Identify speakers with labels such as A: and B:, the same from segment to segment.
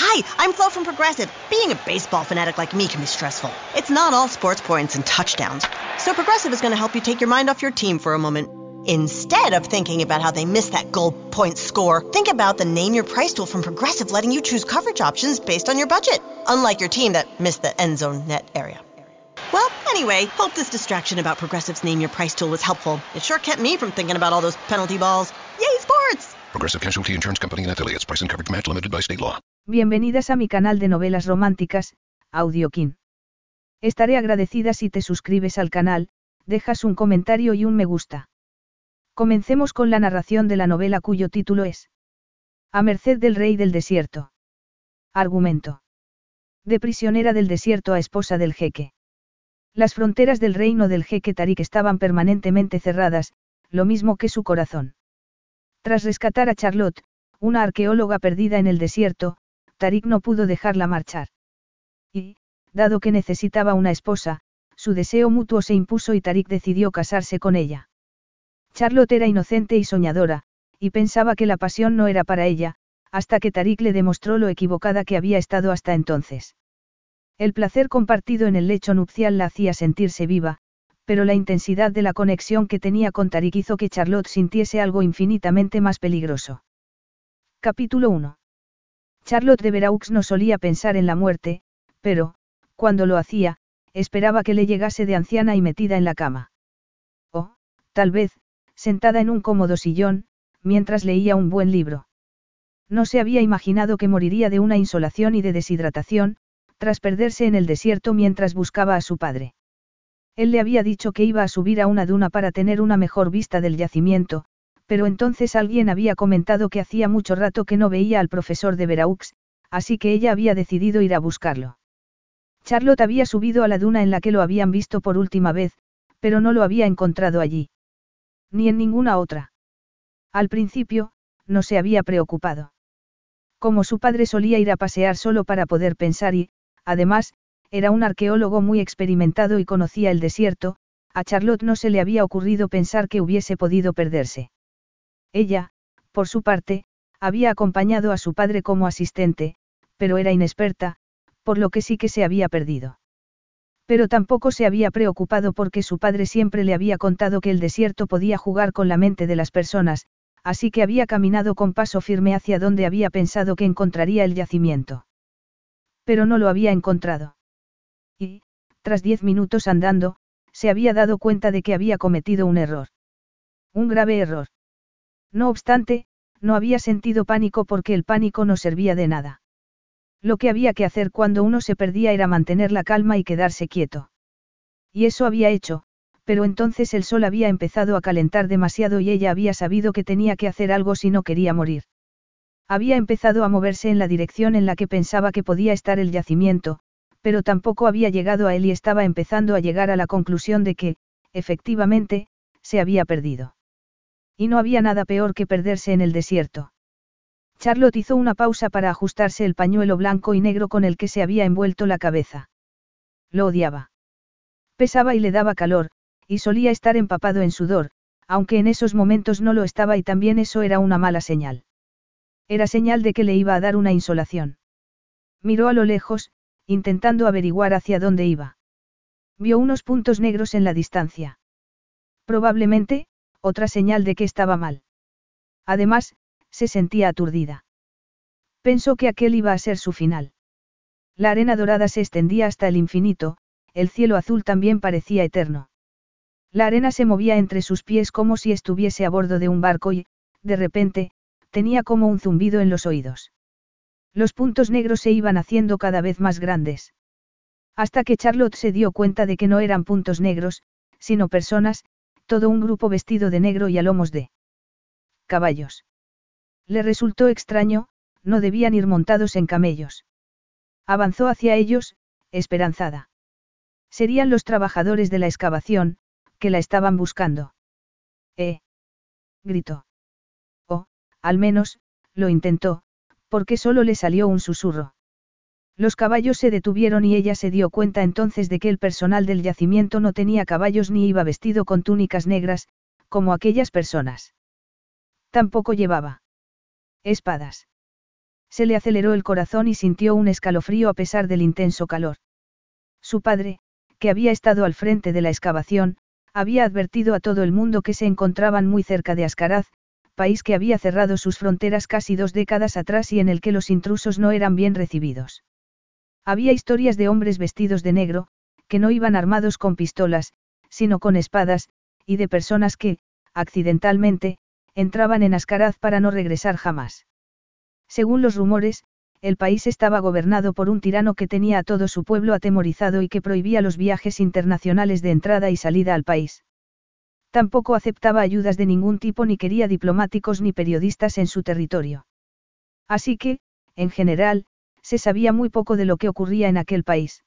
A: Hi, I'm Flo from Progressive. Being a baseball fanatic like me can be stressful. It's not all sports points and touchdowns. So Progressive is going to help you take your mind off your team for a moment. Instead of thinking about how they missed that goal point score, think about the Name Your Price tool from Progressive letting you choose coverage options based on your budget, unlike your team that missed the end zone net area. Well, anyway, hope this distraction about Progressive's Name Your Price tool was helpful. It sure kept me from thinking about all those penalty balls. Yay, sports!
B: Progressive Casualty Insurance Company and affiliates. Price and coverage match limited by state law.
C: Bienvenidas a mi canal de novelas románticas, Audiokin. Estaré agradecida si te suscribes al canal, dejas un comentario y un me gusta. Comencemos con la narración de la novela cuyo título es A merced del rey del desierto. Argumento. De prisionera del desierto a esposa del jeque. Las fronteras del reino del jeque Tarik estaban permanentemente cerradas, lo mismo que su corazón. Tras rescatar a Charlotte, una arqueóloga perdida en el desierto, Tarik no pudo dejarla marchar. Y, dado que necesitaba una esposa, su deseo mutuo se impuso y Tarik decidió casarse con ella. Charlotte era inocente y soñadora, y pensaba que la pasión no era para ella, hasta que Tarik le demostró lo equivocada que había estado hasta entonces. El placer compartido en el lecho nupcial la hacía sentirse viva, pero la intensidad de la conexión que tenía con Tarik hizo que Charlotte sintiese algo infinitamente más peligroso. Capítulo 1. Charlotte de Veraux no solía pensar en la muerte, pero, cuando lo hacía, esperaba que le llegase de anciana y metida en la cama. O, tal vez, sentada en un cómodo sillón, mientras leía un buen libro. No se había imaginado que moriría de una insolación y de deshidratación, tras perderse en el desierto mientras buscaba a su padre. Él le había dicho que iba a subir a una duna para tener una mejor vista del yacimiento, pero entonces alguien había comentado que hacía mucho rato que no veía al profesor de Veraux, así que ella había decidido ir a buscarlo. Charlotte había subido a la duna en la que lo habían visto por última vez, pero no lo había encontrado allí. Ni en ninguna otra. Al principio, no se había preocupado. Como su padre solía ir a pasear solo para poder pensar y, además, era un arqueólogo muy experimentado y conocía el desierto, a Charlotte no se le había ocurrido pensar que hubiese podido perderse. Ella, por su parte, había acompañado a su padre como asistente, pero era inexperta, por lo que sí que se había perdido. Pero tampoco se había preocupado porque su padre siempre le había contado que el desierto podía jugar con la mente de las personas, así que había caminado con paso firme hacia donde había pensado que encontraría el yacimiento. Pero no lo había encontrado. Y, tras diez minutos andando, se había dado cuenta de que había cometido un error. Un grave error. No obstante, no había sentido pánico porque el pánico no servía de nada. Lo que había que hacer cuando uno se perdía era mantener la calma y quedarse quieto. Y eso había hecho, pero entonces el sol había empezado a calentar demasiado y ella había sabido que tenía que hacer algo si no quería morir. Había empezado a moverse en la dirección en la que pensaba que podía estar el yacimiento, pero tampoco había llegado a él y estaba empezando a llegar a la conclusión de que, efectivamente, se había perdido. Y no había nada peor que perderse en el desierto. Charlotte hizo una pausa para ajustarse el pañuelo blanco y negro con el que se había envuelto la cabeza. Lo odiaba. Pesaba y le daba calor, y solía estar empapado en sudor, aunque en esos momentos no lo estaba y también eso era una mala señal. Era señal de que le iba a dar una insolación. Miró a lo lejos, intentando averiguar hacia dónde iba. Vio unos puntos negros en la distancia. Probablemente, otra señal de que estaba mal. Además, se sentía aturdida. Pensó que aquel iba a ser su final. La arena dorada se extendía hasta el infinito, el cielo azul también parecía eterno. La arena se movía entre sus pies como si estuviese a bordo de un barco y, de repente, tenía como un zumbido en los oídos. Los puntos negros se iban haciendo cada vez más grandes. Hasta que Charlotte se dio cuenta de que no eran puntos negros, sino personas, todo un grupo vestido de negro y a lomos de caballos. Le resultó extraño, no debían ir montados en camellos. Avanzó hacia ellos, esperanzada. Serían los trabajadores de la excavación, que la estaban buscando. ¡Eh! gritó. O, al menos, lo intentó, porque solo le salió un susurro. Los caballos se detuvieron y ella se dio cuenta entonces de que el personal del yacimiento no tenía caballos ni iba vestido con túnicas negras, como aquellas personas. Tampoco llevaba espadas. Se le aceleró el corazón y sintió un escalofrío a pesar del intenso calor. Su padre, que había estado al frente de la excavación, había advertido a todo el mundo que se encontraban muy cerca de Ascaraz, país que había cerrado sus fronteras casi dos décadas atrás y en el que los intrusos no eran bien recibidos. Había historias de hombres vestidos de negro, que no iban armados con pistolas, sino con espadas, y de personas que, accidentalmente, entraban en Ascaraz para no regresar jamás. Según los rumores, el país estaba gobernado por un tirano que tenía a todo su pueblo atemorizado y que prohibía los viajes internacionales de entrada y salida al país. Tampoco aceptaba ayudas de ningún tipo ni quería diplomáticos ni periodistas en su territorio. Así que, en general, se sabía muy poco de lo que ocurría en aquel país.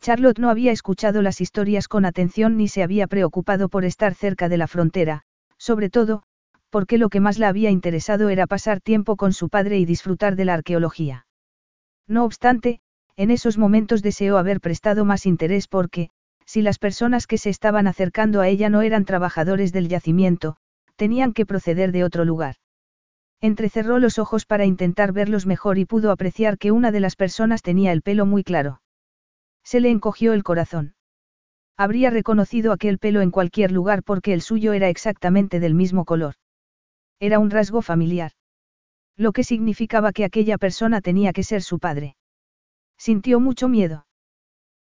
C: Charlotte no había escuchado las historias con atención ni se había preocupado por estar cerca de la frontera, sobre todo, porque lo que más la había interesado era pasar tiempo con su padre y disfrutar de la arqueología. No obstante, en esos momentos deseó haber prestado más interés porque, si las personas que se estaban acercando a ella no eran trabajadores del yacimiento, tenían que proceder de otro lugar. Entrecerró los ojos para intentar verlos mejor y pudo apreciar que una de las personas tenía el pelo muy claro. Se le encogió el corazón. Habría reconocido aquel pelo en cualquier lugar porque el suyo era exactamente del mismo color. Era un rasgo familiar. Lo que significaba que aquella persona tenía que ser su padre. Sintió mucho miedo.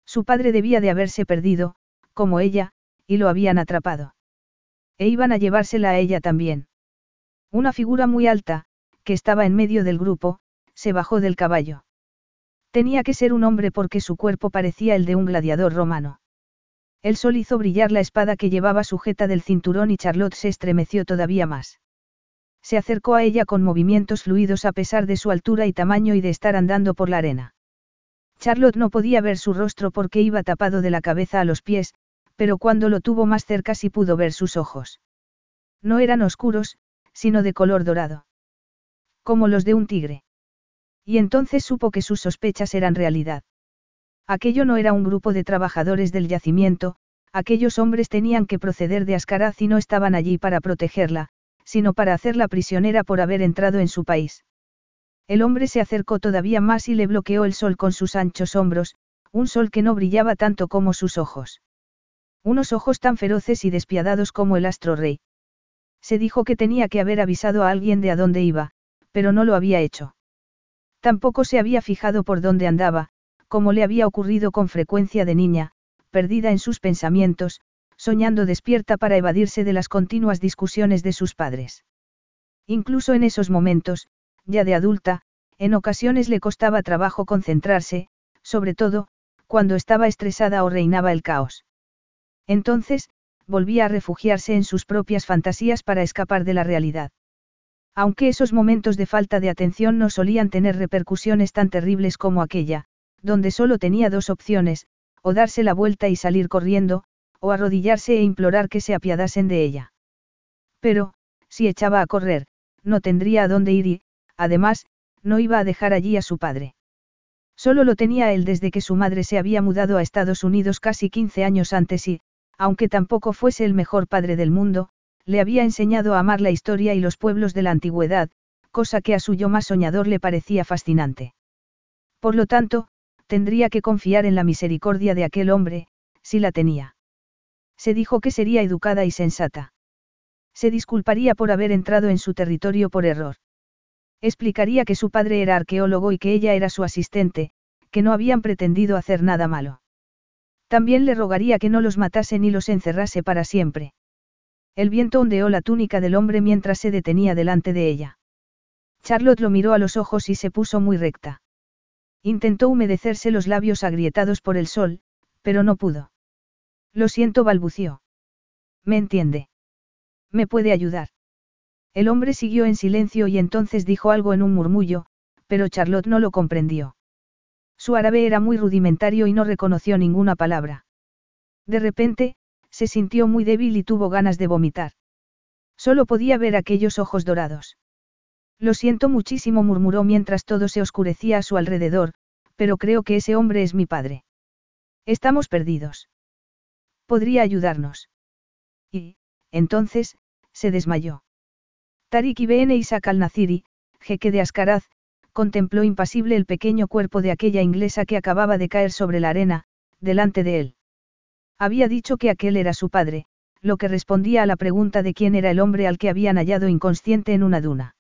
C: Su padre debía de haberse perdido, como ella, y lo habían atrapado. E iban a llevársela a ella también. Una figura muy alta, que estaba en medio del grupo, se bajó del caballo. Tenía que ser un hombre porque su cuerpo parecía el de un gladiador romano. El sol hizo brillar la espada que llevaba sujeta del cinturón y Charlotte se estremeció todavía más. Se acercó a ella con movimientos fluidos a pesar de su altura y tamaño y de estar andando por la arena. Charlotte no podía ver su rostro porque iba tapado de la cabeza a los pies, pero cuando lo tuvo más cerca sí pudo ver sus ojos. No eran oscuros, sino de color dorado. Como los de un tigre. Y entonces supo que sus sospechas eran realidad. Aquello no era un grupo de trabajadores del yacimiento, aquellos hombres tenían que proceder de Ascaraz y no estaban allí para protegerla, sino para hacerla prisionera por haber entrado en su país. El hombre se acercó todavía más y le bloqueó el sol con sus anchos hombros, un sol que no brillaba tanto como sus ojos. Unos ojos tan feroces y despiadados como el astro rey. Se dijo que tenía que haber avisado a alguien de a dónde iba, pero no lo había hecho. Tampoco se había fijado por dónde andaba, como le había ocurrido con frecuencia de niña, perdida en sus pensamientos, soñando despierta para evadirse de las continuas discusiones de sus padres. Incluso en esos momentos, ya de adulta, en ocasiones le costaba trabajo concentrarse, sobre todo, cuando estaba estresada o reinaba el caos. Entonces, volvía a refugiarse en sus propias fantasías para escapar de la realidad. Aunque esos momentos de falta de atención no solían tener repercusiones tan terribles como aquella, donde solo tenía dos opciones, o darse la vuelta y salir corriendo, o arrodillarse e implorar que se apiadasen de ella. Pero, si echaba a correr, no tendría a dónde ir y, además, no iba a dejar allí a su padre. Solo lo tenía él desde que su madre se había mudado a Estados Unidos casi 15 años antes y, aunque tampoco fuese el mejor padre del mundo, le había enseñado a amar la historia y los pueblos de la antigüedad, cosa que a su yo más soñador le parecía fascinante. Por lo tanto, tendría que confiar en la misericordia de aquel hombre, si la tenía. Se dijo que sería educada y sensata. Se disculparía por haber entrado en su territorio por error. Explicaría que su padre era arqueólogo y que ella era su asistente, que no habían pretendido hacer nada malo. También le rogaría que no los matase ni los encerrase para siempre. El viento ondeó la túnica del hombre mientras se detenía delante de ella. Charlotte lo miró a los ojos y se puso muy recta. Intentó humedecerse los labios agrietados por el sol, pero no pudo. Lo siento, balbució. ¿Me entiende? ¿Me puede ayudar? El hombre siguió en silencio y entonces dijo algo en un murmullo, pero Charlotte no lo comprendió. Su árabe era muy rudimentario y no reconoció ninguna palabra. De repente, se sintió muy débil y tuvo ganas de vomitar. Solo podía ver aquellos ojos dorados. Lo siento muchísimo, murmuró mientras todo se oscurecía a su alrededor, pero creo que ese hombre es mi padre. Estamos perdidos. Podría ayudarnos. Y, entonces, se desmayó. Tariq Ibn Isaac al-Naziri, jeque de Ascaraz, contempló impasible el pequeño cuerpo de aquella inglesa que acababa de caer sobre la arena, delante de él. Había dicho que aquel era su padre, lo que respondía a la pregunta de quién era el hombre al que habían hallado inconsciente en una duna.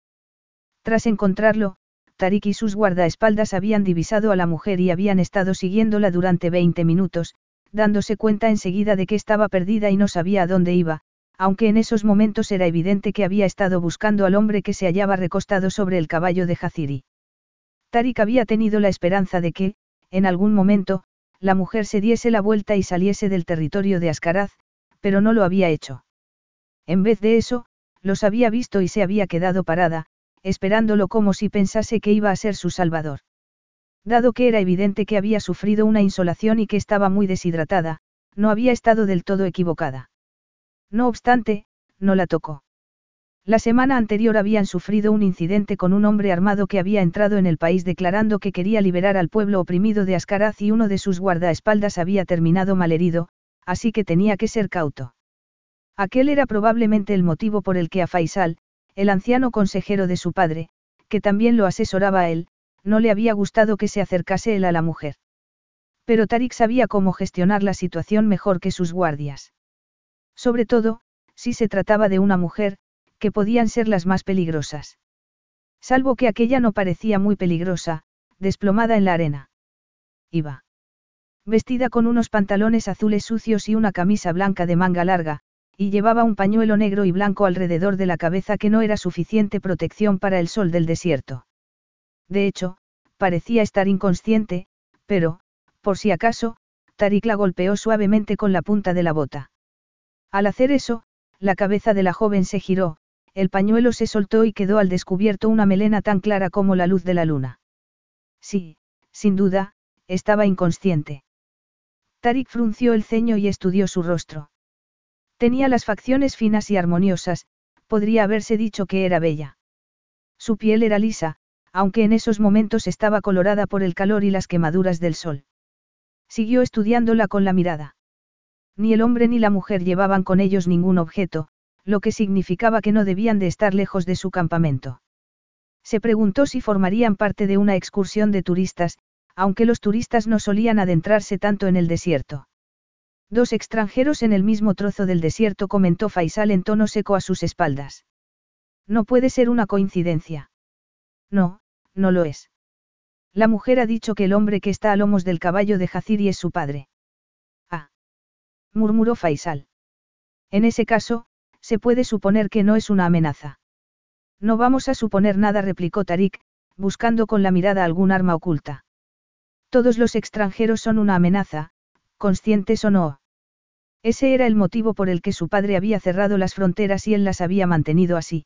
C: Tras encontrarlo, Tarik y sus guardaespaldas habían divisado a la mujer y habían estado siguiéndola durante 20 minutos, dándose cuenta enseguida de que estaba perdida y no sabía a dónde iba, aunque en esos momentos era evidente que había estado buscando al hombre que se hallaba recostado sobre el caballo de Jaziri. Tarik había tenido la esperanza de que, en algún momento, la mujer se diese la vuelta y saliese del territorio de Ascaraz, pero no lo había hecho. En vez de eso, los había visto y se había quedado parada, esperándolo como si pensase que iba a ser su salvador. Dado que era evidente que había sufrido una insolación y que estaba muy deshidratada, no había estado del todo equivocada. No obstante, no la tocó. La semana anterior habían sufrido un incidente con un hombre armado que había entrado en el país declarando que quería liberar al pueblo oprimido de Ascaraz y uno de sus guardaespaldas había terminado malherido, así que tenía que ser cauto. Aquel era probablemente el motivo por el que a Faisal, el anciano consejero de su padre, que también lo asesoraba a él, no le había gustado que se acercase él a la mujer. Pero Tarik sabía cómo gestionar la situación mejor que sus guardias. Sobre todo, si se trataba de una mujer, que podían ser las más peligrosas. Salvo que aquella no parecía muy peligrosa, desplomada en la arena. Iba. Vestida con unos pantalones azules sucios y una camisa blanca de manga larga, y llevaba un pañuelo negro y blanco alrededor de la cabeza que no era suficiente protección para el sol del desierto. De hecho, parecía estar inconsciente, pero, por si acaso, Tarik la golpeó suavemente con la punta de la bota. Al hacer eso, la cabeza de la joven se giró, el pañuelo se soltó y quedó al descubierto una melena tan clara como la luz de la luna. Sí, sin duda, estaba inconsciente. Tarik frunció el ceño y estudió su rostro. Tenía las facciones finas y armoniosas, podría haberse dicho que era bella. Su piel era lisa, aunque en esos momentos estaba colorada por el calor y las quemaduras del sol. Siguió estudiándola con la mirada. Ni el hombre ni la mujer llevaban con ellos ningún objeto, lo que significaba que no debían de estar lejos de su campamento. Se preguntó si formarían parte de una excursión de turistas, aunque los turistas no solían adentrarse tanto en el desierto. Dos extranjeros en el mismo trozo del desierto comentó Faisal en tono seco a sus espaldas. No puede ser una coincidencia. No, no lo es. La mujer ha dicho que el hombre que está a lomos del caballo de Jaziri es su padre. Ah. murmuró Faisal. En ese caso, se puede suponer que no es una amenaza. No vamos a suponer nada, replicó Tarik, buscando con la mirada algún arma oculta. Todos los extranjeros son una amenaza, conscientes o no. Ese era el motivo por el que su padre había cerrado las fronteras y él las había mantenido así.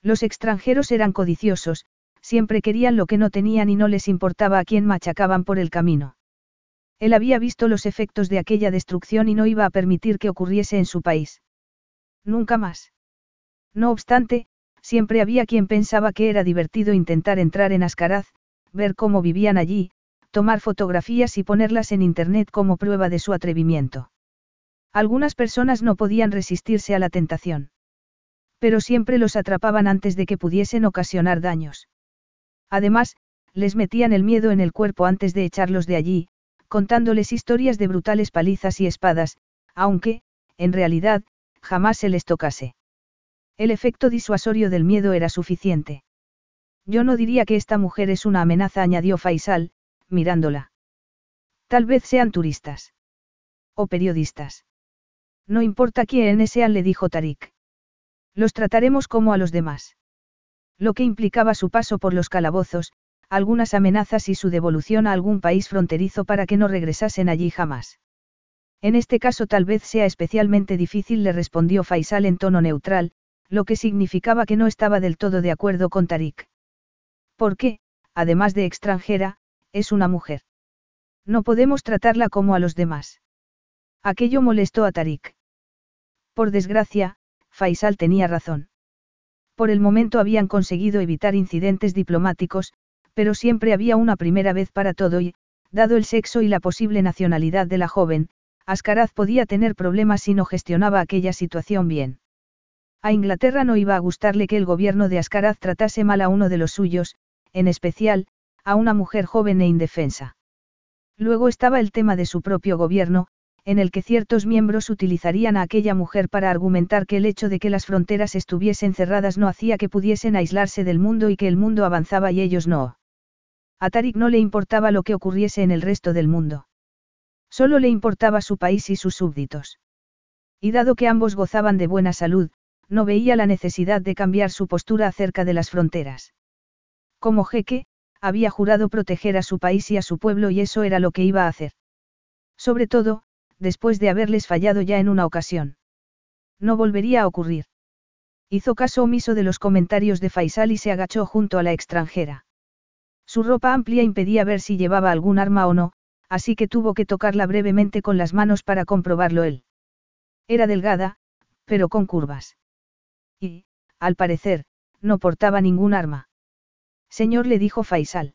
C: Los extranjeros eran codiciosos, siempre querían lo que no tenían y no les importaba a quién machacaban por el camino. Él había visto los efectos de aquella destrucción y no iba a permitir que ocurriese en su país. Nunca más. No obstante, siempre había quien pensaba que era divertido intentar entrar en Ascaraz, ver cómo vivían allí, tomar fotografías y ponerlas en Internet como prueba de su atrevimiento. Algunas personas no podían resistirse a la tentación. Pero siempre los atrapaban antes de que pudiesen ocasionar daños. Además, les metían el miedo en el cuerpo antes de echarlos de allí, contándoles historias de brutales palizas y espadas, aunque, en realidad, jamás se les tocase. El efecto disuasorio del miedo era suficiente. Yo no diría que esta mujer es una amenaza, añadió Faisal, mirándola. Tal vez sean turistas. O periodistas. No importa quiénes sean, le dijo Tarik. Los trataremos como a los demás. Lo que implicaba su paso por los calabozos, algunas amenazas y su devolución a algún país fronterizo para que no regresasen allí jamás. En este caso tal vez sea especialmente difícil, le respondió Faisal en tono neutral, lo que significaba que no estaba del todo de acuerdo con Tarik. ¿Por qué? además de extranjera, es una mujer. No podemos tratarla como a los demás. Aquello molestó a Tarik. Por desgracia, Faisal tenía razón. Por el momento habían conseguido evitar incidentes diplomáticos, pero siempre había una primera vez para todo y, dado el sexo y la posible nacionalidad de la joven, Ascaraz podía tener problemas si no gestionaba aquella situación bien. A Inglaterra no iba a gustarle que el gobierno de Ascaraz tratase mal a uno de los suyos, en especial, a una mujer joven e indefensa. Luego estaba el tema de su propio gobierno, en el que ciertos miembros utilizarían a aquella mujer para argumentar que el hecho de que las fronteras estuviesen cerradas no hacía que pudiesen aislarse del mundo y que el mundo avanzaba y ellos no. A Tarik no le importaba lo que ocurriese en el resto del mundo. Solo le importaba su país y sus súbditos. Y dado que ambos gozaban de buena salud, no veía la necesidad de cambiar su postura acerca de las fronteras. Como jeque, había jurado proteger a su país y a su pueblo y eso era lo que iba a hacer. Sobre todo, después de haberles fallado ya en una ocasión. No volvería a ocurrir. Hizo caso omiso de los comentarios de Faisal y se agachó junto a la extranjera. Su ropa amplia impedía ver si llevaba algún arma o no, así que tuvo que tocarla brevemente con las manos para comprobarlo él. Era delgada, pero con curvas. Y, al parecer, no portaba ningún arma. Señor le dijo Faisal.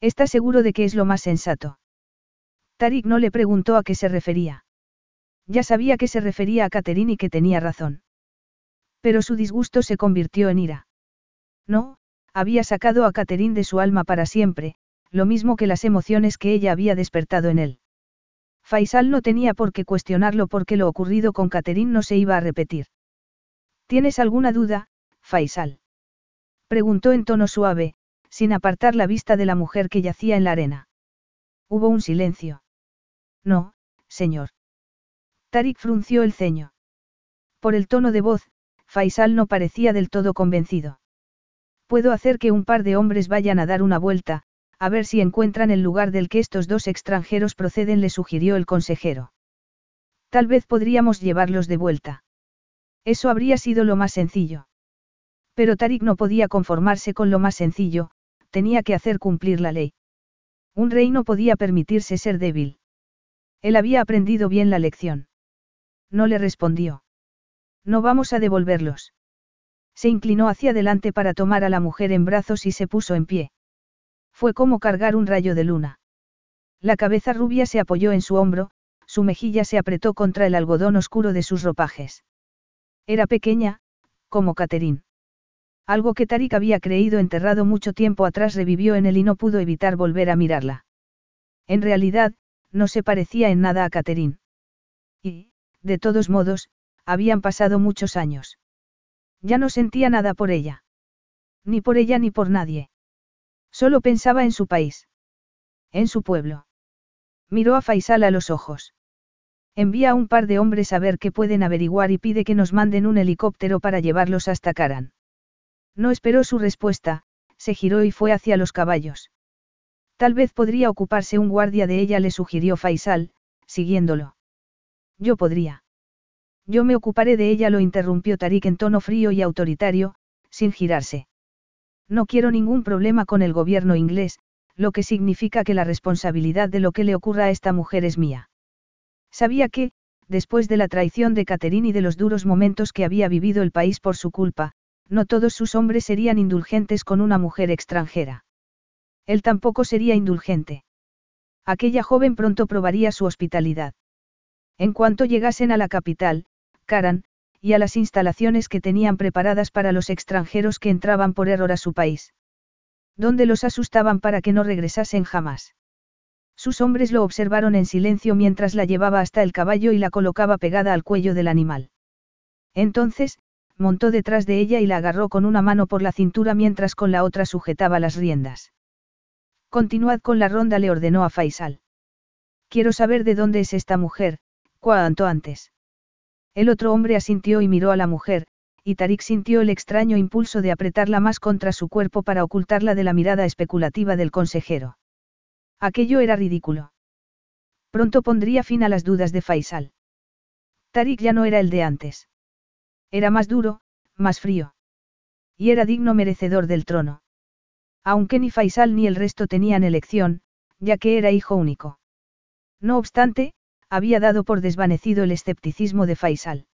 C: ¿Está seguro de que es lo más sensato? Tarik no le preguntó a qué se refería. Ya sabía que se refería a Catherine y que tenía razón. Pero su disgusto se convirtió en ira. No, había sacado a Catherine de su alma para siempre, lo mismo que las emociones que ella había despertado en él. Faisal no tenía por qué cuestionarlo porque lo ocurrido con Catherine no se iba a repetir. ¿Tienes alguna duda, Faisal? Preguntó en tono suave, sin apartar la vista de la mujer que yacía en la arena. Hubo un silencio. No, señor. Tarik frunció el ceño. Por el tono de voz, Faisal no parecía del todo convencido. Puedo hacer que un par de hombres vayan a dar una vuelta, a ver si encuentran el lugar del que estos dos extranjeros proceden, le sugirió el consejero. Tal vez podríamos llevarlos de vuelta. Eso habría sido lo más sencillo. Pero Tarik no podía conformarse con lo más sencillo, tenía que hacer cumplir la ley. Un rey no podía permitirse ser débil. Él había aprendido bien la lección. No le respondió. No vamos a devolverlos. Se inclinó hacia adelante para tomar a la mujer en brazos y se puso en pie. Fue como cargar un rayo de luna. La cabeza rubia se apoyó en su hombro, su mejilla se apretó contra el algodón oscuro de sus ropajes. Era pequeña, como Caterín. Algo que Tarik había creído enterrado mucho tiempo atrás revivió en él y no pudo evitar volver a mirarla. En realidad, no se parecía en nada a Caterín. Y, de todos modos, habían pasado muchos años. Ya no sentía nada por ella. Ni por ella ni por nadie. Solo pensaba en su país. En su pueblo. Miró a Faisal a los ojos. Envía a un par de hombres a ver qué pueden averiguar y pide que nos manden un helicóptero para llevarlos hasta Karan. No esperó su respuesta, se giró y fue hacia los caballos. Tal vez podría ocuparse un guardia de ella, le sugirió Faisal, siguiéndolo. Yo podría. Yo me ocuparé de ella, lo interrumpió Tarik en tono frío y autoritario, sin girarse. No quiero ningún problema con el gobierno inglés, lo que significa que la responsabilidad de lo que le ocurra a esta mujer es mía. Sabía que, después de la traición de Catherine y de los duros momentos que había vivido el país por su culpa, no todos sus hombres serían indulgentes con una mujer extranjera. Él tampoco sería indulgente. Aquella joven pronto probaría su hospitalidad. En cuanto llegasen a la capital, Karan, y a las instalaciones que tenían preparadas para los extranjeros que entraban por error a su país. Donde los asustaban para que no regresasen jamás. Sus hombres lo observaron en silencio mientras la llevaba hasta el caballo y la colocaba pegada al cuello del animal. Entonces, montó detrás de ella y la agarró con una mano por la cintura mientras con la otra sujetaba las riendas. Continuad con la ronda, le ordenó a Faisal. Quiero saber de dónde es esta mujer, cuanto antes. El otro hombre asintió y miró a la mujer, y Tarik sintió el extraño impulso de apretarla más contra su cuerpo para ocultarla de la mirada especulativa del consejero. Aquello era ridículo. Pronto pondría fin a las dudas de Faisal. Tarik ya no era el de antes. Era más duro, más frío. Y era digno merecedor del trono. Aunque ni Faisal ni el resto tenían elección, ya que era hijo único. No obstante, había dado por desvanecido el escepticismo de Faisal.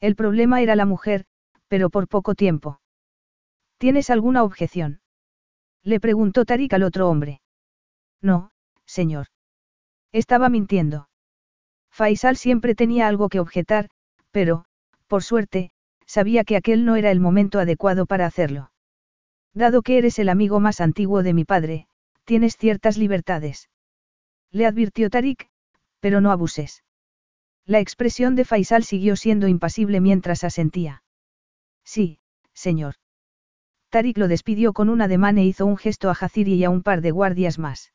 C: El problema era la mujer, pero por poco tiempo. ¿Tienes alguna objeción? Le preguntó Tarik al otro hombre. No, señor. Estaba mintiendo. Faisal siempre tenía algo que objetar, pero, por suerte, sabía que aquel no era el momento adecuado para hacerlo. Dado que eres el amigo más antiguo de mi padre, tienes ciertas libertades. Le advirtió Tarik, pero no abuses. La expresión de Faisal siguió siendo impasible mientras asentía. Sí, señor. Tarik lo despidió con un ademán e hizo un gesto a Jaziri y a un par de guardias más.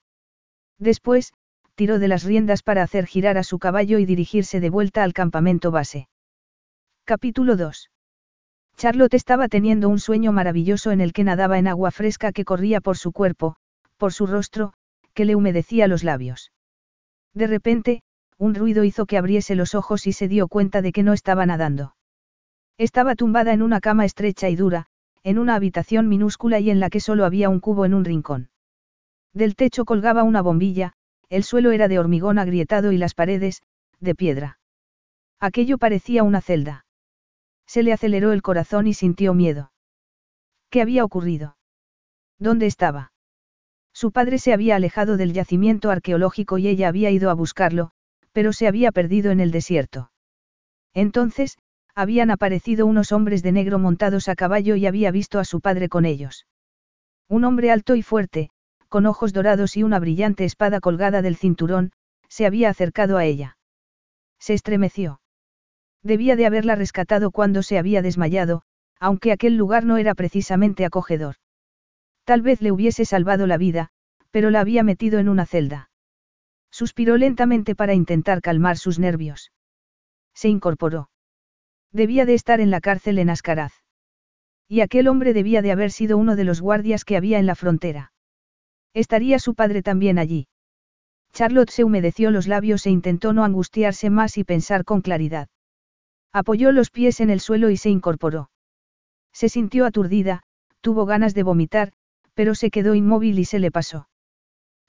C: Después, tiró de las riendas para hacer girar a su caballo y dirigirse de vuelta al campamento base. Capítulo 2. Charlotte estaba teniendo un sueño maravilloso en el que nadaba en agua fresca que corría por su cuerpo, por su rostro, que le humedecía los labios. De repente, un ruido hizo que abriese los ojos y se dio cuenta de que no estaba nadando. Estaba tumbada en una cama estrecha y dura, en una habitación minúscula y en la que solo había un cubo en un rincón. Del techo colgaba una bombilla, el suelo era de hormigón agrietado y las paredes, de piedra. Aquello parecía una celda. Se le aceleró el corazón y sintió miedo. ¿Qué había ocurrido? ¿Dónde estaba? Su padre se había alejado del yacimiento arqueológico y ella había ido a buscarlo, pero se había perdido en el desierto. Entonces, habían aparecido unos hombres de negro montados a caballo y había visto a su padre con ellos. Un hombre alto y fuerte, con ojos dorados y una brillante espada colgada del cinturón, se había acercado a ella. Se estremeció. Debía de haberla rescatado cuando se había desmayado, aunque aquel lugar no era precisamente acogedor. Tal vez le hubiese salvado la vida, pero la había metido en una celda. Suspiró lentamente para intentar calmar sus nervios. Se incorporó. Debía de estar en la cárcel en Ascaraz. Y aquel hombre debía de haber sido uno de los guardias que había en la frontera. Estaría su padre también allí. Charlotte se humedeció los labios e intentó no angustiarse más y pensar con claridad. Apoyó los pies en el suelo y se incorporó. Se sintió aturdida, tuvo ganas de vomitar, pero se quedó inmóvil y se le pasó.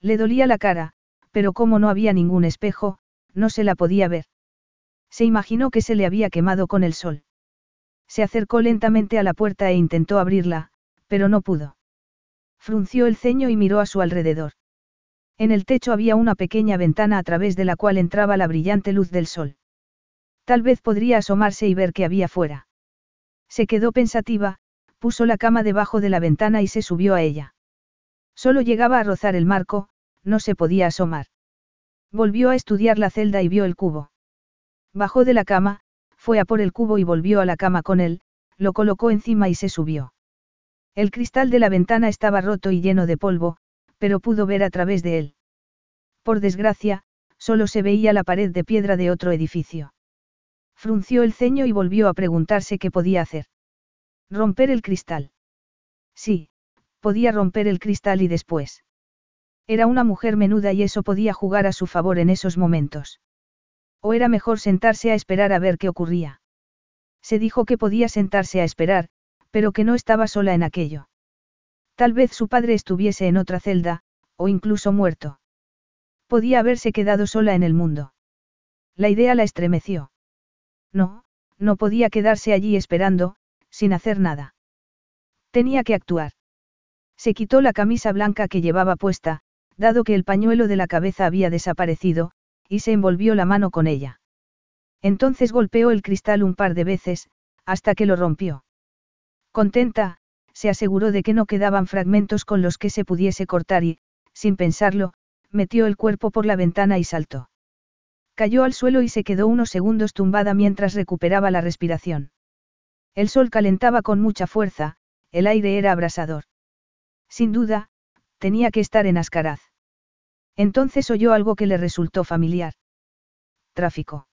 C: Le dolía la cara, pero como no había ningún espejo, no se la podía ver. Se imaginó que se le había quemado con el sol. Se acercó lentamente a la puerta e intentó abrirla, pero no pudo. Frunció el ceño y miró a su alrededor. En el techo había una pequeña ventana a través de la cual entraba la brillante luz del sol. Tal vez podría asomarse y ver qué había fuera. Se quedó pensativa, puso la cama debajo de la ventana y se subió a ella. Solo llegaba a rozar el marco, no se podía asomar. Volvió a estudiar la celda y vio el cubo. Bajó de la cama, fue a por el cubo y volvió a la cama con él, lo colocó encima y se subió. El cristal de la ventana estaba roto y lleno de polvo, pero pudo ver a través de él. Por desgracia, solo se veía la pared de piedra de otro edificio. Frunció el ceño y volvió a preguntarse qué podía hacer. Romper el cristal. Sí, podía romper el cristal y después. Era una mujer menuda y eso podía jugar a su favor en esos momentos. O era mejor sentarse a esperar a ver qué ocurría. Se dijo que podía sentarse a esperar, pero que no estaba sola en aquello. Tal vez su padre estuviese en otra celda, o incluso muerto. Podía haberse quedado sola en el mundo. La idea la estremeció. No, no podía quedarse allí esperando, sin hacer nada. Tenía que actuar. Se quitó la camisa blanca que llevaba puesta, dado que el pañuelo de la cabeza había desaparecido, y se envolvió la mano con ella. Entonces golpeó el cristal un par de veces, hasta que lo rompió. Contenta, se aseguró de que no quedaban fragmentos con los que se pudiese cortar y, sin pensarlo, metió el cuerpo por la ventana y saltó. Cayó al suelo y se quedó unos segundos tumbada mientras recuperaba la respiración. El sol calentaba con mucha fuerza, el aire era abrasador. Sin duda, tenía que estar en Ascaraz. Entonces oyó algo que le resultó familiar. Tráfico.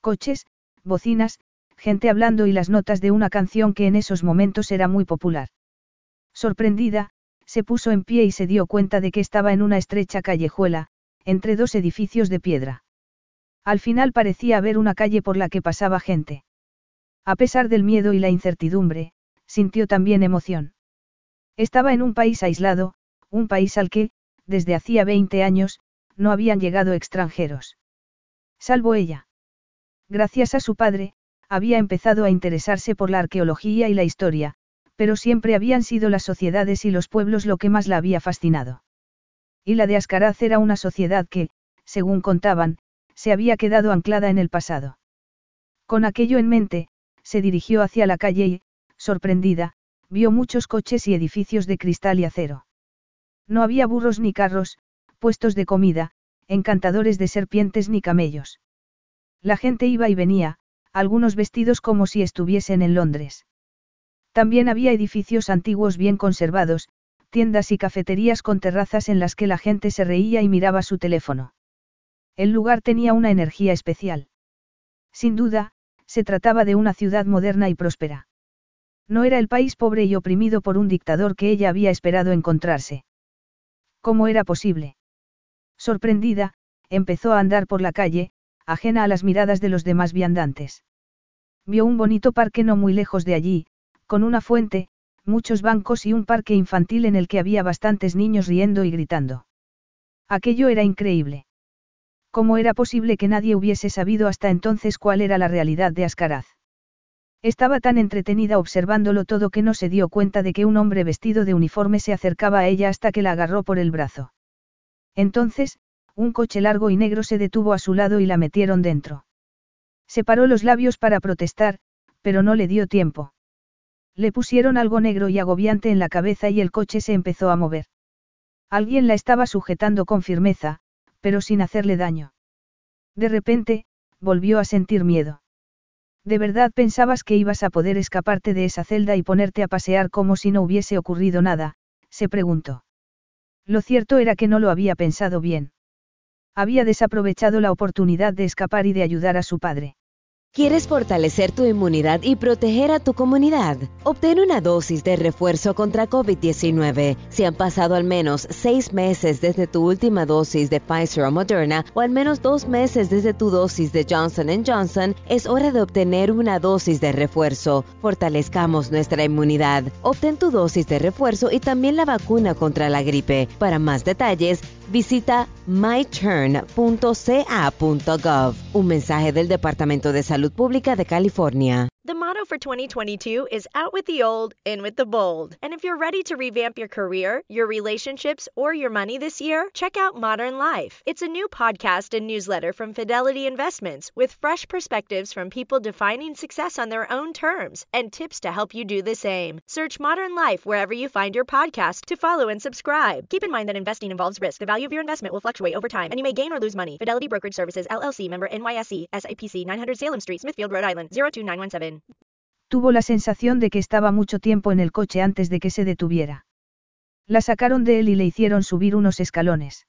C: Coches, bocinas, gente hablando y las notas de una canción que en esos momentos era muy popular. Sorprendida, se puso en pie y se dio cuenta de que estaba en una estrecha callejuela, entre dos edificios de piedra. Al final parecía haber una calle por la que pasaba gente. A pesar del miedo y la incertidumbre, sintió también emoción. Estaba en un país aislado, un país al que, desde hacía 20 años, no habían llegado extranjeros. Salvo ella. Gracias a su padre, había empezado a interesarse por la arqueología y la historia, pero siempre habían sido las sociedades y los pueblos lo que más la había fascinado. Y la de Ascaraz era una sociedad que, según contaban, se había quedado anclada en el pasado. Con aquello en mente, se dirigió hacia la calle y, sorprendida, vio muchos coches y edificios de cristal y acero. No había burros ni carros, puestos de comida, encantadores de serpientes ni camellos. La gente iba y venía, algunos vestidos como si estuviesen en Londres. También había edificios antiguos bien conservados, tiendas y cafeterías con terrazas en las que la gente se reía y miraba su teléfono. El lugar tenía una energía especial. Sin duda, se trataba de una ciudad moderna y próspera. No era el país pobre y oprimido por un dictador que ella había esperado encontrarse. ¿Cómo era posible? Sorprendida, empezó a andar por la calle, ajena a las miradas de los demás viandantes. Vio un bonito parque no muy lejos de allí, con una fuente, muchos bancos y un parque infantil en el que había bastantes niños riendo y gritando. Aquello era increíble. ¿Cómo era posible que nadie hubiese sabido hasta entonces cuál era la realidad de Ascaraz? Estaba tan entretenida observándolo todo que no se dio cuenta de que un hombre vestido de uniforme se acercaba a ella hasta que la agarró por el brazo. Entonces, un coche largo y negro se detuvo a su lado y la metieron dentro. Separó los labios para protestar, pero no le dio tiempo. Le pusieron algo negro y agobiante en la cabeza y el coche se empezó a mover. Alguien la estaba sujetando con firmeza, pero sin hacerle daño. De repente, volvió a sentir miedo. ¿De verdad pensabas que ibas a poder escaparte de esa celda y ponerte a pasear como si no hubiese ocurrido nada? se preguntó. Lo cierto era que no lo había pensado bien. Había desaprovechado la oportunidad de escapar y de ayudar a su padre.
D: ¿Quieres fortalecer tu inmunidad y proteger a tu comunidad? Obtén una dosis de refuerzo contra COVID-19 si han pasado al menos seis meses desde tu última dosis de Pfizer o Moderna o al menos dos meses desde tu dosis de Johnson Johnson. Es hora de obtener una dosis de refuerzo. Fortalezcamos nuestra inmunidad. Obtén tu dosis de refuerzo y también la vacuna contra la gripe. Para más detalles, visita myturn.ca.gov. Un mensaje del Departamento de Salud Pública de California.
E: The motto for 2022 is out with the old, in with the bold. And if you're ready to revamp your career, your relationships, or your money this year, check out Modern Life. It's a new podcast and newsletter from Fidelity Investments with fresh perspectives from people defining success on their own terms and tips to help you do the same. Search Modern Life wherever you find your podcast to follow and subscribe. Keep in mind that investing involves risk. The value of your investment will fluctuate over time, and you may gain or lose money. Fidelity Brokerage Services, LLC, member NYSE, SIPC 900 Salem Street, Smithfield, Rhode Island 02917.
C: Tuvo la sensación de que estaba mucho tiempo en el coche antes de que se detuviera. La sacaron de él y le hicieron subir unos escalones.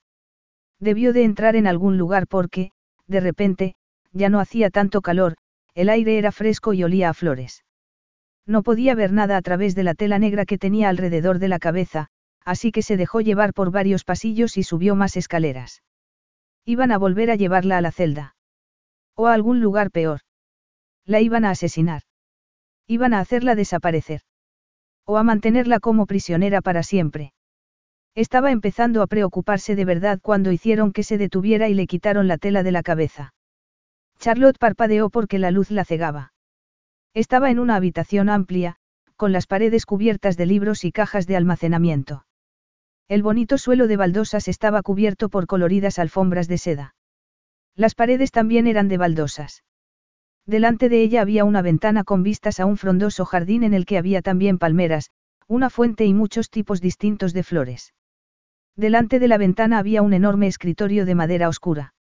C: Debió de entrar en algún lugar porque, de repente, ya no hacía tanto calor, el aire era fresco y olía a flores. No podía ver nada a través de la tela negra que tenía alrededor de la cabeza, así que se dejó llevar por varios pasillos y subió más escaleras. Iban a volver a llevarla a la celda. O a algún lugar peor. La iban a asesinar. Iban a hacerla desaparecer. O a mantenerla como prisionera para siempre. Estaba empezando a preocuparse de verdad cuando hicieron que se detuviera y le quitaron la tela de la cabeza. Charlotte parpadeó porque la luz la cegaba. Estaba en una habitación amplia, con las paredes cubiertas de libros y cajas de almacenamiento. El bonito suelo de baldosas estaba cubierto por coloridas alfombras de seda. Las paredes también eran de baldosas. Delante de ella había una ventana con vistas a un frondoso jardín en el que había también palmeras, una fuente y muchos tipos distintos de flores. Delante de la ventana había un enorme escritorio de madera oscura.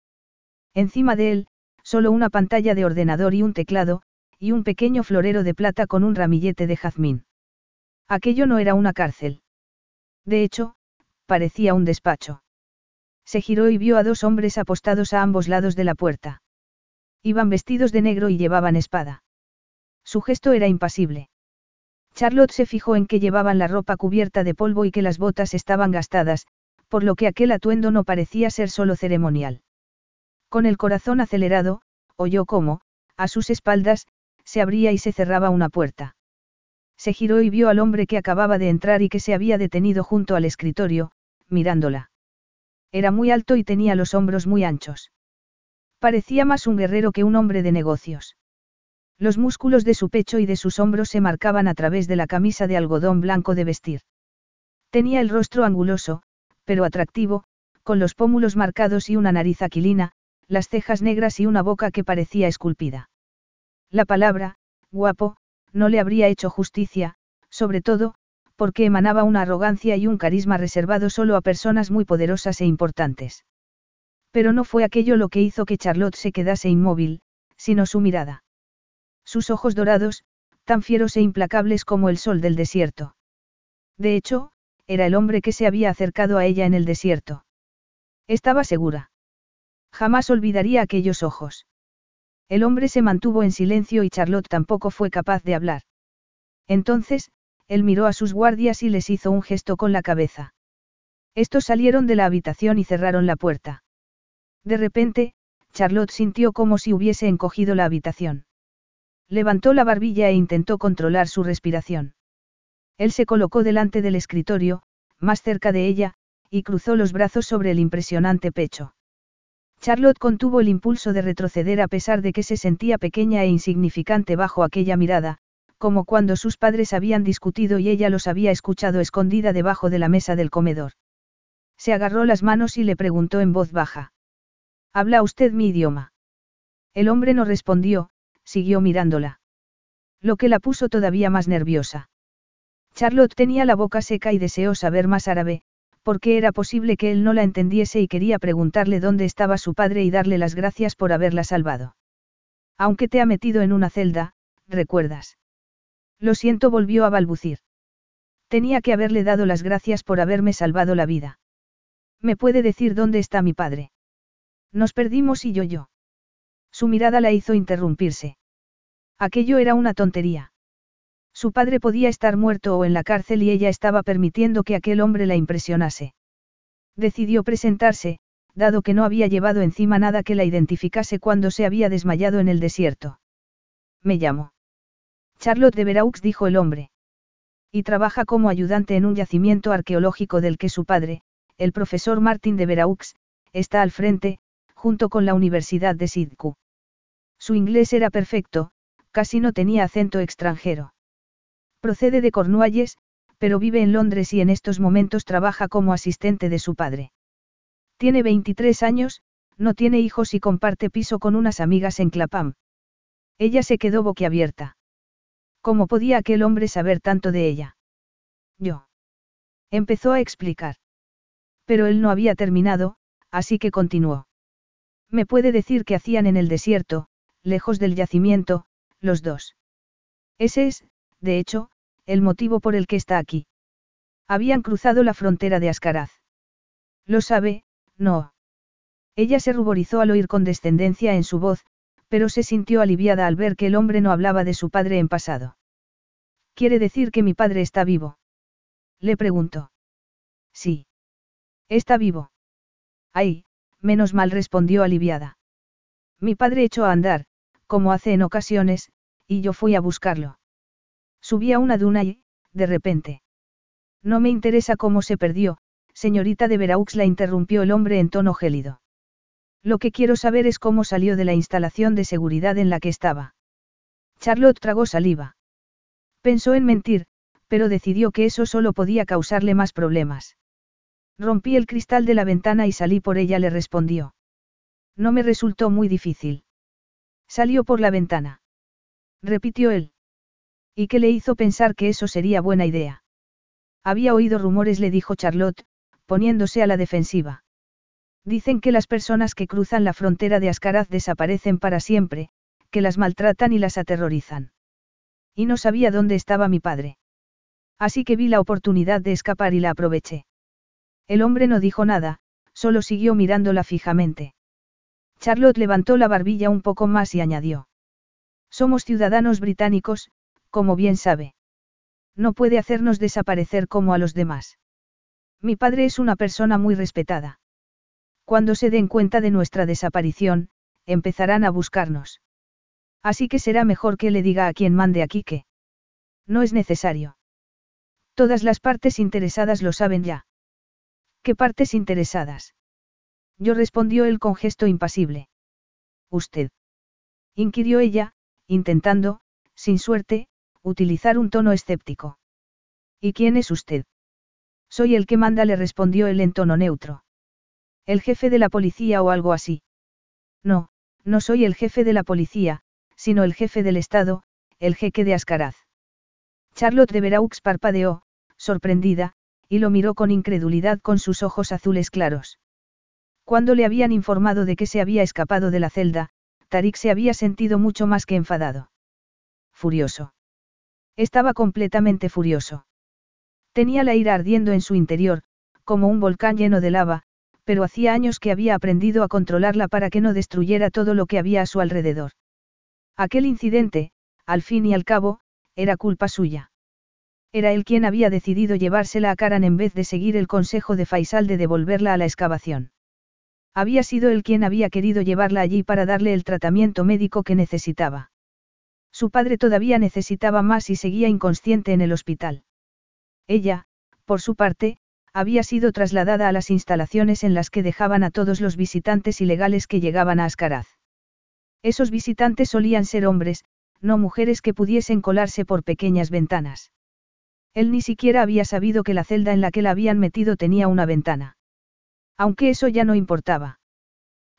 C: Encima de él, solo una pantalla de ordenador y un teclado, y un pequeño florero de plata con un ramillete de jazmín. Aquello no era una cárcel. De hecho, parecía un despacho. Se giró y vio a dos hombres apostados a ambos lados de la puerta. Iban vestidos de negro y llevaban espada. Su gesto era impasible. Charlotte se fijó en que llevaban la ropa cubierta de polvo y que las botas estaban gastadas, por lo que aquel atuendo no parecía ser solo ceremonial. Con el corazón acelerado, oyó cómo, a sus espaldas, se abría y se cerraba una puerta. Se giró y vio al hombre que acababa de entrar y que se había detenido junto al escritorio, mirándola. Era muy alto y tenía los hombros muy anchos. Parecía más un guerrero que un hombre de negocios. Los músculos de su pecho y de sus hombros se marcaban a través de la camisa de algodón blanco de vestir. Tenía el rostro anguloso, pero atractivo, con los pómulos marcados y una nariz aquilina, las cejas negras y una boca que parecía esculpida. La palabra, guapo, no le habría hecho justicia, sobre todo, porque emanaba una arrogancia y un carisma reservado solo a personas muy poderosas e importantes. Pero no fue aquello lo que hizo que Charlotte se quedase inmóvil, sino su mirada. Sus ojos dorados, tan fieros e implacables como el sol del desierto. De hecho, era el hombre que se había acercado a ella en el desierto. Estaba segura. Jamás olvidaría aquellos ojos. El hombre se mantuvo en silencio y Charlotte tampoco fue capaz de hablar. Entonces, él miró a sus guardias y les hizo un gesto con la cabeza. Estos salieron de la habitación y cerraron la puerta. De repente, Charlotte sintió como si hubiese encogido la habitación. Levantó la barbilla e intentó controlar su respiración. Él se colocó delante del escritorio, más cerca de ella, y cruzó los brazos sobre el impresionante pecho. Charlotte contuvo el impulso de retroceder a pesar de que se sentía pequeña e insignificante bajo aquella mirada, como cuando sus padres habían discutido y ella los había escuchado escondida debajo de la mesa del comedor. Se agarró las manos y le preguntó en voz baja. ¿Habla usted mi idioma? El hombre no respondió, siguió mirándola. Lo que la puso todavía más nerviosa. Charlotte tenía la boca seca y deseó saber más árabe, porque era posible que él no la entendiese y quería preguntarle dónde estaba su padre y darle las gracias por haberla salvado. Aunque te ha metido en una celda, recuerdas. Lo siento, volvió a balbucir. Tenía que haberle dado las gracias por haberme salvado la vida. ¿Me puede decir dónde está mi padre? Nos perdimos y yo yo. Su mirada la hizo interrumpirse. Aquello era una tontería. Su padre podía estar muerto o en la cárcel y ella estaba permitiendo que aquel hombre la impresionase. Decidió presentarse, dado que no había llevado encima nada que la identificase cuando se había desmayado en el desierto. Me llamo. Charlotte de Veraux dijo el hombre. Y trabaja como ayudante en un yacimiento arqueológico del que su padre, el profesor Martin de Veraux, está al frente, junto con la Universidad de Sidcu. Su inglés era perfecto, casi no tenía acento extranjero. Procede de Cornualles, pero vive en Londres y en estos momentos trabaja como asistente de su padre. Tiene 23 años, no tiene hijos y comparte piso con unas amigas en Clapham. Ella se quedó boquiabierta. ¿Cómo podía aquel hombre saber tanto de ella? Yo. Empezó a explicar. Pero él no había terminado, así que continuó. Me puede decir qué hacían en el desierto, lejos del yacimiento, los dos. Ese es, de hecho, el motivo por el que está aquí. Habían cruzado la frontera de Ascaraz. Lo sabe, no. Ella se ruborizó al oír condescendencia en su voz, pero se sintió aliviada al ver que el hombre no hablaba de su padre en pasado. ¿Quiere decir que mi padre está vivo? Le preguntó. Sí. Está vivo. Ay, menos mal respondió aliviada. Mi padre echó a andar, como hace en ocasiones, y yo fui a buscarlo. Subí a una duna y, de repente. No me interesa cómo se perdió, señorita de Veraux la interrumpió el hombre en tono gélido. Lo que quiero saber es cómo salió de la instalación de seguridad en la que estaba. Charlotte tragó saliva. Pensó en mentir, pero decidió que eso solo podía causarle más problemas. Rompí el cristal de la ventana y salí por ella, le respondió. No me resultó muy difícil. Salió por la ventana. Repitió él. ¿Y qué le hizo pensar que eso sería buena idea? Había oído rumores, le dijo Charlotte, poniéndose a la defensiva. Dicen que las personas que cruzan la frontera de Ascaraz desaparecen para siempre, que las maltratan y las aterrorizan. Y no sabía dónde estaba mi padre. Así que vi la oportunidad de escapar y la aproveché. El hombre no dijo nada, solo siguió mirándola fijamente. Charlotte levantó la barbilla un poco más y añadió. Somos ciudadanos británicos, como bien sabe. No puede hacernos desaparecer como a los demás. Mi padre es una persona muy respetada. Cuando se den cuenta de nuestra desaparición, empezarán a buscarnos. Así que será mejor que le diga a quien mande aquí que. No es necesario. Todas las partes interesadas lo saben ya. ¿Qué partes interesadas? Yo respondió él con gesto impasible. Usted. Inquirió ella, intentando, sin suerte, utilizar un tono escéptico. ¿Y quién es usted? Soy el que manda, le respondió él en tono neutro. El jefe de la policía o algo así. No, no soy el jefe de la policía, sino el jefe del Estado, el jeque de Ascaraz. Charlotte de Veraux parpadeó, sorprendida, y lo miró con incredulidad con sus ojos azules claros. Cuando le habían informado de que se había escapado de la celda, Tarik se había sentido mucho más que enfadado. Furioso. Estaba completamente furioso. Tenía la ira ardiendo en su interior, como un volcán lleno de lava, pero hacía años que había aprendido a controlarla para que no destruyera todo lo que había a su alrededor. Aquel incidente, al fin y al cabo, era culpa suya. Era él quien había decidido llevársela a Karan en vez de seguir el consejo de Faisal de devolverla a la excavación. Había sido él quien había querido llevarla allí para darle el tratamiento médico que necesitaba. Su padre todavía necesitaba más y seguía inconsciente en el hospital. Ella, por su parte, había sido trasladada a las instalaciones en las que dejaban a todos los visitantes ilegales que llegaban a Ascaraz. Esos visitantes solían ser hombres, no mujeres que pudiesen colarse por pequeñas ventanas. Él ni siquiera había sabido que la celda en la que la habían metido tenía una ventana. Aunque eso ya no importaba.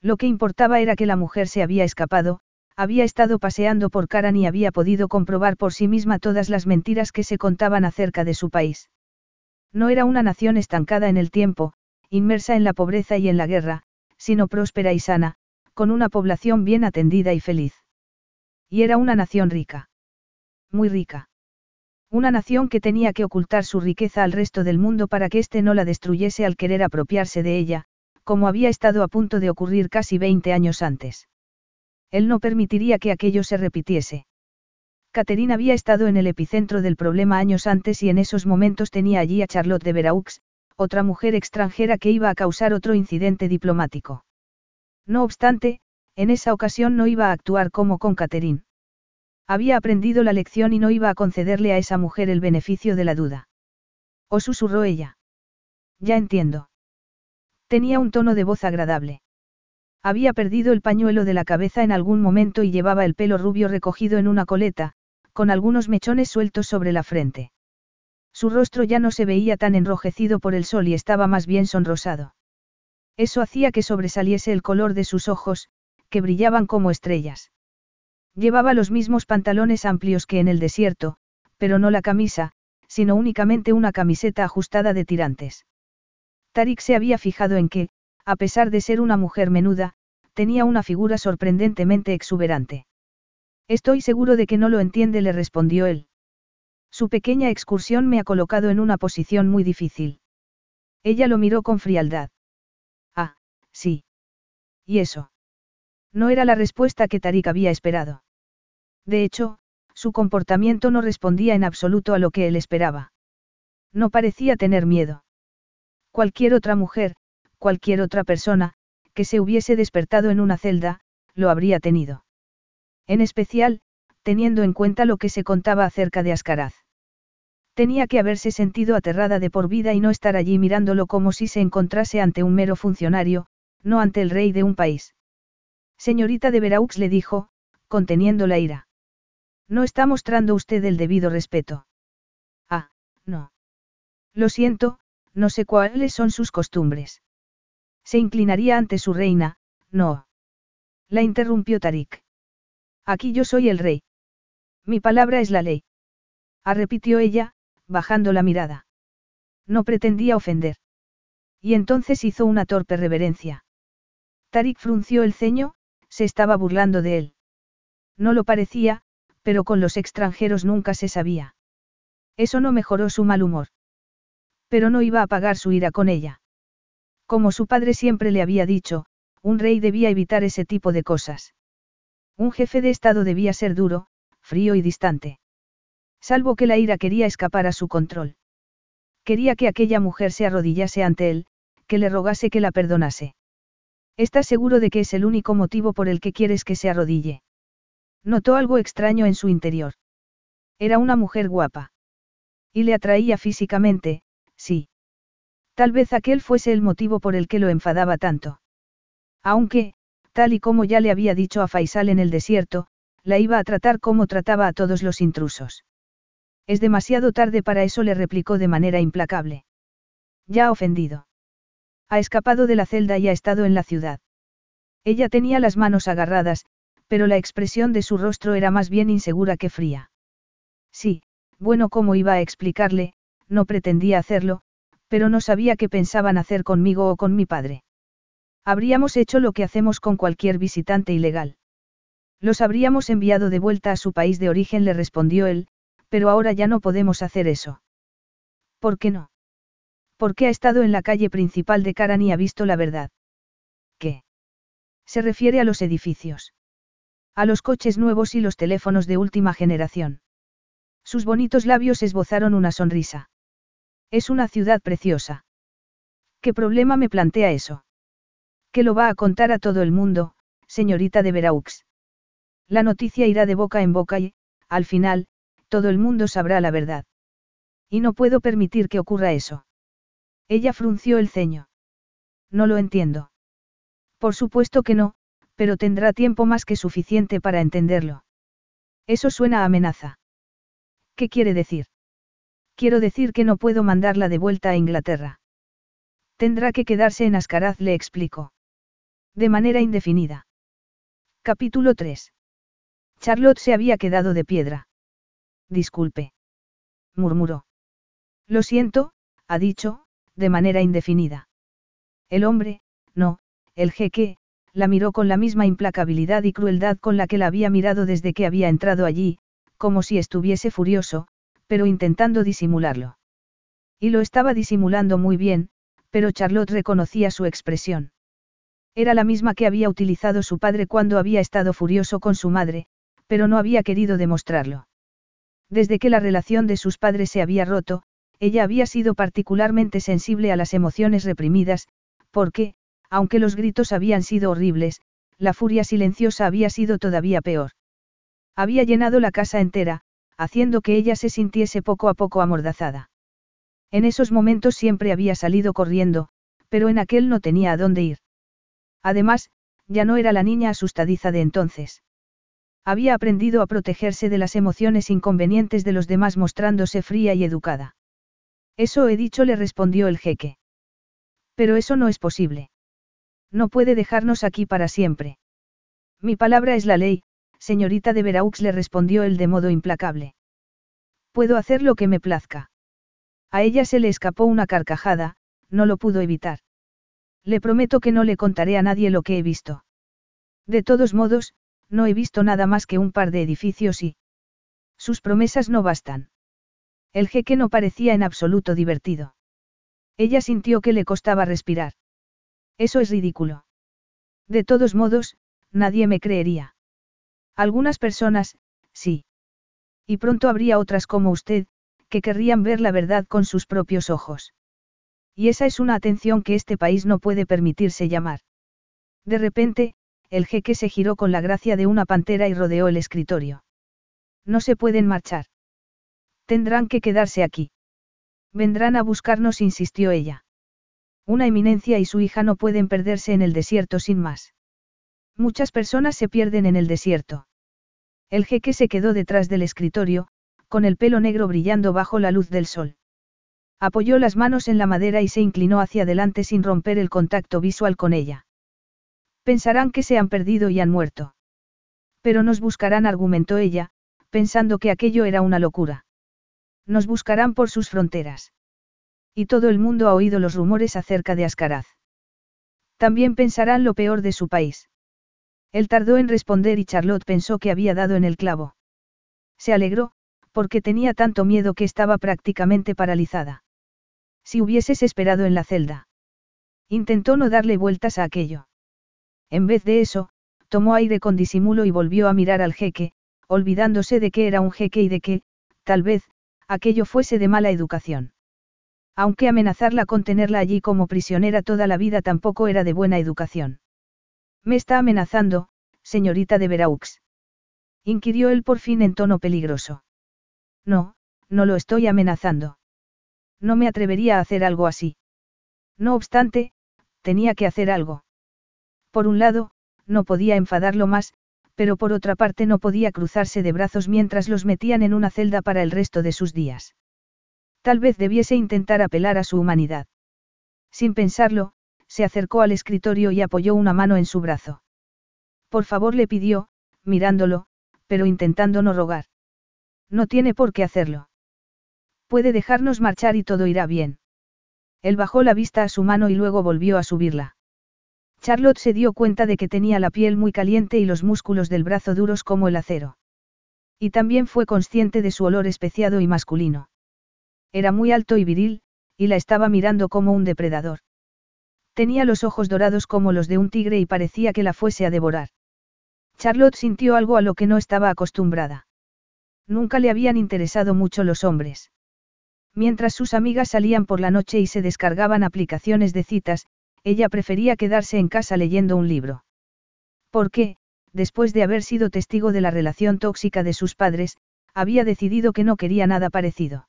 C: Lo que importaba era que la mujer se había escapado, había estado paseando por Karan y había podido comprobar por sí misma todas las mentiras que se contaban acerca de su país. No era una nación estancada en el tiempo, inmersa en la pobreza y en la guerra, sino próspera y sana, con una población bien atendida y feliz. Y era una nación rica. Muy rica. Una nación que tenía que ocultar su riqueza al resto del mundo para que éste no la destruyese al querer apropiarse de ella, como había estado a punto de ocurrir casi 20 años antes. Él no permitiría que aquello se repitiese. Catherine había estado en el epicentro del problema años antes y en esos momentos tenía allí a Charlotte de Veraux, otra mujer extranjera que iba a causar otro incidente diplomático. No obstante, en esa ocasión no iba a actuar como con Catherine. Había aprendido la lección y no iba a concederle a esa mujer el beneficio de la duda. O susurró ella. Ya entiendo. Tenía un tono de voz agradable. Había perdido el pañuelo de la cabeza en algún momento y llevaba el pelo rubio recogido en una coleta, con algunos mechones sueltos sobre la frente. Su rostro ya no se veía tan enrojecido por el sol y estaba más bien sonrosado. Eso hacía que sobresaliese el color de sus ojos, que brillaban como estrellas. Llevaba los mismos pantalones amplios que en el desierto, pero no la camisa, sino únicamente una camiseta ajustada de tirantes. Tarik se había fijado en que, a pesar de ser una mujer menuda, tenía una figura sorprendentemente exuberante. Estoy seguro de que no lo entiende, le respondió él. Su pequeña excursión me ha colocado en una posición muy difícil. Ella lo miró con frialdad. Ah, sí. ¿Y eso? No era la respuesta que Tarik había esperado. De hecho, su comportamiento no respondía en absoluto a lo que él esperaba. No parecía tener miedo. Cualquier otra mujer, cualquier otra persona, que se hubiese despertado en una celda, lo habría tenido. En especial, teniendo en cuenta lo que se contaba acerca de Ascaraz. Tenía que haberse sentido aterrada de por vida y no estar allí mirándolo como si se encontrase ante un mero funcionario, no ante el rey de un país. Señorita de Veraux le dijo, conteniendo la ira. No está mostrando usted el debido respeto. Ah, no. Lo siento, no sé cuáles son sus costumbres. Se inclinaría ante su reina, no. La interrumpió Tarik. Aquí yo soy el rey. Mi palabra es la ley. Arrepitió ella, bajando la mirada. No pretendía ofender. Y entonces hizo una torpe reverencia. Tarik frunció el ceño, se estaba burlando de él. No lo parecía, pero con los extranjeros nunca se sabía. Eso no mejoró su mal humor. Pero no iba a pagar su ira con ella. Como su padre siempre le había dicho, un rey debía evitar ese tipo de cosas. Un jefe de Estado debía ser duro, frío y distante. Salvo que la ira quería escapar a su control. Quería que aquella mujer se arrodillase ante él, que le rogase que la perdonase. ¿Estás seguro de que es el único motivo por el que quieres que se arrodille? Notó algo extraño en su interior. Era una mujer guapa. Y le atraía físicamente, sí. Tal vez aquel fuese el motivo por el que lo enfadaba tanto. Aunque, tal y como ya le había dicho a Faisal en el desierto, la iba a tratar como trataba a todos los intrusos. Es demasiado tarde para eso, le replicó de manera implacable. Ya ha ofendido. Ha escapado de la celda y ha estado en la ciudad. Ella tenía las manos agarradas, pero la expresión de su rostro era más bien insegura que fría. Sí, bueno, ¿cómo iba a explicarle? No pretendía hacerlo, pero no sabía qué pensaban hacer conmigo o con mi padre. Habríamos hecho lo que hacemos con cualquier visitante ilegal. Los habríamos enviado de vuelta a su país de origen, le respondió él, pero ahora ya no podemos hacer eso. ¿Por qué no? Porque ha estado en la calle principal de Karan y ha visto la verdad. ¿Qué? Se refiere a los edificios. A los coches nuevos y los teléfonos de última generación. Sus bonitos labios esbozaron una sonrisa. Es una ciudad preciosa. ¿Qué problema me plantea eso? Que lo va a contar a todo el mundo, señorita de Veraux. La noticia irá de boca en boca y, al final, todo el mundo sabrá la verdad. Y no puedo permitir que ocurra eso. Ella frunció el ceño. No lo entiendo. Por supuesto que no, pero tendrá tiempo más que suficiente para entenderlo. Eso suena a amenaza. ¿Qué quiere decir? Quiero decir que no puedo mandarla de vuelta a Inglaterra. Tendrá que quedarse en Ascaraz, le explico. De manera indefinida. Capítulo 3. Charlotte se había quedado de piedra. Disculpe. murmuró. Lo siento, ha dicho, de manera indefinida. El hombre, no, el jeque, la miró con la misma implacabilidad y crueldad con la que la había mirado desde que había entrado allí, como si estuviese furioso, pero intentando disimularlo. Y lo estaba disimulando muy bien, pero Charlotte reconocía su expresión. Era la misma que había utilizado su padre cuando había estado furioso con su madre, pero no había querido demostrarlo. Desde que la relación de sus padres se había roto, ella había sido particularmente sensible a las emociones reprimidas, porque, aunque los gritos habían sido horribles, la furia silenciosa había sido todavía peor. Había llenado la casa entera, haciendo que ella se sintiese poco a poco amordazada. En esos momentos siempre había salido corriendo, pero en aquel no tenía a dónde ir. Además, ya no era la niña asustadiza de entonces. Había aprendido a protegerse de las emociones inconvenientes de los demás mostrándose fría y educada. Eso he dicho, le respondió el jeque. Pero eso no es posible. No puede dejarnos aquí para siempre. Mi palabra es la ley, señorita de Veraux le respondió él de modo implacable. Puedo hacer lo que me plazca. A ella se le escapó una carcajada, no lo pudo evitar. Le prometo que no le contaré a nadie lo que he visto. De todos modos, no he visto nada más que un par de edificios y... Sus promesas no bastan. El jeque no parecía en absoluto divertido. Ella sintió que le costaba respirar. Eso es ridículo. De todos modos, nadie me creería. Algunas personas, sí. Y pronto habría otras como usted, que querrían ver la verdad con sus propios ojos. Y esa es una atención que este país no puede permitirse llamar. De repente, el jeque se giró con la gracia de una pantera y rodeó el escritorio. No se pueden marchar. Tendrán que quedarse aquí. Vendrán a buscarnos, insistió ella. Una eminencia y su hija no pueden perderse en el desierto sin más. Muchas personas se pierden en el desierto. El jeque se quedó detrás del escritorio, con el pelo negro brillando bajo la luz del sol. Apoyó las manos en la madera y se inclinó hacia adelante sin romper el contacto visual con ella. Pensarán que se han perdido y han muerto. Pero nos buscarán, argumentó ella, pensando que aquello era una locura. Nos buscarán por sus fronteras. Y todo el mundo ha oído los rumores acerca de Ascaraz. También pensarán lo peor de su país. Él tardó en responder y Charlotte pensó que había dado en el clavo. Se alegró, porque tenía tanto miedo que estaba prácticamente paralizada. Si hubieses esperado en la celda. Intentó no darle vueltas a aquello. En vez de eso, tomó aire con disimulo y volvió a mirar al jeque, olvidándose de que era un jeque y de que, tal vez, aquello fuese de mala educación. Aunque amenazarla con tenerla allí como prisionera toda la vida tampoco era de buena educación. Me está amenazando, señorita de Veraux. Inquirió él por fin en tono peligroso. No, no lo estoy amenazando. No me atrevería a hacer algo así. No obstante, tenía que hacer algo. Por un lado, no podía enfadarlo más, pero por otra parte no podía cruzarse de brazos mientras los metían en una celda para el resto de sus días. Tal vez debiese intentar apelar a su humanidad. Sin pensarlo, se acercó al escritorio y apoyó una mano en su brazo. Por favor le pidió, mirándolo, pero intentando no rogar. No tiene por qué hacerlo. Puede dejarnos marchar y todo irá bien. Él bajó la vista a su mano y luego volvió a subirla. Charlotte se dio cuenta de que tenía la piel muy caliente y los músculos del brazo duros como el acero. Y también fue consciente de su olor especiado y masculino. Era muy alto y viril, y la estaba mirando como un depredador. Tenía los ojos dorados como los de un tigre y parecía que la fuese a devorar. Charlotte sintió algo a lo que no estaba acostumbrada. Nunca le habían interesado mucho los hombres. Mientras sus amigas salían por la noche y se descargaban aplicaciones de citas, ella prefería quedarse en casa leyendo un libro. Porque, después de haber sido testigo de la relación tóxica de sus padres, había decidido que no quería nada parecido.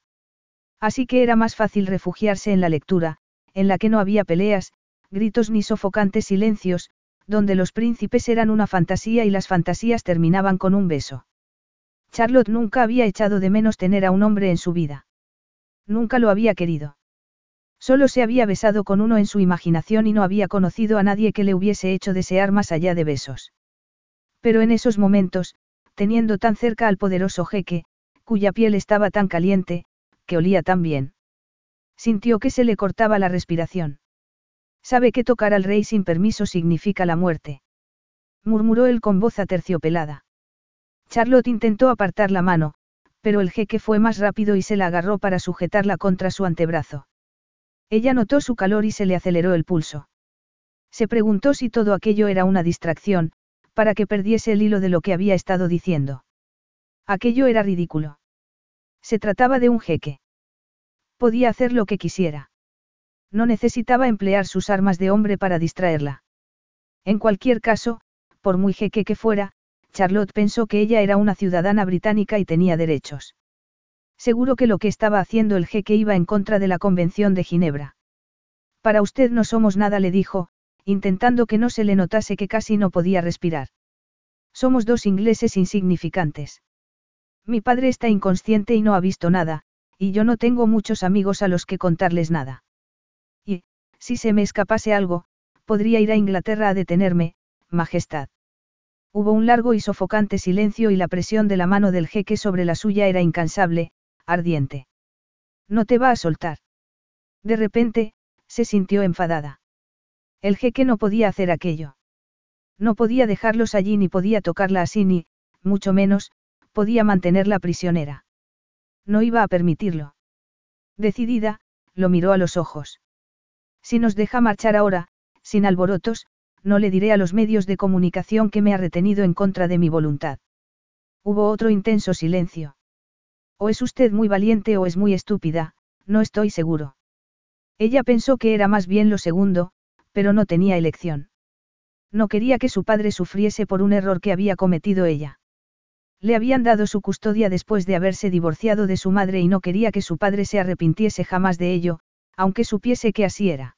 C: Así que era más fácil refugiarse en la lectura, en la que no había peleas, gritos ni sofocantes silencios, donde los príncipes eran una fantasía y las fantasías terminaban con un beso. Charlotte nunca había echado de menos tener a un hombre en su vida. Nunca lo había querido. Solo se había besado con uno en su imaginación y no había conocido a nadie que le hubiese hecho desear más allá de besos. Pero en esos momentos, teniendo tan cerca al poderoso jeque, cuya piel estaba tan caliente, que olía tan bien. Sintió que se le cortaba la respiración. Sabe que tocar al rey sin permiso significa la muerte. Murmuró él con voz aterciopelada. Charlotte intentó apartar la mano, pero el jeque fue más rápido y se la agarró para sujetarla contra su antebrazo. Ella notó su calor y se le aceleró el pulso. Se preguntó si todo aquello era una distracción, para que perdiese el hilo de lo que había estado diciendo. Aquello era ridículo. Se trataba de un jeque. Podía hacer lo que quisiera. No necesitaba emplear sus armas de hombre para distraerla. En cualquier caso, por muy jeque que fuera, Charlotte pensó que ella era una ciudadana británica y tenía derechos. Seguro que lo que estaba haciendo el jeque iba en contra de la Convención de Ginebra. Para usted no somos nada, le dijo, intentando que no se le notase que casi no podía respirar. Somos dos ingleses insignificantes. Mi padre está inconsciente y no ha visto nada, y yo no tengo muchos amigos a los que contarles nada. Si se me escapase algo, podría ir a Inglaterra a detenerme, Majestad. Hubo un largo y sofocante silencio y la presión de la mano del jeque sobre la suya era incansable, ardiente. No te va a soltar. De repente, se sintió enfadada. El jeque no podía hacer aquello. No podía dejarlos allí ni podía tocarla así ni, mucho menos, podía mantenerla prisionera. No iba a permitirlo. Decidida, lo miró a los ojos. Si nos deja marchar ahora, sin alborotos, no le diré a los medios de comunicación que me ha retenido en contra de mi voluntad. Hubo otro intenso silencio. O es usted muy valiente o es muy estúpida, no estoy seguro. Ella pensó que era más bien lo segundo, pero no tenía elección. No quería que su padre sufriese por un error que había cometido ella. Le habían dado su custodia después de haberse divorciado de su madre y no quería que su padre se arrepintiese jamás de ello, aunque supiese que así era.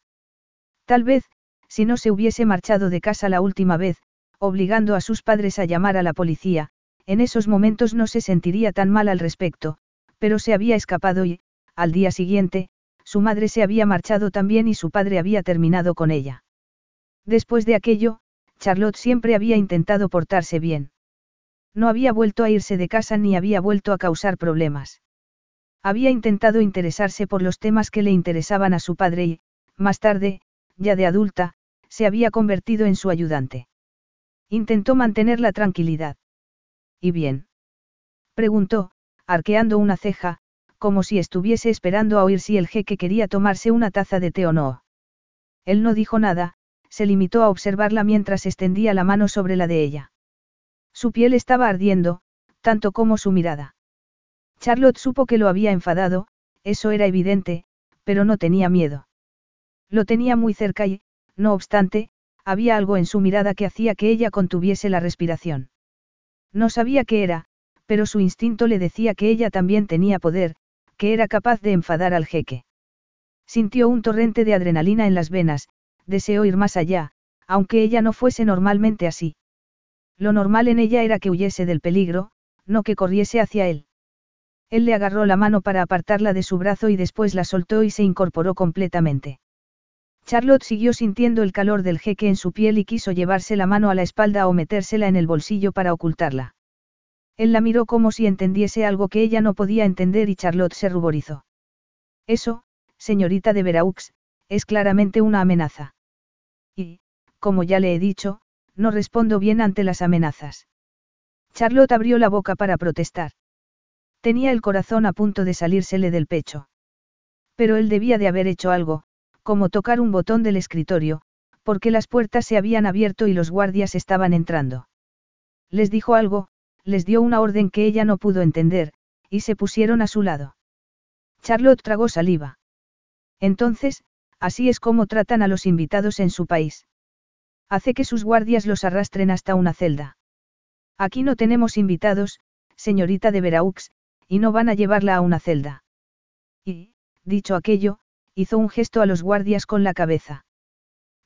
C: Tal vez, si no se hubiese marchado de casa la última vez, obligando a sus padres a llamar a la policía, en esos momentos no se sentiría tan mal al respecto, pero se había escapado y, al día siguiente, su madre se había marchado también y su padre había terminado con ella. Después de aquello, Charlotte siempre había intentado portarse bien. No había vuelto a irse de casa ni había vuelto a causar problemas. Había intentado interesarse por los temas que le interesaban a su padre y, más tarde, ya de adulta, se había convertido en su ayudante. Intentó mantener la tranquilidad. ¿Y bien? Preguntó, arqueando una ceja, como si estuviese esperando a oír si el jeque quería tomarse una taza de té o no. Él no dijo nada, se limitó a observarla mientras extendía la mano sobre la de ella. Su piel estaba ardiendo, tanto como su mirada. Charlotte supo que lo había enfadado, eso era evidente, pero no tenía miedo. Lo tenía muy cerca y, no obstante, había algo en su mirada que hacía que ella contuviese la respiración. No sabía qué era, pero su instinto le decía que ella también tenía poder, que era capaz de enfadar al jeque. Sintió un torrente de adrenalina en las venas, deseó ir más allá, aunque ella no fuese normalmente así. Lo normal en ella era que huyese del peligro, no que corriese hacia él. Él le agarró la mano para apartarla de su brazo y después la soltó y se incorporó completamente. Charlotte siguió sintiendo el calor del jeque en su piel y quiso llevarse la mano a la espalda o metérsela en el bolsillo para ocultarla. Él la miró como si entendiese algo que ella no podía entender y Charlotte se ruborizó. Eso, señorita de Veraux, es claramente una amenaza. Y, como ya le he dicho, no respondo bien ante las amenazas. Charlotte abrió la boca para protestar. Tenía el corazón a punto de salírsele del pecho. Pero él debía de haber hecho algo, como tocar un botón del escritorio, porque las puertas se habían abierto y los guardias estaban entrando. Les dijo algo, les dio una orden que ella no pudo entender, y se pusieron a su lado. Charlotte tragó saliva. Entonces, así es como tratan a los invitados en su país. Hace que sus guardias los arrastren hasta una celda. Aquí no tenemos invitados, señorita de Veraux, y no van a llevarla a una celda. Y, dicho aquello, hizo un gesto a los guardias con la cabeza.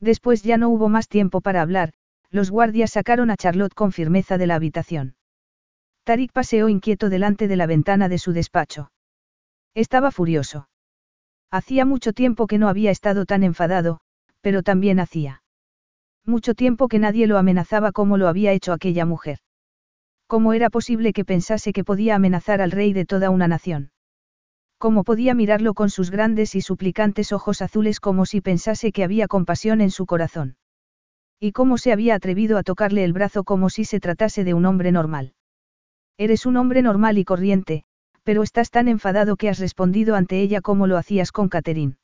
C: Después ya no hubo más tiempo para hablar, los guardias sacaron a Charlotte con firmeza de la habitación. Tarik paseó inquieto delante de la ventana de su despacho. Estaba furioso. Hacía mucho tiempo que no había estado tan enfadado, pero también hacía. Mucho tiempo que nadie lo amenazaba como lo había hecho aquella mujer. ¿Cómo era posible que pensase que podía amenazar al rey de toda una nación? ¿Cómo podía mirarlo con sus grandes y suplicantes ojos azules como si pensase que había compasión en su corazón? ¿Y cómo se había atrevido a tocarle el brazo como si se tratase de un hombre normal? Eres un hombre normal y corriente, pero estás tan enfadado que has respondido ante ella como lo hacías con Catherine.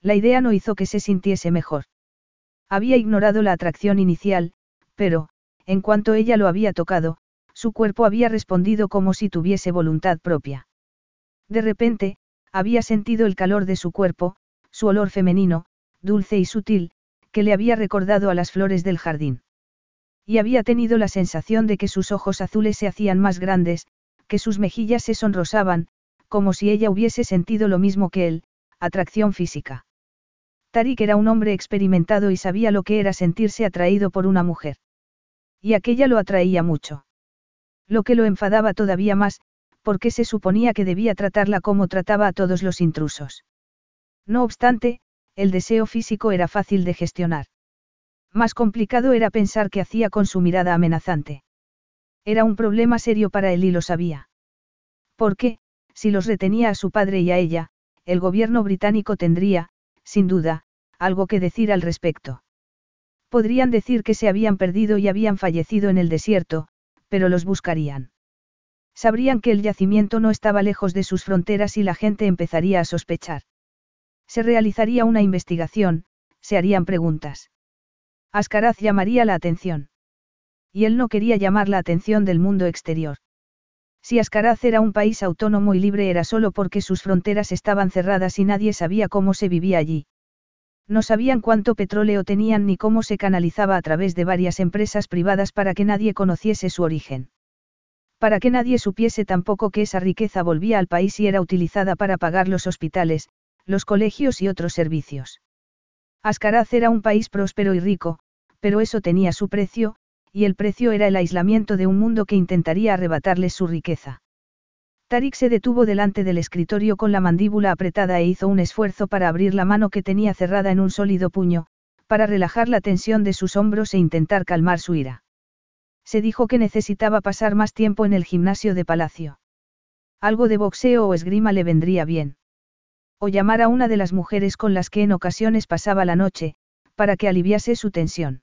C: La idea no hizo que se sintiese mejor. Había ignorado la atracción inicial, pero, en cuanto ella lo había tocado, su cuerpo había respondido como si tuviese voluntad propia. De repente, había sentido el calor de su cuerpo, su olor femenino, dulce y sutil, que le había recordado a las flores del jardín. Y había tenido la sensación de que sus ojos azules se hacían más grandes, que sus mejillas se sonrosaban, como si ella hubiese sentido lo mismo que él, atracción física. Tarik era un hombre experimentado y sabía lo que era sentirse atraído por una mujer. Y aquella lo atraía mucho. Lo que lo enfadaba todavía más, porque se suponía que debía tratarla como trataba a todos los intrusos. No obstante, el deseo físico era fácil de gestionar. Más complicado era pensar qué hacía con su mirada amenazante. Era un problema serio para él y lo sabía. Porque, si los retenía a su padre y a ella, el gobierno británico tendría, sin duda, algo que decir al respecto. Podrían decir que se habían perdido y habían fallecido en el desierto, pero los buscarían. Sabrían que el yacimiento no estaba lejos de sus fronteras y la gente empezaría a sospechar. Se realizaría una investigación, se harían preguntas. Ascaraz llamaría la atención. Y él no quería llamar la atención del mundo exterior. Si Ascaraz era un país autónomo y libre era solo porque sus fronteras estaban cerradas y nadie sabía cómo se vivía allí. No sabían cuánto petróleo tenían ni cómo se canalizaba a través de varias empresas privadas para que nadie conociese su origen. Para que nadie supiese tampoco que esa riqueza volvía al país y era utilizada para pagar los hospitales, los colegios y otros servicios. Ascaraz era un país próspero y rico, pero eso tenía su precio, y el precio era el aislamiento de un mundo que intentaría arrebatarles su riqueza. Tarik se detuvo delante del escritorio con la mandíbula apretada e hizo un esfuerzo para abrir la mano que tenía cerrada en un sólido puño, para relajar la tensión de sus hombros e intentar calmar su ira. Se dijo que necesitaba pasar más tiempo en el gimnasio de palacio. Algo de boxeo o esgrima le vendría bien. O llamar a una de las mujeres con las que en ocasiones pasaba la noche, para que aliviase su tensión.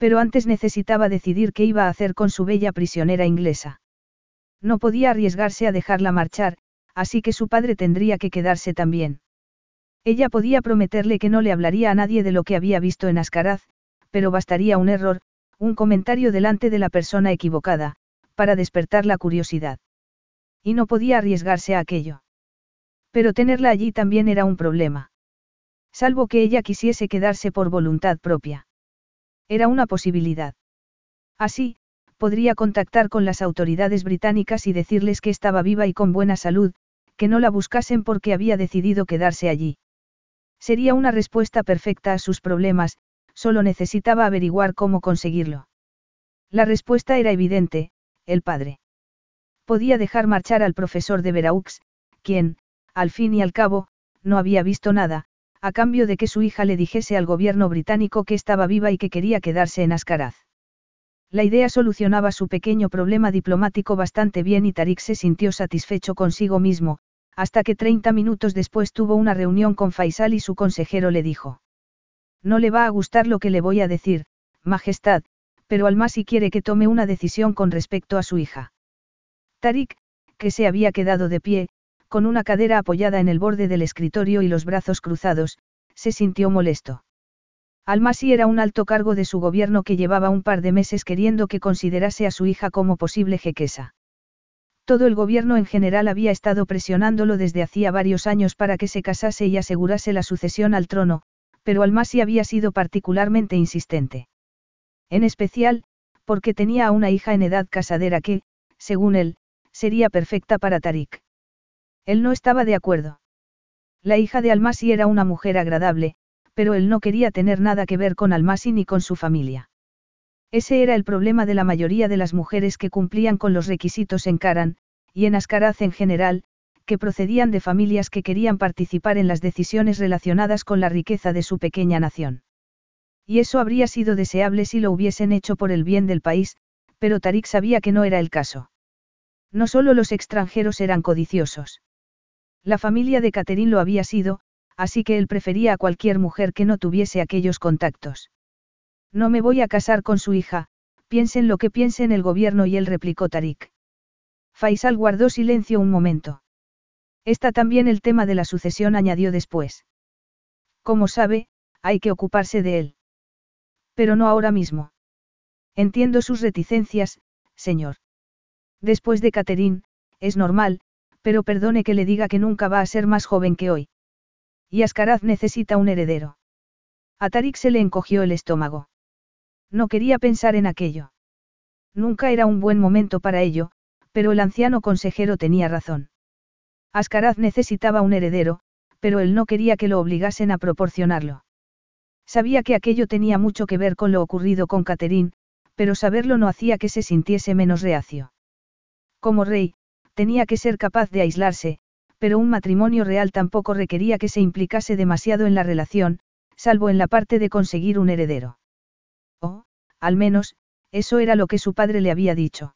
C: Pero antes necesitaba decidir qué iba a hacer con su bella prisionera inglesa. No podía arriesgarse a dejarla marchar, así que su padre tendría que quedarse también. Ella podía prometerle que no le hablaría a nadie de lo que había visto en Ascaraz, pero bastaría un error, un comentario delante de la persona equivocada, para despertar la curiosidad. Y no podía arriesgarse a aquello. Pero tenerla allí también era un problema. Salvo que ella quisiese quedarse por voluntad propia. Era una posibilidad. Así, podría contactar con las autoridades británicas y decirles que estaba viva y con buena salud, que no la buscasen porque había decidido quedarse allí. Sería una respuesta perfecta a sus problemas, solo necesitaba averiguar cómo conseguirlo. La respuesta era evidente, el padre. Podía dejar marchar al profesor de Veraux, quien, al fin y al cabo, no había visto nada, a cambio de que su hija le dijese al gobierno británico que estaba viva y que quería quedarse en Ascaraz. La idea solucionaba su pequeño problema diplomático bastante bien y Tarik se sintió satisfecho consigo mismo, hasta que 30 minutos después tuvo una reunión con Faisal y su consejero le dijo. No le va a gustar lo que le voy a decir, Majestad, pero Almasi quiere que tome una decisión con respecto a su hija. Tarik, que se había quedado de pie, con una cadera apoyada en el borde del escritorio y los brazos cruzados, se sintió molesto. Almasi era un alto cargo de su gobierno que llevaba un par de meses queriendo que considerase a su hija como posible jequesa. Todo el gobierno en general había estado presionándolo desde hacía varios años para que se casase y asegurase la sucesión al trono, pero Almasi había sido particularmente insistente. En especial, porque tenía a una hija en edad casadera que, según él, sería perfecta para Tarik. Él no estaba de acuerdo. La hija de Almasi era una mujer agradable, pero él no quería tener nada que ver con Almasi ni con su familia. Ese era el problema de la mayoría de las mujeres que cumplían con los requisitos en Karan, y en Ascaraz en general, que procedían de familias que querían participar en las decisiones relacionadas con la riqueza de su pequeña nación. Y eso habría sido deseable si lo hubiesen hecho por el bien del país, pero Tarik sabía que no era el caso. No solo los extranjeros eran codiciosos. La familia de Catherine lo había sido, así que él prefería a cualquier mujer que no tuviese aquellos contactos. No me voy a casar con su hija, piensen lo que piensen el gobierno y él replicó Tarik. Faisal guardó silencio un momento. Está también el tema de la sucesión, añadió después. Como sabe, hay que ocuparse de él. Pero no ahora mismo. Entiendo sus reticencias, señor. Después de Catherine, es normal, pero perdone que le diga que nunca va a ser más joven que hoy. Y Ascaraz necesita un heredero. A se le encogió el estómago. No quería pensar en aquello. Nunca era un buen momento para ello, pero el anciano consejero tenía razón. Ascaraz necesitaba un heredero, pero él no quería que lo obligasen a proporcionarlo. Sabía que aquello tenía mucho que ver con lo ocurrido con Catherine, pero saberlo no hacía que se sintiese menos reacio. Como rey, tenía que ser capaz de aislarse, pero un matrimonio real tampoco requería que se implicase demasiado en la relación, salvo en la parte de conseguir un heredero. O, al menos, eso era lo que su padre le había dicho.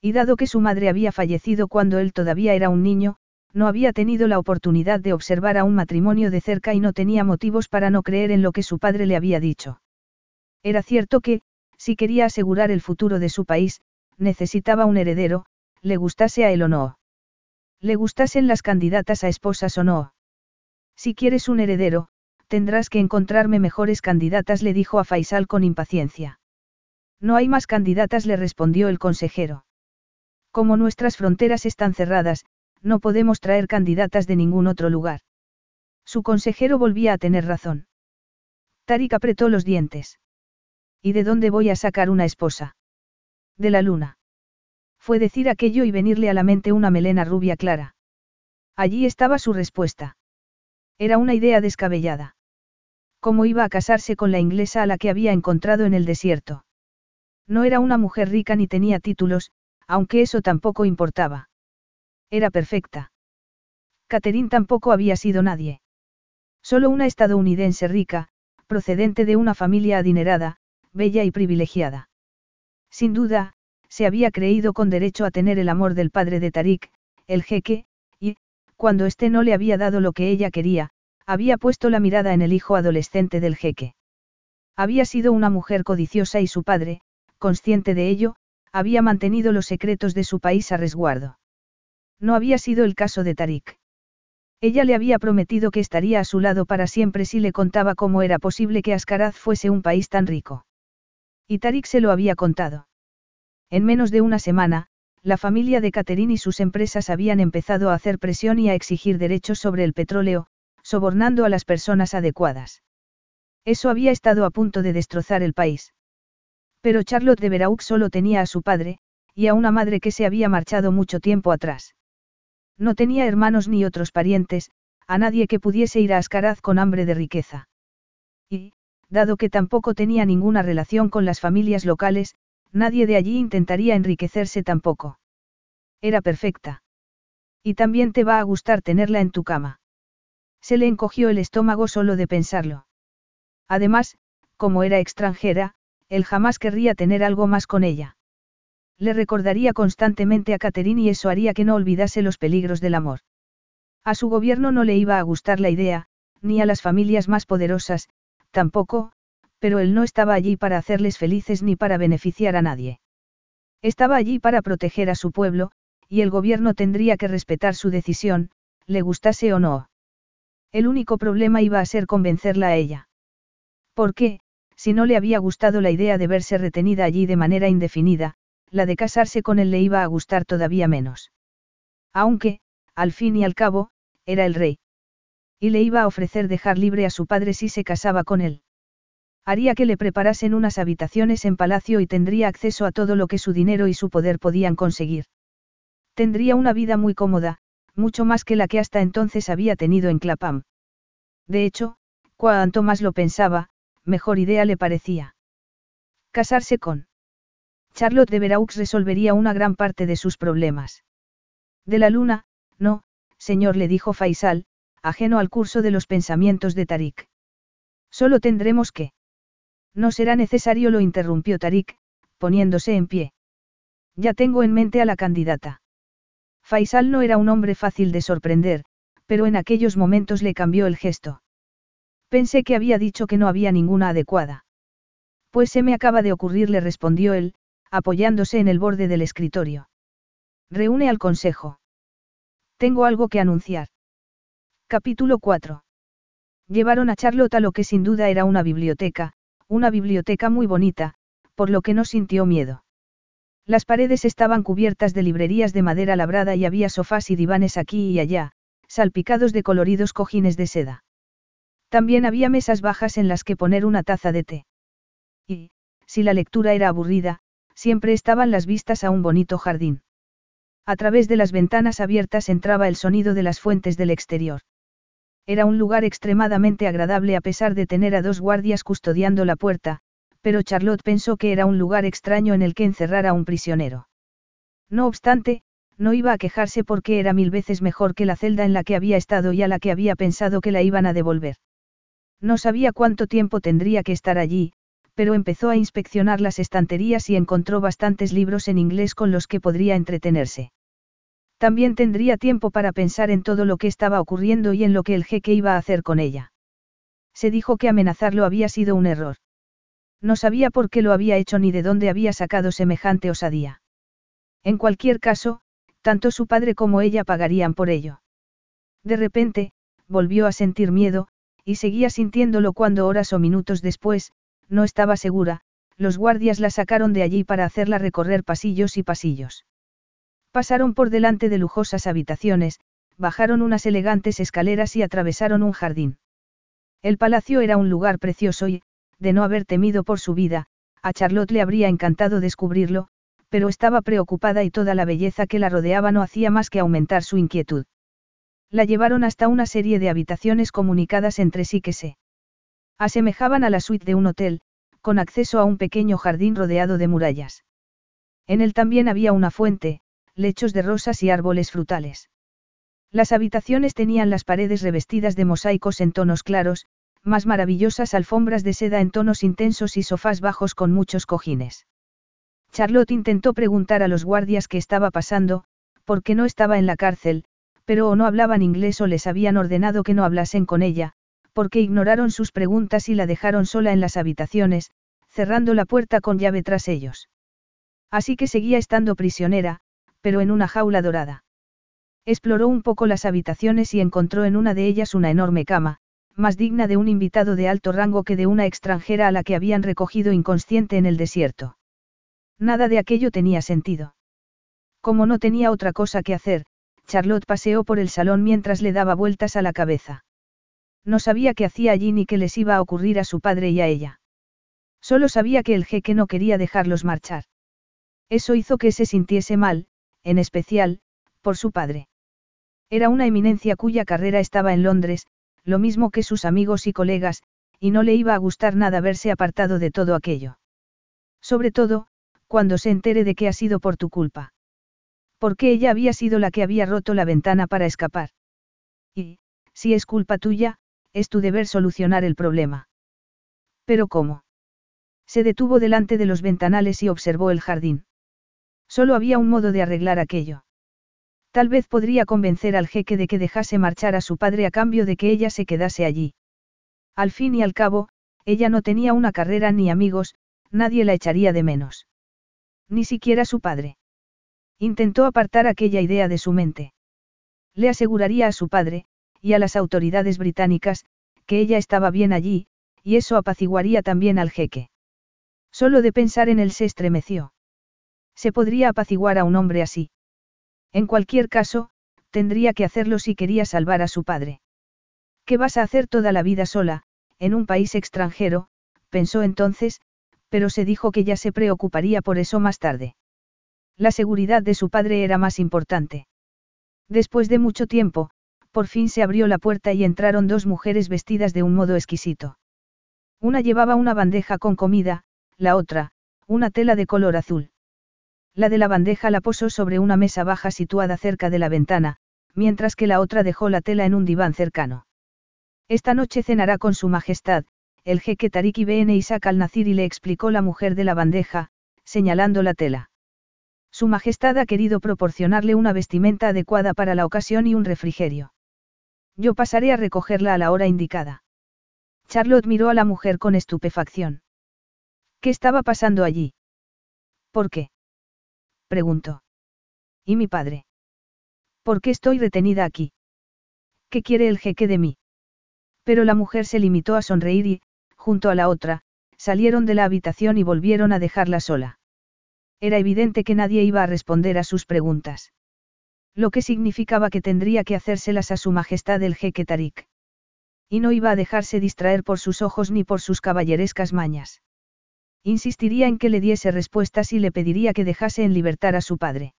C: Y dado que su madre había fallecido cuando él todavía era un niño, no había tenido la oportunidad de observar a un matrimonio de cerca y no tenía motivos para no creer en lo que su padre le había dicho. Era cierto que, si quería asegurar el futuro de su país, necesitaba un heredero, le gustase a él o no. Le gustasen las candidatas a esposas o no. Si quieres un heredero, tendrás que encontrarme mejores candidatas, le dijo a Faisal con impaciencia. No hay más candidatas, le respondió el consejero. Como nuestras fronteras están cerradas, no podemos traer candidatas de ningún otro lugar. Su consejero volvía a tener razón. Tarik apretó los dientes. ¿Y de dónde voy a sacar una esposa? De la luna. Fue decir aquello y venirle a la mente una melena rubia clara. Allí estaba su respuesta. Era una idea descabellada. ¿Cómo iba a casarse con la inglesa a la que había encontrado en el desierto? No era una mujer rica ni tenía títulos, aunque eso tampoco importaba. Era perfecta. Catherine tampoco había sido nadie. Solo una estadounidense rica, procedente de una familia adinerada, bella y privilegiada. Sin duda, se había creído con derecho a tener el amor del padre de Tarik, el jeque, y, cuando éste no le había dado lo que ella quería, había puesto la mirada en el hijo adolescente del jeque. Había sido una mujer codiciosa y su padre, consciente de ello, había mantenido los secretos de su país a resguardo. No había sido el caso de Tarik. Ella le había prometido que estaría a su lado para siempre si le contaba cómo era posible que Ascaraz fuese un país tan rico. Y Tarik se lo había contado. En menos de una semana, la familia de Catherine y sus empresas habían empezado a hacer presión y a exigir derechos sobre el petróleo, sobornando a las personas adecuadas. Eso había estado a punto de destrozar el país. Pero Charlotte de Veraux solo tenía a su padre, y a una madre que se había marchado mucho tiempo atrás. No tenía hermanos ni otros parientes, a nadie que pudiese ir a Ascaraz con hambre de riqueza. Y, dado que tampoco tenía ninguna relación con las familias locales, nadie de allí intentaría enriquecerse tampoco. Era perfecta. Y también te va a gustar tenerla en tu cama. Se le encogió el estómago solo de pensarlo. Además, como era extranjera, él jamás querría tener algo más con ella. Le recordaría constantemente a Catherine y eso haría que no olvidase los peligros del amor. A su gobierno no le iba a gustar la idea, ni a las familias más poderosas, tampoco, pero él no estaba allí para hacerles felices ni para beneficiar a nadie. Estaba allí para proteger a su pueblo, y el gobierno tendría que respetar su decisión, le gustase o no. El único problema iba a ser convencerla a ella. ¿Por qué? Si no le había gustado la idea de verse retenida allí de manera indefinida, la de casarse con él le iba a gustar todavía menos. Aunque, al fin y al cabo, era el rey. Y le iba a ofrecer dejar libre a su padre si se casaba con él. Haría que le preparasen unas habitaciones en palacio y tendría acceso a todo lo que su dinero y su poder podían conseguir. Tendría una vida muy cómoda, mucho más que la que hasta entonces había tenido en Clapham. De hecho, cuanto más lo pensaba, mejor idea le parecía. Casarse con Charlotte de Veraux resolvería una gran parte de sus problemas. De la luna, no, señor, le dijo Faisal, ajeno al curso de los pensamientos de Tarik. Solo tendremos que. No será necesario, lo interrumpió Tarik, poniéndose en pie. Ya tengo en mente a la candidata. Faisal no era un hombre fácil de sorprender, pero en aquellos momentos le cambió el gesto. Pensé que había dicho que no había ninguna adecuada. Pues se me acaba de ocurrir, le respondió él, apoyándose en el borde del escritorio. Reúne al consejo. Tengo algo que anunciar. Capítulo 4. Llevaron a Charlotte a lo que sin duda era una biblioteca, una biblioteca muy bonita, por lo que no sintió miedo. Las paredes estaban cubiertas de librerías de madera labrada y había sofás y divanes aquí y allá, salpicados de coloridos cojines de seda. También había mesas bajas en las que poner una taza de té. Y, si la lectura era aburrida, siempre estaban las vistas a un bonito jardín. A través de las ventanas abiertas entraba el sonido de las fuentes del exterior. Era un lugar extremadamente agradable a pesar de tener a dos guardias custodiando la puerta, pero Charlotte pensó que era un lugar extraño en el que encerrar a un prisionero. No obstante, no iba a quejarse porque era mil veces mejor que la celda en la que había estado y a la que había pensado que la iban a devolver. No sabía cuánto tiempo tendría que estar allí, pero empezó a inspeccionar las estanterías y encontró bastantes libros en inglés con los que podría entretenerse. También tendría tiempo para pensar en todo lo que estaba ocurriendo y en lo que el jeque iba a hacer con ella. Se dijo que amenazarlo había sido un error. No sabía por qué lo había hecho ni de dónde había sacado semejante osadía. En cualquier caso, tanto su padre como ella pagarían por ello. De repente, volvió a sentir miedo, y seguía sintiéndolo cuando horas o minutos después, no estaba segura, los guardias la sacaron de allí para hacerla recorrer pasillos y pasillos. Pasaron por delante de lujosas habitaciones, bajaron unas elegantes escaleras y atravesaron un jardín. El palacio era un lugar precioso y, de no haber temido por su vida, a Charlotte le habría encantado descubrirlo, pero estaba preocupada y toda la belleza que la rodeaba no hacía más que aumentar su inquietud. La llevaron hasta una serie de habitaciones comunicadas entre sí que se Asemejaban a la suite de un hotel, con acceso a un pequeño jardín rodeado de murallas. En él también había una fuente, lechos de rosas y árboles frutales. Las habitaciones tenían las paredes revestidas de mosaicos en tonos claros, más maravillosas alfombras de seda en tonos intensos y sofás bajos con muchos cojines. Charlotte intentó preguntar a los guardias qué estaba pasando, por qué no estaba en la cárcel, pero o no hablaban inglés o les habían ordenado que no hablasen con ella, porque ignoraron sus preguntas y la dejaron sola en las habitaciones, cerrando la puerta con llave tras ellos. Así que seguía estando prisionera, pero en una jaula dorada. Exploró un poco las habitaciones y encontró en una de ellas una enorme cama, más digna de un invitado de alto rango que de una extranjera a la que habían recogido inconsciente en el desierto. Nada de aquello tenía sentido. Como no tenía otra cosa que hacer, Charlotte paseó por el salón mientras le daba vueltas a la cabeza. No sabía qué hacía allí ni qué les iba a ocurrir a su padre y a ella. Solo sabía que el jeque no quería dejarlos marchar. Eso hizo que se sintiese mal, en especial, por su padre. Era una eminencia cuya carrera estaba en Londres, lo mismo que sus amigos y colegas, y no le iba a gustar nada verse apartado de todo aquello. Sobre todo, cuando se entere de que ha sido por tu culpa. Porque ella había sido la que había roto la ventana para escapar. Y, si es culpa tuya, es tu deber solucionar el problema. Pero ¿cómo? Se detuvo delante de los ventanales y observó el jardín. Solo había un modo de arreglar aquello. Tal vez podría convencer al jeque de que dejase marchar a su padre a cambio de que ella se quedase allí. Al fin y al cabo, ella no tenía una carrera ni amigos, nadie la echaría de menos. Ni siquiera su padre. Intentó apartar aquella idea de su mente. Le aseguraría a su padre, y a las autoridades británicas, que ella estaba bien allí, y eso apaciguaría también al jeque. Solo de pensar en él se estremeció. Se podría apaciguar a un hombre así. En cualquier caso, tendría que hacerlo si quería salvar a su padre. ¿Qué vas a hacer toda la vida sola, en un país extranjero? pensó entonces, pero se dijo que ya se preocuparía por eso más tarde. La seguridad de su padre era más importante. Después de mucho tiempo, por fin se abrió la puerta y entraron dos mujeres vestidas de un modo exquisito. Una llevaba una bandeja con comida, la otra, una tela de color azul. La de la bandeja la posó sobre una mesa baja situada cerca de la ventana, mientras que la otra dejó la tela en un diván cercano. Esta noche cenará con su majestad, el jeque Tariq Ibn Isaac al-Nazir y le explicó la mujer de la bandeja, señalando la tela. Su majestad ha querido proporcionarle una vestimenta adecuada para la ocasión y un refrigerio. Yo pasaré a recogerla a la hora indicada. Charlotte miró a la mujer con estupefacción. ¿Qué estaba pasando allí? ¿Por qué? Preguntó. ¿Y mi padre? ¿Por qué estoy retenida aquí? ¿Qué quiere el jeque de mí? Pero la mujer se limitó a sonreír y, junto a la otra, salieron de la habitación y volvieron a dejarla sola. Era evidente que nadie iba a responder a sus preguntas. Lo que significaba que tendría que hacérselas a su majestad el jeque Tarik. Y no iba a dejarse distraer por sus ojos ni por sus caballerescas mañas. Insistiría en que le diese respuestas y le pediría que dejase en libertad a su padre.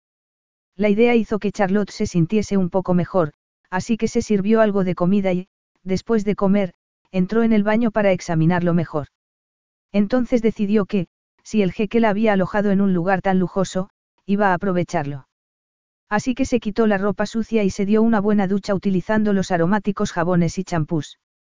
C: La idea hizo que Charlotte se sintiese un poco mejor, así que se sirvió algo de comida y, después de comer, entró en el baño para examinarlo mejor. Entonces decidió que, si el jeque la había alojado en un lugar tan lujoso, iba a aprovecharlo. Así que se quitó la ropa sucia y se dio una buena ducha utilizando los aromáticos jabones y champús.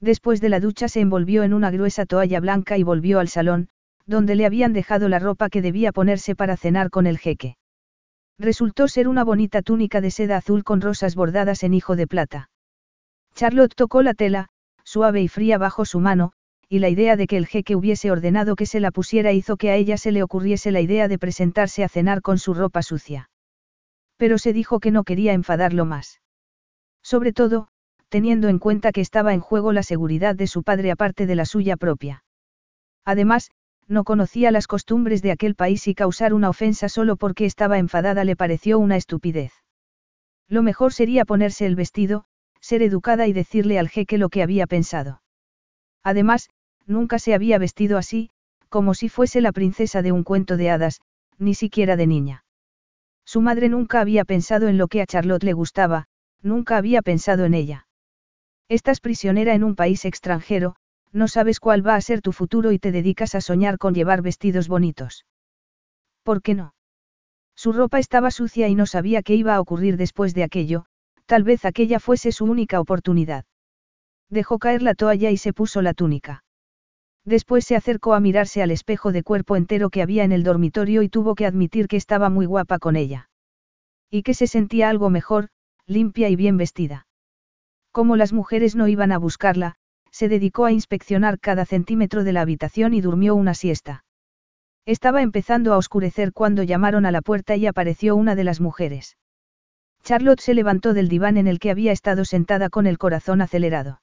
C: Después de la ducha se envolvió en una gruesa toalla blanca y volvió al salón, donde le habían dejado la ropa que debía ponerse para cenar con el jeque. Resultó ser una bonita túnica de seda azul con rosas bordadas en hijo de plata. Charlotte tocó la tela, suave y fría bajo su mano, y la idea de que el jeque hubiese ordenado que se la pusiera hizo que a ella se le ocurriese la idea de presentarse a cenar con su ropa sucia. Pero se dijo que no quería enfadarlo más. Sobre todo, teniendo en cuenta que estaba en juego la seguridad de su padre aparte de la suya propia. Además, no conocía las costumbres de aquel país y causar una ofensa solo porque estaba enfadada le pareció una estupidez. Lo mejor sería ponerse el vestido, ser educada y decirle al jeque lo que había pensado. Además, nunca se había vestido así, como si fuese la princesa de un cuento de hadas, ni siquiera de niña. Su madre nunca había pensado en lo que a Charlotte le gustaba, nunca había pensado en ella. Estás prisionera en un país extranjero, no sabes cuál va a ser tu futuro y te dedicas a soñar con llevar vestidos bonitos. ¿Por qué no? Su ropa estaba sucia y no sabía qué iba a ocurrir después de aquello, tal vez aquella fuese su única oportunidad. Dejó caer la toalla y se puso la túnica. Después se acercó a mirarse al espejo de cuerpo entero que había en el dormitorio y tuvo que admitir que estaba muy guapa con ella. Y que se sentía algo mejor, limpia y bien vestida. Como las mujeres no iban a buscarla, se dedicó a inspeccionar cada centímetro de la habitación y durmió una siesta. Estaba empezando a oscurecer cuando llamaron a la puerta y apareció una de las mujeres. Charlotte se levantó del diván en el que había estado sentada con el corazón acelerado.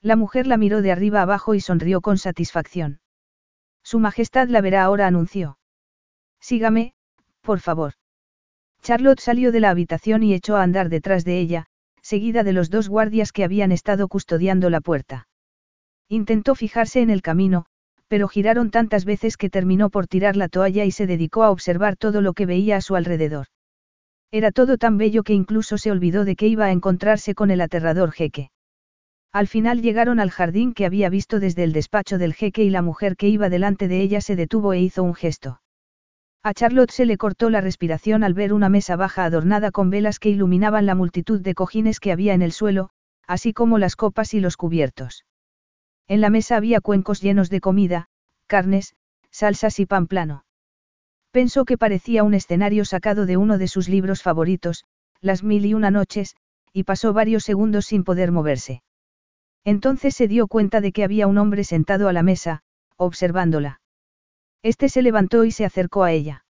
C: La mujer la miró de arriba abajo y sonrió con satisfacción. Su Majestad la verá ahora, anunció. Sígame, por favor. Charlotte salió de la habitación y echó a andar detrás de ella, seguida de los dos guardias que habían estado custodiando la puerta. Intentó fijarse en el camino, pero giraron tantas veces que terminó por tirar la toalla y se dedicó a observar todo lo que veía a su alrededor. Era todo tan bello que incluso se olvidó de que iba a encontrarse con el aterrador jeque. Al final llegaron al jardín que había visto desde el despacho del jeque y la mujer que iba delante de ella se detuvo e hizo un gesto. A Charlotte se le cortó la respiración al ver una mesa baja adornada con velas que iluminaban la multitud de cojines que había en el suelo, así como las copas y los cubiertos. En la mesa había cuencos llenos de comida, carnes, salsas y pan plano. Pensó que parecía un escenario sacado de uno de sus libros favoritos, Las mil y una noches, y pasó varios segundos sin poder moverse. Entonces se dio cuenta de que había un hombre sentado a la mesa, observándola. Este se levantó y se acercó a ella.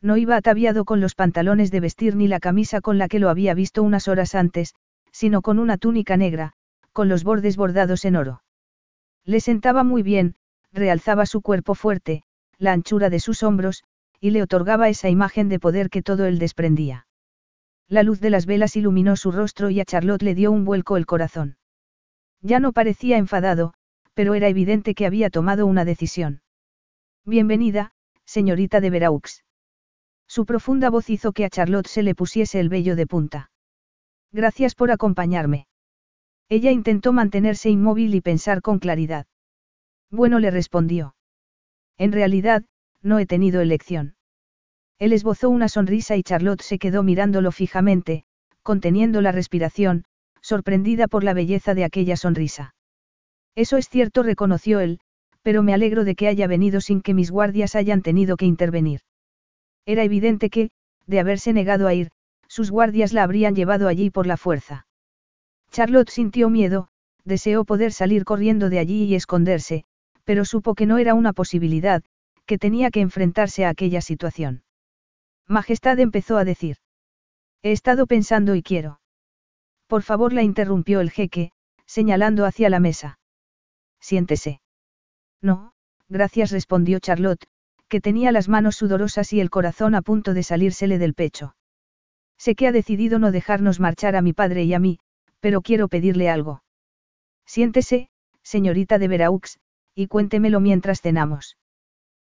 C: No iba ataviado con los pantalones de vestir ni la camisa con la que lo había visto unas horas antes, sino con una túnica negra, con los bordes bordados en oro. Le sentaba muy bien, realzaba su cuerpo fuerte, la anchura de sus hombros, y le otorgaba esa imagen de poder que todo él desprendía. La luz de las velas iluminó su rostro y a Charlotte le dio un vuelco el corazón. Ya no parecía enfadado, pero era evidente que había tomado una decisión. Bienvenida, señorita de Veraux. Su profunda voz hizo que a Charlotte se le pusiese el vello de punta. Gracias por acompañarme. Ella intentó mantenerse inmóvil y pensar con claridad. Bueno, le respondió. En realidad, no he tenido elección. Él esbozó una sonrisa y Charlotte se quedó mirándolo fijamente, conteniendo la respiración, sorprendida por la belleza de aquella sonrisa. Eso es cierto, reconoció él, pero me alegro de que haya venido sin que mis guardias hayan tenido que intervenir. Era evidente que, de haberse negado a ir, sus guardias la habrían llevado allí por la fuerza. Charlotte sintió miedo, deseó poder salir corriendo de allí y esconderse, pero supo que no era una posibilidad, que tenía que enfrentarse a aquella situación. Majestad empezó a decir. He estado pensando y quiero. Por favor la interrumpió el jeque, señalando hacia la mesa. Siéntese. No, gracias respondió Charlotte, que tenía las manos sudorosas y el corazón a punto de salírsele del pecho. Sé que ha decidido no dejarnos marchar a mi padre y a mí, pero quiero pedirle algo. Siéntese, señorita de Veraux, y cuéntemelo mientras cenamos.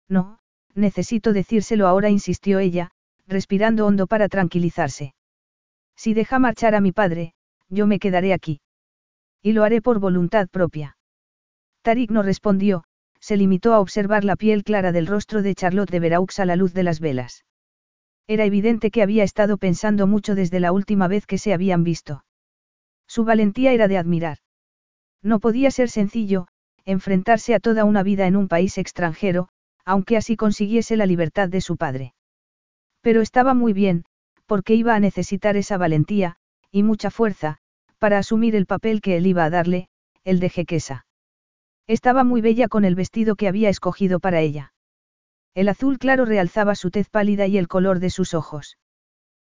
C: No, necesito decírselo ahora, insistió ella, respirando hondo para tranquilizarse. Si deja marchar a mi padre, yo me quedaré aquí. Y lo haré por voluntad propia. Tarik no respondió, se limitó a observar la piel clara del rostro de Charlotte de Veraux a la luz de las velas. Era evidente que había estado pensando mucho desde la última vez que se habían visto. Su valentía era de admirar. No podía ser sencillo, enfrentarse a toda una vida en un país extranjero, aunque así consiguiese la libertad de su padre. Pero estaba muy bien, porque iba a necesitar esa valentía, y mucha fuerza, para asumir el papel que él iba a darle, el de jequesa. Estaba muy bella con el vestido que había escogido para ella. El azul claro realzaba su tez pálida y el color de sus ojos.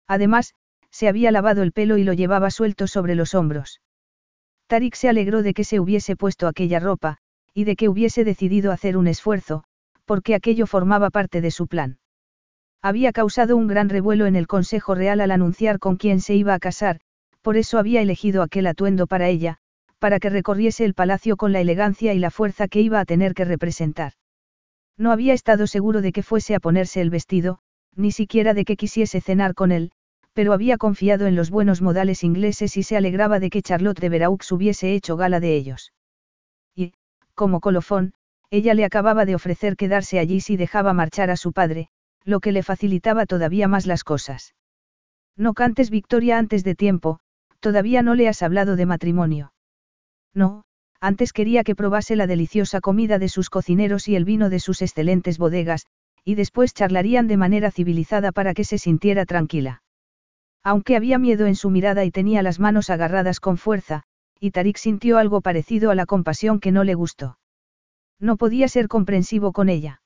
C: Además, se había lavado el pelo y lo llevaba suelto sobre los hombros. Tarik se alegró de que se hubiese puesto aquella ropa, y de que hubiese decidido hacer un esfuerzo, porque aquello formaba parte de su plan. Había causado un gran revuelo en el Consejo Real al anunciar con quién se iba a casar, por eso había elegido aquel atuendo para ella, para que recorriese el palacio con la elegancia y la fuerza que iba a tener que representar. No había estado seguro de que fuese a ponerse el vestido, ni siquiera de que quisiese cenar con él, pero había confiado en los buenos modales ingleses y se alegraba de que Charlotte de Veraux hubiese hecho gala de ellos. Y, como colofón, ella le acababa de ofrecer quedarse allí si dejaba marchar a su padre, lo que le facilitaba todavía más las cosas. No cantes victoria antes de tiempo, todavía no le has hablado de matrimonio. No, antes quería que probase la deliciosa comida de sus cocineros y el vino de sus excelentes bodegas, y después charlarían de manera civilizada para que se sintiera tranquila. Aunque había miedo en su mirada y tenía las manos agarradas con fuerza, y Tarik sintió algo parecido a la compasión que no le gustó. No podía ser comprensivo con ella.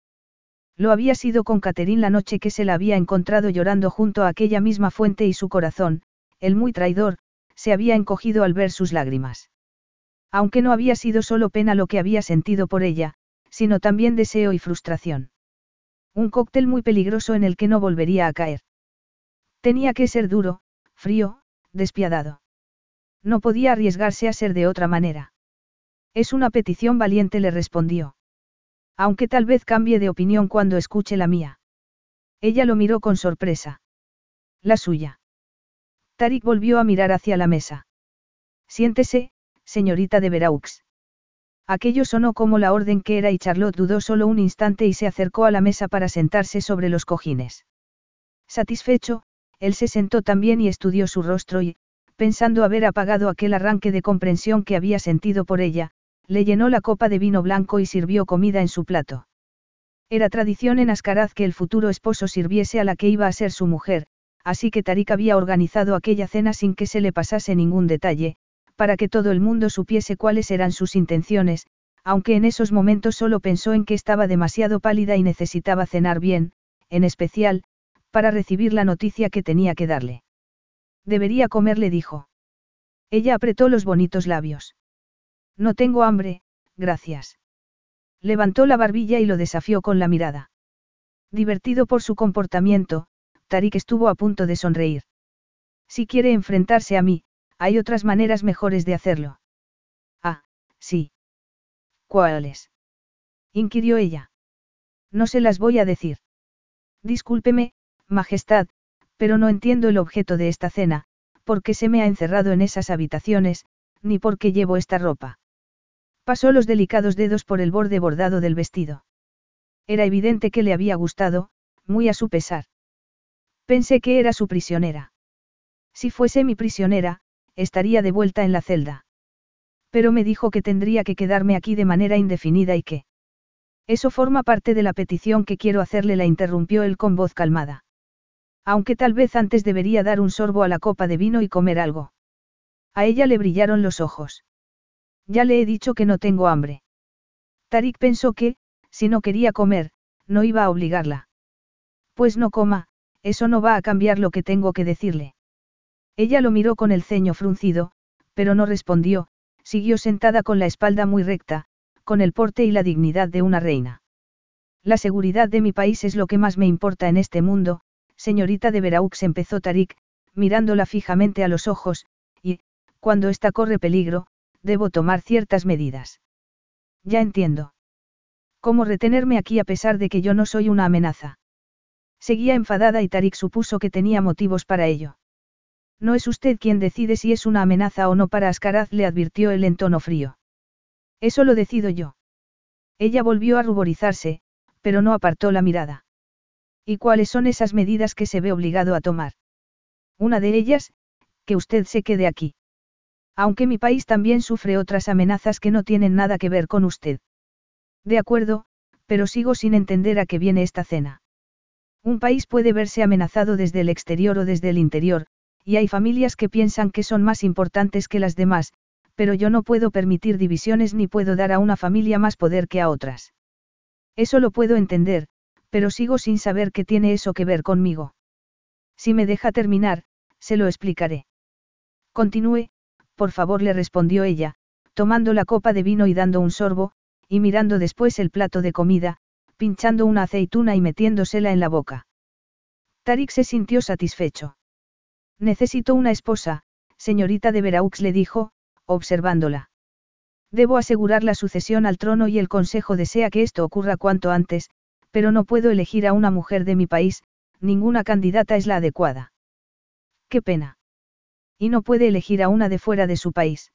C: Lo había sido con Catherine la noche que se la había encontrado llorando junto a aquella misma fuente y su corazón, el muy traidor, se había encogido al ver sus lágrimas. Aunque no había sido solo pena lo que había sentido por ella, sino también deseo y frustración. Un cóctel muy peligroso en el que no volvería a caer. Tenía que ser duro, frío, despiadado. No podía arriesgarse a ser de otra manera. Es una petición valiente, le respondió. Aunque tal vez cambie de opinión cuando escuche la mía. Ella lo miró con sorpresa. La suya. Tarik volvió a mirar hacia la mesa. Siéntese, señorita de Veraux. Aquello sonó como la orden que era y Charlotte dudó solo un instante y se acercó a la mesa para sentarse sobre los cojines. Satisfecho, él se sentó también y estudió su rostro y, pensando haber apagado aquel arranque de comprensión que había sentido por ella, le llenó la copa de vino blanco y sirvió comida en su plato. Era tradición en Ascaraz que el futuro esposo sirviese a la que iba a ser su mujer, así que Tarik había organizado aquella cena sin que se le pasase ningún detalle, para que todo el mundo supiese cuáles eran sus intenciones, aunque en esos momentos solo pensó en que estaba demasiado pálida y necesitaba cenar bien, en especial, para recibir la noticia que tenía que darle. Debería comer, le dijo. Ella apretó los bonitos labios. No tengo hambre, gracias. Levantó la barbilla y lo desafió con la mirada. Divertido por su comportamiento, Tarik estuvo a punto de sonreír. Si quiere enfrentarse a mí, hay otras maneras mejores de hacerlo. Ah, sí. ¿Cuáles? inquirió ella. No se las voy a decir. Discúlpeme, Majestad, pero no entiendo el objeto de esta cena, porque se me ha encerrado en esas habitaciones, ni por qué llevo esta ropa. Pasó los delicados dedos por el borde bordado del vestido. Era evidente que le había gustado, muy a su pesar. Pensé que era su prisionera. Si fuese mi prisionera, estaría de vuelta en la celda. Pero me dijo que tendría que quedarme aquí de manera indefinida y que... Eso forma parte de la petición que quiero hacerle, la interrumpió él con voz calmada. Aunque tal vez antes debería dar un sorbo a la copa de vino y comer algo. A ella le brillaron los ojos. Ya le he dicho que no tengo hambre. Tarik pensó que, si no quería comer, no iba a obligarla. Pues no coma, eso no va a cambiar lo que tengo que decirle. Ella lo miró con el ceño fruncido, pero no respondió, siguió sentada con la espalda muy recta, con el porte y la dignidad de una reina. La seguridad de mi país es lo que más me importa en este mundo, señorita de Veraux empezó Tarik, mirándola fijamente a los ojos, y, cuando ésta corre peligro, debo tomar ciertas medidas. Ya entiendo. ¿Cómo retenerme aquí a pesar de que yo no soy una amenaza? Seguía enfadada y Tarik supuso que tenía motivos para ello. No es usted quien decide si es una amenaza o no para Ascaraz, le advirtió él en tono frío. Eso lo decido yo. Ella volvió a ruborizarse, pero no apartó la mirada. ¿Y cuáles son esas medidas que se ve obligado a tomar? Una de ellas, que usted se quede aquí. Aunque mi país también sufre otras amenazas que no tienen nada que ver con usted. De acuerdo, pero sigo sin entender a qué viene esta cena. Un país puede verse amenazado desde el exterior o desde el interior, y hay familias que piensan que son más importantes que las demás, pero yo no puedo permitir divisiones ni puedo dar a una familia más poder que a otras. Eso lo puedo entender, pero sigo sin saber qué tiene eso que ver conmigo. Si me deja terminar, se lo explicaré. Continúe, por favor, le respondió ella, tomando la copa de vino y dando un sorbo, y mirando después el plato de comida, pinchando una aceituna y metiéndosela en la boca. Tarik se sintió satisfecho. Necesito una esposa, señorita de Veraux le dijo, observándola. Debo asegurar la sucesión al trono y el consejo desea que esto ocurra cuanto antes, pero no puedo elegir a una mujer de mi país, ninguna candidata es la adecuada. Qué pena. Y no puede elegir a una de fuera de su país.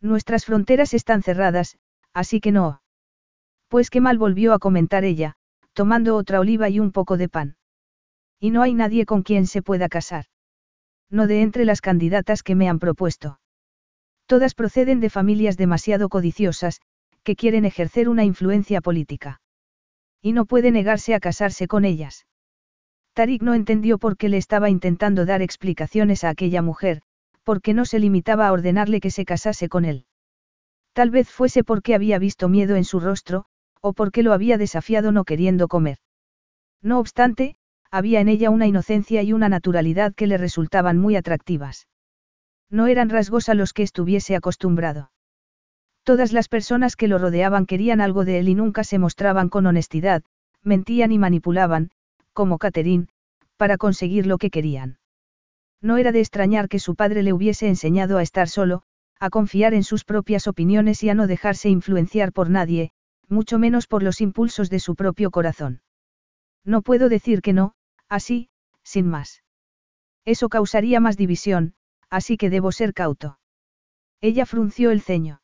C: Nuestras fronteras están cerradas, así que no. Pues qué mal volvió a comentar ella, tomando otra oliva y un poco de pan. Y no hay nadie con quien se pueda casar. No de entre las candidatas que me han propuesto. Todas proceden de familias demasiado codiciosas, que quieren ejercer una influencia política. Y no puede negarse a casarse con ellas. Tarik no entendió por qué le estaba intentando dar explicaciones a aquella mujer, porque no se limitaba a ordenarle que se casase con él. Tal vez fuese porque había visto miedo en su rostro, o porque lo había desafiado no queriendo comer. No obstante, había en ella una inocencia y una naturalidad que le resultaban muy atractivas. No eran rasgos a los que estuviese acostumbrado. Todas las personas que lo rodeaban querían algo de él y nunca se mostraban con honestidad, mentían y manipulaban, como Catherine, para conseguir lo que querían. No era de extrañar que su padre le hubiese enseñado a estar solo, a confiar en sus propias opiniones y a no dejarse influenciar por nadie, mucho menos por los impulsos de su propio corazón. No puedo decir que no, así, sin más. Eso causaría más división, así que debo ser cauto. Ella frunció el ceño.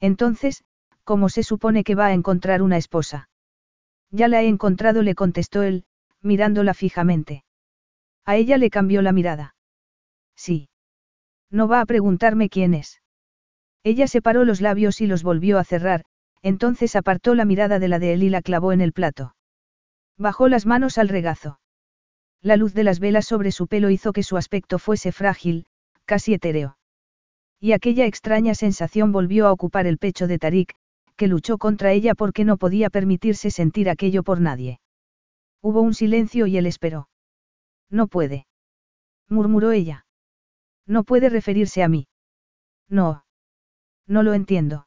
C: Entonces, ¿cómo se supone que va a encontrar una esposa? Ya la he encontrado, le contestó él, mirándola fijamente. A ella le cambió la mirada. Sí. No va a preguntarme quién es. Ella separó los labios y los volvió a cerrar, entonces apartó la mirada de la de él y la clavó en el plato. Bajó las manos al regazo. La luz de las velas sobre su pelo hizo que su aspecto fuese frágil, casi etéreo. Y aquella extraña sensación volvió a ocupar el pecho de Tarik, que luchó contra ella porque no podía permitirse sentir aquello por nadie. Hubo un silencio y él esperó. No puede. murmuró ella. No puede referirse a mí. No. No lo entiendo.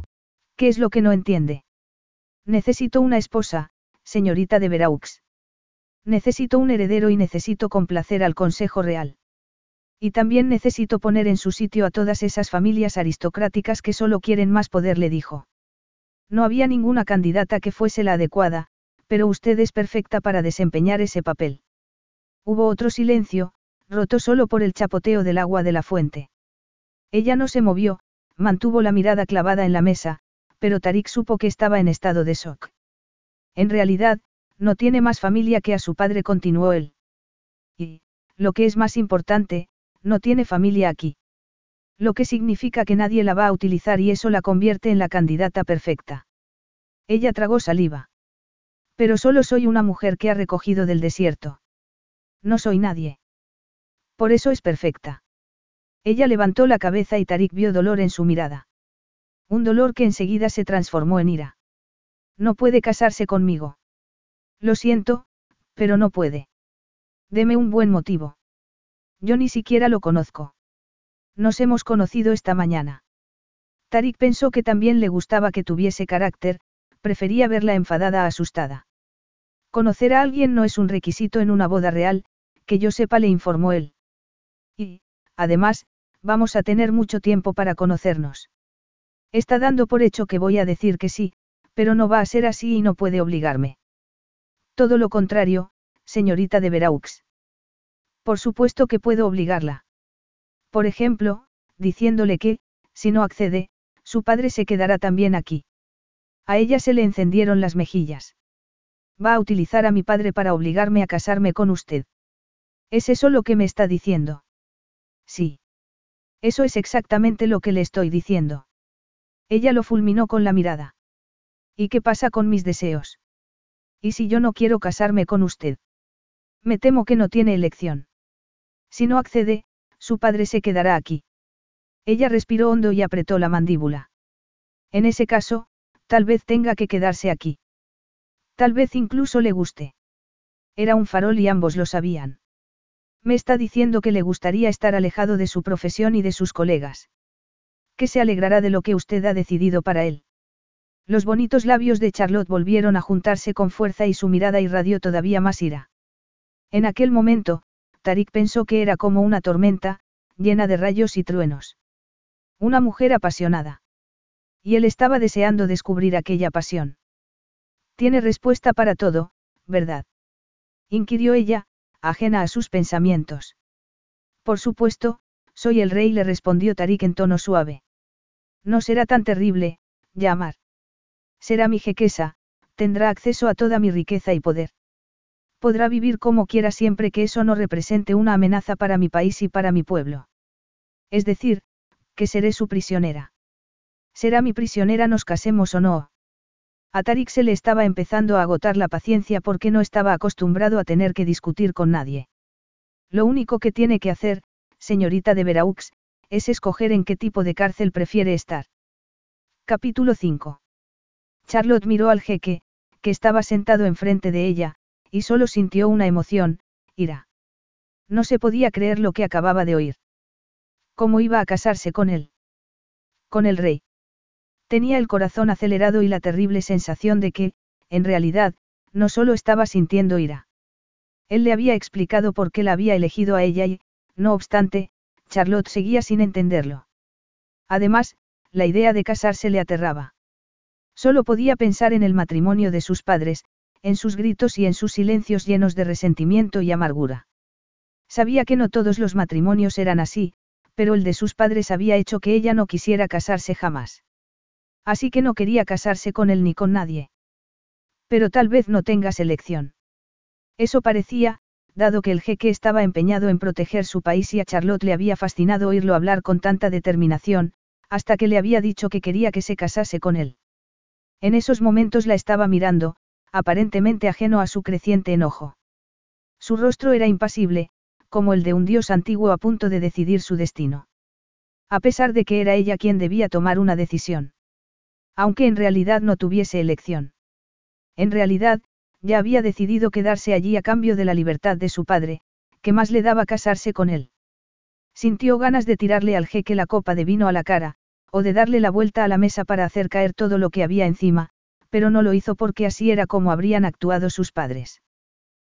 C: ¿Qué es lo que no entiende? Necesito una esposa, señorita de Veraux. Necesito un heredero y necesito complacer al Consejo Real. Y también necesito poner en su sitio a todas esas familias aristocráticas que solo quieren más poder, le dijo. No había ninguna candidata que fuese la adecuada, pero usted es perfecta para desempeñar ese papel. Hubo otro silencio, roto solo por el chapoteo del agua de la fuente. Ella no se movió, mantuvo la mirada clavada en la mesa, pero Tarik supo que estaba en estado de shock. En realidad, no tiene más familia que a su padre, continuó él. Y, lo que es más importante, no tiene familia aquí. Lo que significa que nadie la va a utilizar y eso la convierte en la candidata perfecta. Ella tragó saliva. Pero solo soy una mujer que ha recogido del desierto. No soy nadie. Por eso es perfecta. Ella levantó la cabeza y Tarik vio dolor en su mirada. Un dolor que enseguida se transformó en ira. No puede casarse conmigo. Lo siento, pero no puede. Deme un buen motivo. Yo ni siquiera lo conozco. Nos hemos conocido esta mañana. Tarik pensó que también le gustaba que tuviese carácter, prefería verla enfadada a asustada. Conocer a alguien no es un requisito en una boda real, que yo sepa le informó él. Y, además, vamos a tener mucho tiempo para conocernos. Está dando por hecho que voy a decir que sí, pero no va a ser así y no puede obligarme. Todo lo contrario, señorita de Veraux. Por supuesto que puedo obligarla. Por ejemplo, diciéndole que, si no accede, su padre se quedará también aquí. A ella se le encendieron las mejillas. Va a utilizar a mi padre para obligarme a casarme con usted. ¿Es eso lo que me está diciendo? Sí. Eso es exactamente lo que le estoy diciendo. Ella lo fulminó con la mirada. ¿Y qué pasa con mis deseos? ¿Y si yo no quiero casarme con usted? Me temo que no tiene elección. Si no accede, su padre se quedará aquí. Ella respiró hondo y apretó la mandíbula. En ese caso, tal vez tenga que quedarse aquí. Tal vez incluso le guste. Era un farol y ambos lo sabían. Me está diciendo que le gustaría estar alejado de su profesión y de sus colegas que se alegrará de lo que usted ha decidido para él. Los bonitos labios de Charlotte volvieron a juntarse con fuerza y su mirada irradió todavía más ira. En aquel momento, Tarik pensó que era como una tormenta, llena de rayos y truenos. Una mujer apasionada. Y él estaba deseando descubrir aquella pasión. Tiene respuesta para todo, ¿verdad? inquirió ella, ajena a sus pensamientos. Por supuesto, soy el rey, le respondió Tarik en tono suave. No será tan terrible, llamar. Será mi jequesa, tendrá acceso a toda mi riqueza y poder. Podrá vivir como quiera siempre que eso no represente una amenaza para mi país y para mi pueblo. Es decir, que seré su prisionera. Será mi prisionera nos casemos o no. A se le estaba empezando a agotar la paciencia porque no estaba acostumbrado a tener que discutir con nadie. Lo único que tiene que hacer, señorita de Veraux, es escoger en qué tipo de cárcel prefiere estar. Capítulo 5. Charlotte miró al jeque, que estaba sentado enfrente de ella, y solo sintió una emoción, ira. No se podía creer lo que acababa de oír. ¿Cómo iba a casarse con él? Con el rey. Tenía el corazón acelerado y la terrible sensación de que, en realidad, no solo estaba sintiendo ira. Él le había explicado por qué la había elegido a ella y, no obstante, Charlotte seguía sin entenderlo. Además, la idea de casarse le aterraba. Solo podía pensar en el matrimonio de sus padres, en sus gritos y en sus silencios llenos de resentimiento y amargura. Sabía que no todos los matrimonios eran así, pero el de sus padres había hecho que ella no quisiera casarse jamás. Así que no quería casarse con él ni con nadie. Pero tal vez no tengas elección. Eso parecía, dado que el jeque estaba empeñado en proteger su país y a Charlotte le había fascinado oírlo hablar con tanta determinación, hasta que le había dicho que quería que se casase con él. En esos momentos la estaba mirando, aparentemente ajeno a su creciente enojo. Su rostro era impasible, como el de un dios antiguo a punto de decidir su destino. A pesar de que era ella quien debía tomar una decisión. Aunque en realidad no tuviese elección. En realidad, ya había decidido quedarse allí a cambio de la libertad de su padre, que más le daba casarse con él. Sintió ganas de tirarle al jeque la copa de vino a la cara, o de darle la vuelta a la mesa para hacer caer todo lo que había encima, pero no lo hizo porque así era como habrían actuado sus padres.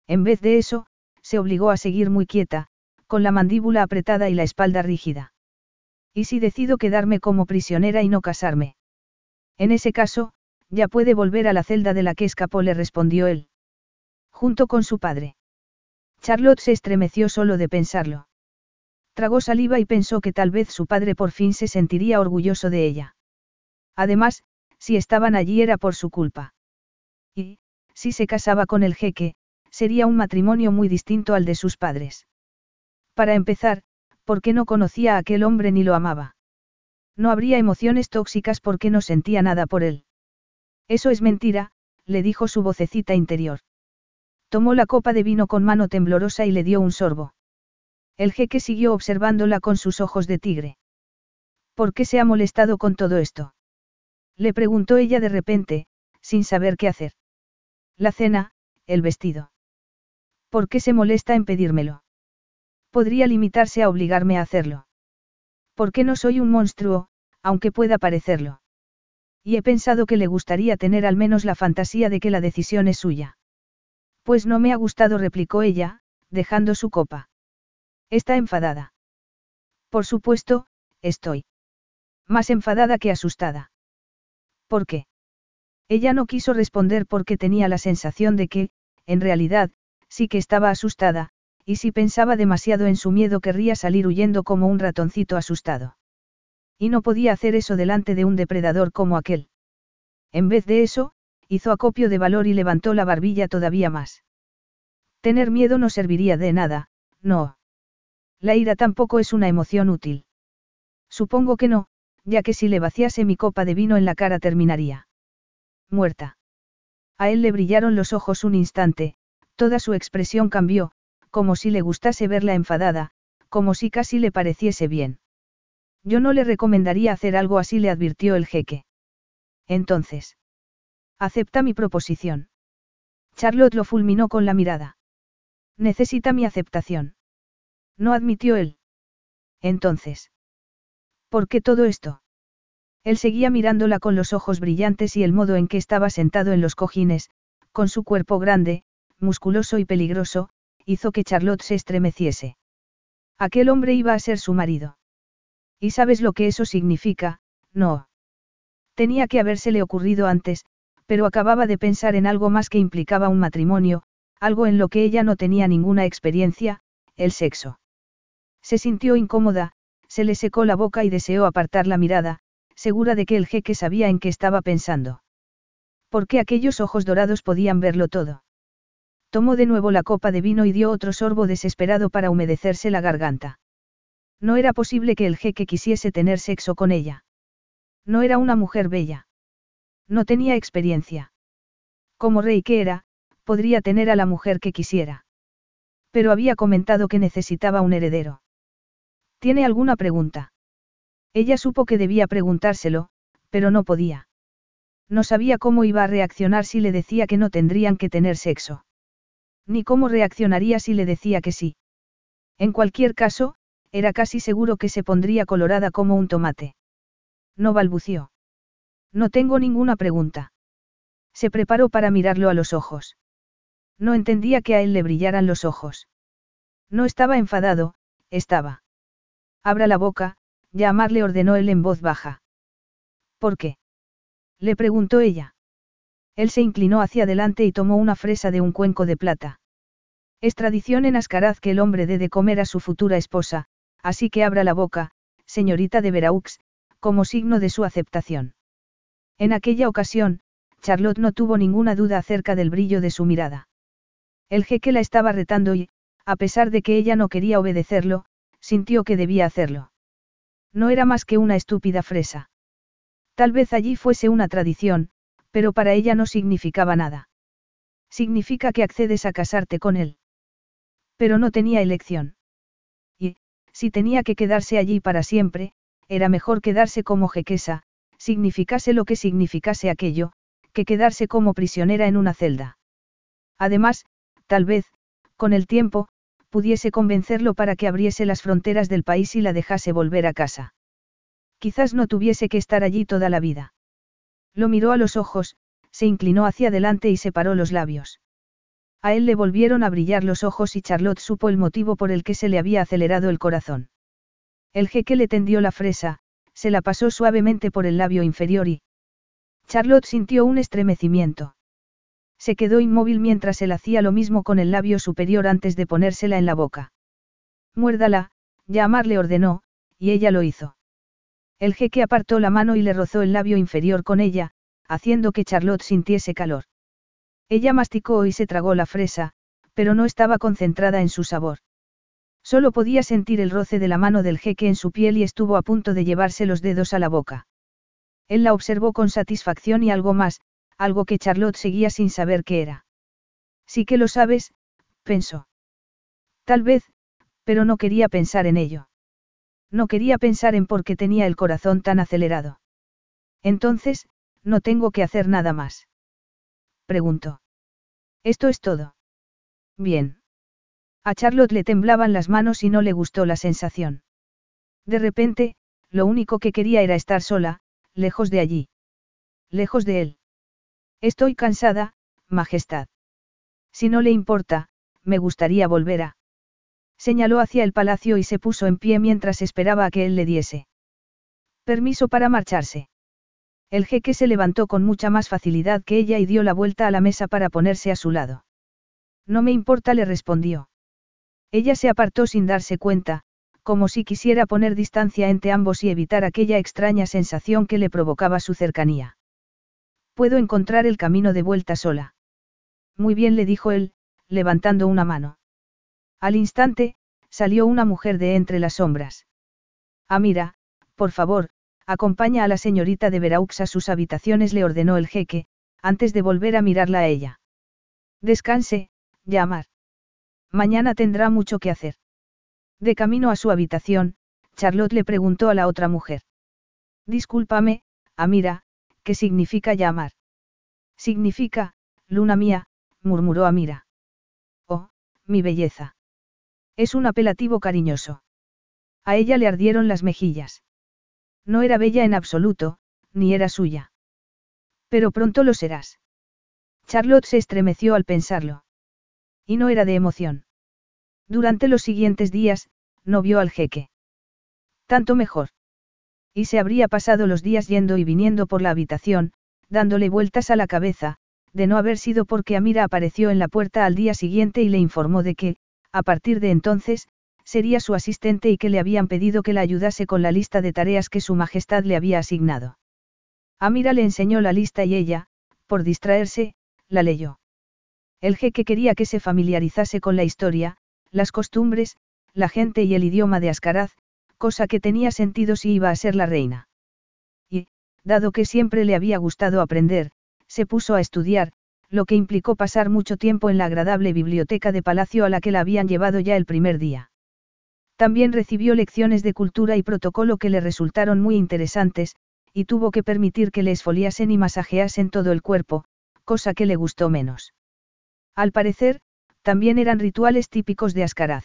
C: En vez de eso, se obligó a seguir muy quieta, con la mandíbula apretada y la espalda rígida. ¿Y si decido quedarme como prisionera y no casarme? En ese caso, ya puede volver a la celda de la que escapó, le respondió él. Junto con su padre. Charlotte se estremeció solo de pensarlo. Tragó saliva y pensó que tal vez su padre por fin se sentiría orgulloso de ella. Además, si estaban allí era por su culpa. Y, si se casaba con el jeque, sería un matrimonio muy distinto al de sus padres. Para empezar, porque no conocía a aquel hombre ni lo amaba. No habría emociones tóxicas porque no sentía nada por él. Eso es mentira, le dijo su vocecita interior. Tomó la copa de vino con mano temblorosa y le dio un sorbo. El jeque siguió observándola con sus ojos de tigre. ¿Por qué se ha molestado con todo esto? Le preguntó ella de repente, sin saber qué hacer. La cena, el vestido. ¿Por qué se molesta en pedírmelo? Podría limitarse a obligarme a hacerlo. ¿Por qué no soy un monstruo, aunque pueda parecerlo? Y he pensado que le gustaría tener al menos la fantasía de que la decisión es suya. Pues no me ha gustado, replicó ella, dejando su copa. Está enfadada. Por supuesto, estoy. Más enfadada que asustada. ¿Por qué? Ella no quiso responder porque tenía la sensación de que, en realidad, sí que estaba asustada, y si pensaba demasiado en su miedo querría salir huyendo como un ratoncito asustado. Y no podía hacer eso delante de un depredador como aquel. En vez de eso, hizo acopio de valor y levantó la barbilla todavía más. Tener miedo no serviría de nada, no. La ira tampoco es una emoción útil. Supongo que no, ya que si le vaciase mi copa de vino en la cara terminaría. Muerta. A él le brillaron los ojos un instante, toda su expresión cambió, como si le gustase verla enfadada, como si casi le pareciese bien. Yo no le recomendaría hacer algo así, le advirtió el jeque. Entonces. Acepta mi proposición. Charlotte lo fulminó con la mirada. Necesita mi aceptación. No admitió él. Entonces. ¿Por qué todo esto? Él seguía mirándola con los ojos brillantes y el modo en que estaba sentado en los cojines, con su cuerpo grande, musculoso y peligroso, hizo que Charlotte se estremeciese. Aquel hombre iba a ser su marido. ¿Y sabes lo que eso significa? No. Tenía que habérsele ocurrido antes, pero acababa de pensar en algo más que implicaba un matrimonio, algo en lo que ella no tenía ninguna experiencia, el sexo. Se sintió incómoda, se le secó la boca y deseó apartar la mirada, segura de que el jeque sabía en qué estaba pensando. Porque aquellos ojos dorados podían verlo todo. Tomó de nuevo la copa de vino y dio otro sorbo desesperado para humedecerse la garganta. No era posible que el jeque quisiese tener sexo con ella. No era una mujer bella. No tenía experiencia. Como rey que era, podría tener a la mujer que quisiera. Pero había comentado que necesitaba un heredero. ¿Tiene alguna pregunta? Ella supo que debía preguntárselo, pero no podía. No sabía cómo iba a reaccionar si le decía que no tendrían que tener sexo. Ni cómo reaccionaría si le decía que sí. En cualquier caso, era casi seguro que se pondría colorada como un tomate. No balbució. No tengo ninguna pregunta. Se preparó para mirarlo a los ojos. No entendía que a él le brillaran los ojos. No estaba enfadado, estaba. Abra la boca, ya le ordenó él en voz baja. ¿Por qué? Le preguntó ella. Él se inclinó hacia adelante y tomó una fresa de un cuenco de plata. Es tradición en Ascaraz que el hombre dé de comer a su futura esposa, así que abra la boca, señorita de Veraux, como signo de su aceptación. En aquella ocasión, Charlotte no tuvo ninguna duda acerca del brillo de su mirada. El jeque la estaba retando y, a pesar de que ella no quería obedecerlo, sintió que debía hacerlo. No era más que una estúpida fresa. Tal vez allí fuese una tradición, pero para ella no significaba nada. Significa que accedes a casarte con él. Pero no tenía elección. Si tenía que quedarse allí para siempre, era mejor quedarse como jequesa, significase lo que significase aquello, que quedarse como prisionera en una celda. Además, tal vez, con el tiempo, pudiese convencerlo para que abriese las fronteras del país y la dejase volver a casa. Quizás no tuviese que estar allí toda la vida. Lo miró a los ojos, se inclinó hacia adelante y separó los labios. A él le volvieron a brillar los ojos y Charlotte supo el motivo por el que se le había acelerado el corazón. El jeque le tendió la fresa, se la pasó suavemente por el labio inferior y... Charlotte sintió un estremecimiento. Se quedó inmóvil mientras él hacía lo mismo con el labio superior antes de ponérsela en la boca. Muérdala, Yamar le ordenó, y ella lo hizo. El jeque apartó la mano y le rozó el labio inferior con ella, haciendo que Charlotte sintiese calor. Ella masticó y se tragó la fresa, pero no estaba concentrada en su sabor. Solo podía sentir el roce de la mano del jeque en su piel y estuvo a punto de llevarse los dedos a la boca. Él la observó con satisfacción y algo más, algo que Charlotte seguía sin saber qué era. Sí que lo sabes, pensó. Tal vez, Pero no quería pensar en ello. No quería pensar en por qué tenía el corazón tan acelerado. Entonces, no tengo que hacer nada más. Preguntó. Esto es todo. Bien. A Charlotte le temblaban las manos y no le gustó la sensación. De repente, lo único que quería era estar sola, lejos de allí. Lejos de él. Estoy cansada, Majestad. Si no le importa, me gustaría volver a... Señaló hacia el palacio y se puso en pie mientras esperaba a que él le diese. Permiso para marcharse. El jeque se levantó con mucha más facilidad que ella y dio la vuelta a la mesa para ponerse a su lado. No me importa, le respondió. Ella se apartó sin darse cuenta, como si quisiera poner distancia entre ambos y evitar aquella extraña sensación que le provocaba su cercanía. Puedo encontrar el camino de vuelta sola. Muy bien, le dijo él, levantando una mano. Al instante, salió una mujer de entre las sombras. Amira, por favor, acompaña a la señorita de Veraux a sus habitaciones, le ordenó el jeque, antes de volver a mirarla a ella. Descanse, llamar. Mañana tendrá mucho que hacer. De camino a su habitación, Charlotte le preguntó a la otra mujer. Discúlpame, Amira, ¿qué significa llamar? Significa, luna mía, murmuró Amira. Oh, mi belleza. Es un apelativo cariñoso. A ella le ardieron las mejillas. No era bella en absoluto, ni era suya. Pero pronto lo serás. Charlotte se estremeció al pensarlo. Y no era de emoción. Durante los siguientes días, no vio al jeque. Tanto mejor. Y se habría pasado los días yendo y viniendo por la habitación, dándole vueltas a la cabeza, de no haber sido porque Amira apareció en la puerta al día siguiente y le informó de que, a partir de entonces, sería su asistente y que le habían pedido que la ayudase con la lista de tareas que su majestad le había asignado. Amira le enseñó la lista y ella, por distraerse, la leyó. El jeque quería que se familiarizase con la historia, las costumbres, la gente y el idioma de Ascaraz, cosa que tenía sentido si iba a ser la reina. Y, dado que siempre le había gustado aprender, se puso a estudiar, lo que implicó pasar mucho tiempo en la agradable biblioteca de palacio a la que la habían llevado ya el primer día. También recibió lecciones de cultura y protocolo que le resultaron muy interesantes, y tuvo que permitir que le esfoliasen y masajeasen todo el cuerpo, cosa que le gustó menos. Al parecer, también eran rituales típicos de Ascaraz.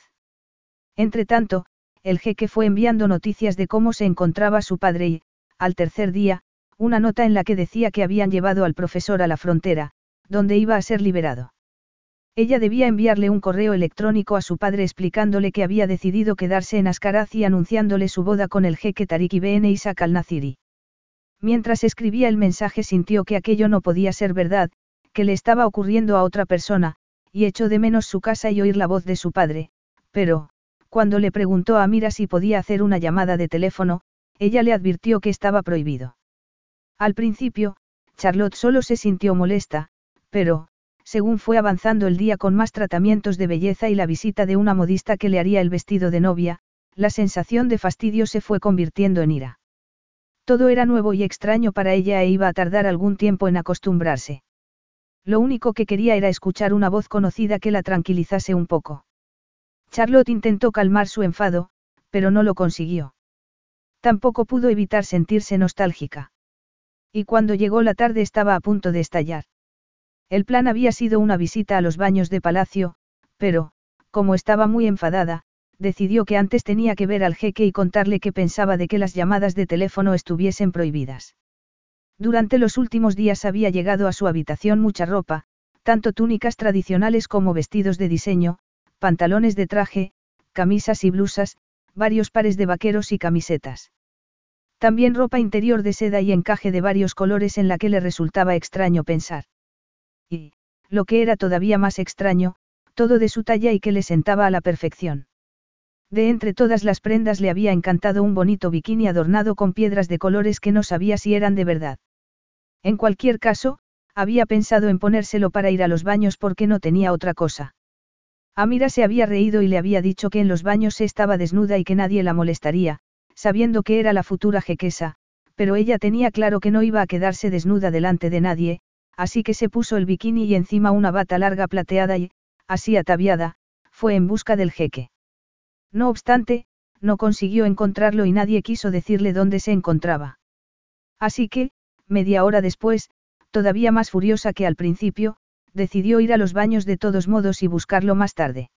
C: Entretanto, el jeque fue enviando noticias de cómo se encontraba su padre y, al tercer día, una nota en la que decía que habían llevado al profesor a la frontera, donde iba a ser liberado. Ella debía enviarle un correo electrónico a su padre explicándole que había decidido quedarse en Ascaraz y anunciándole su boda con el jeque Tariq ibn Isaac al-Naziri. Mientras escribía el mensaje sintió que aquello no podía ser verdad, que le estaba ocurriendo a otra persona, y echó de menos su casa y oír la voz de su padre, pero, cuando le preguntó a Mira si podía hacer una llamada de teléfono, ella le advirtió que estaba prohibido. Al principio, Charlotte solo se sintió molesta, pero, según fue avanzando el día con más tratamientos de belleza y la visita de una modista que le haría el vestido de novia, la sensación de fastidio se fue convirtiendo en ira. Todo era nuevo y extraño para ella e iba a tardar algún tiempo en acostumbrarse. Lo único que quería era escuchar una voz conocida que la tranquilizase un poco. Charlotte intentó calmar su enfado, pero no lo consiguió. Tampoco pudo evitar sentirse nostálgica. Y cuando llegó la tarde estaba a punto de estallar. El plan había sido una visita a los baños de palacio, pero, como estaba muy enfadada, decidió que antes tenía que ver al jeque y contarle qué pensaba de que las llamadas de teléfono estuviesen prohibidas. Durante los últimos días había llegado a su habitación mucha ropa, tanto túnicas tradicionales como vestidos de diseño, pantalones de traje, camisas y blusas, varios pares de vaqueros y camisetas. También ropa interior de seda y encaje de varios colores en la que le resultaba extraño pensar. Y, lo que era todavía más extraño, todo de su talla y que le sentaba a la perfección. De entre todas las prendas le había encantado un bonito bikini adornado con piedras de colores que no sabía si eran de verdad. En cualquier caso, había pensado en ponérselo para ir a los baños porque no tenía otra cosa. Amira se había reído y le había dicho que en los baños se estaba desnuda y que nadie la molestaría, sabiendo que era la futura jequesa, pero ella tenía claro que no iba a quedarse desnuda delante de nadie, así que se puso el bikini y encima una bata larga plateada y, así ataviada, fue en busca del jeque. No obstante, no consiguió encontrarlo y nadie quiso decirle dónde se encontraba. Así que, media hora después, todavía más furiosa que al principio, decidió ir a los baños de todos modos y buscarlo más tarde.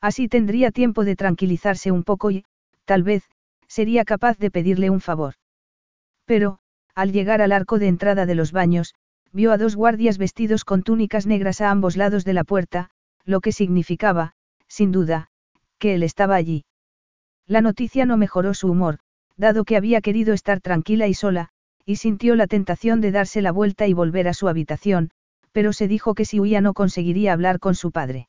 C: Así tendría tiempo de tranquilizarse un poco y, tal vez, sería capaz de pedirle un favor. Pero, al llegar al arco de entrada de los baños, vio a dos guardias vestidos con túnicas negras a ambos lados de la puerta, lo que significaba, sin duda, que él estaba allí. La noticia no mejoró su humor, dado que había querido estar tranquila y sola, y sintió la tentación de darse la vuelta y volver a su habitación, pero se dijo que si huía no conseguiría hablar con su padre.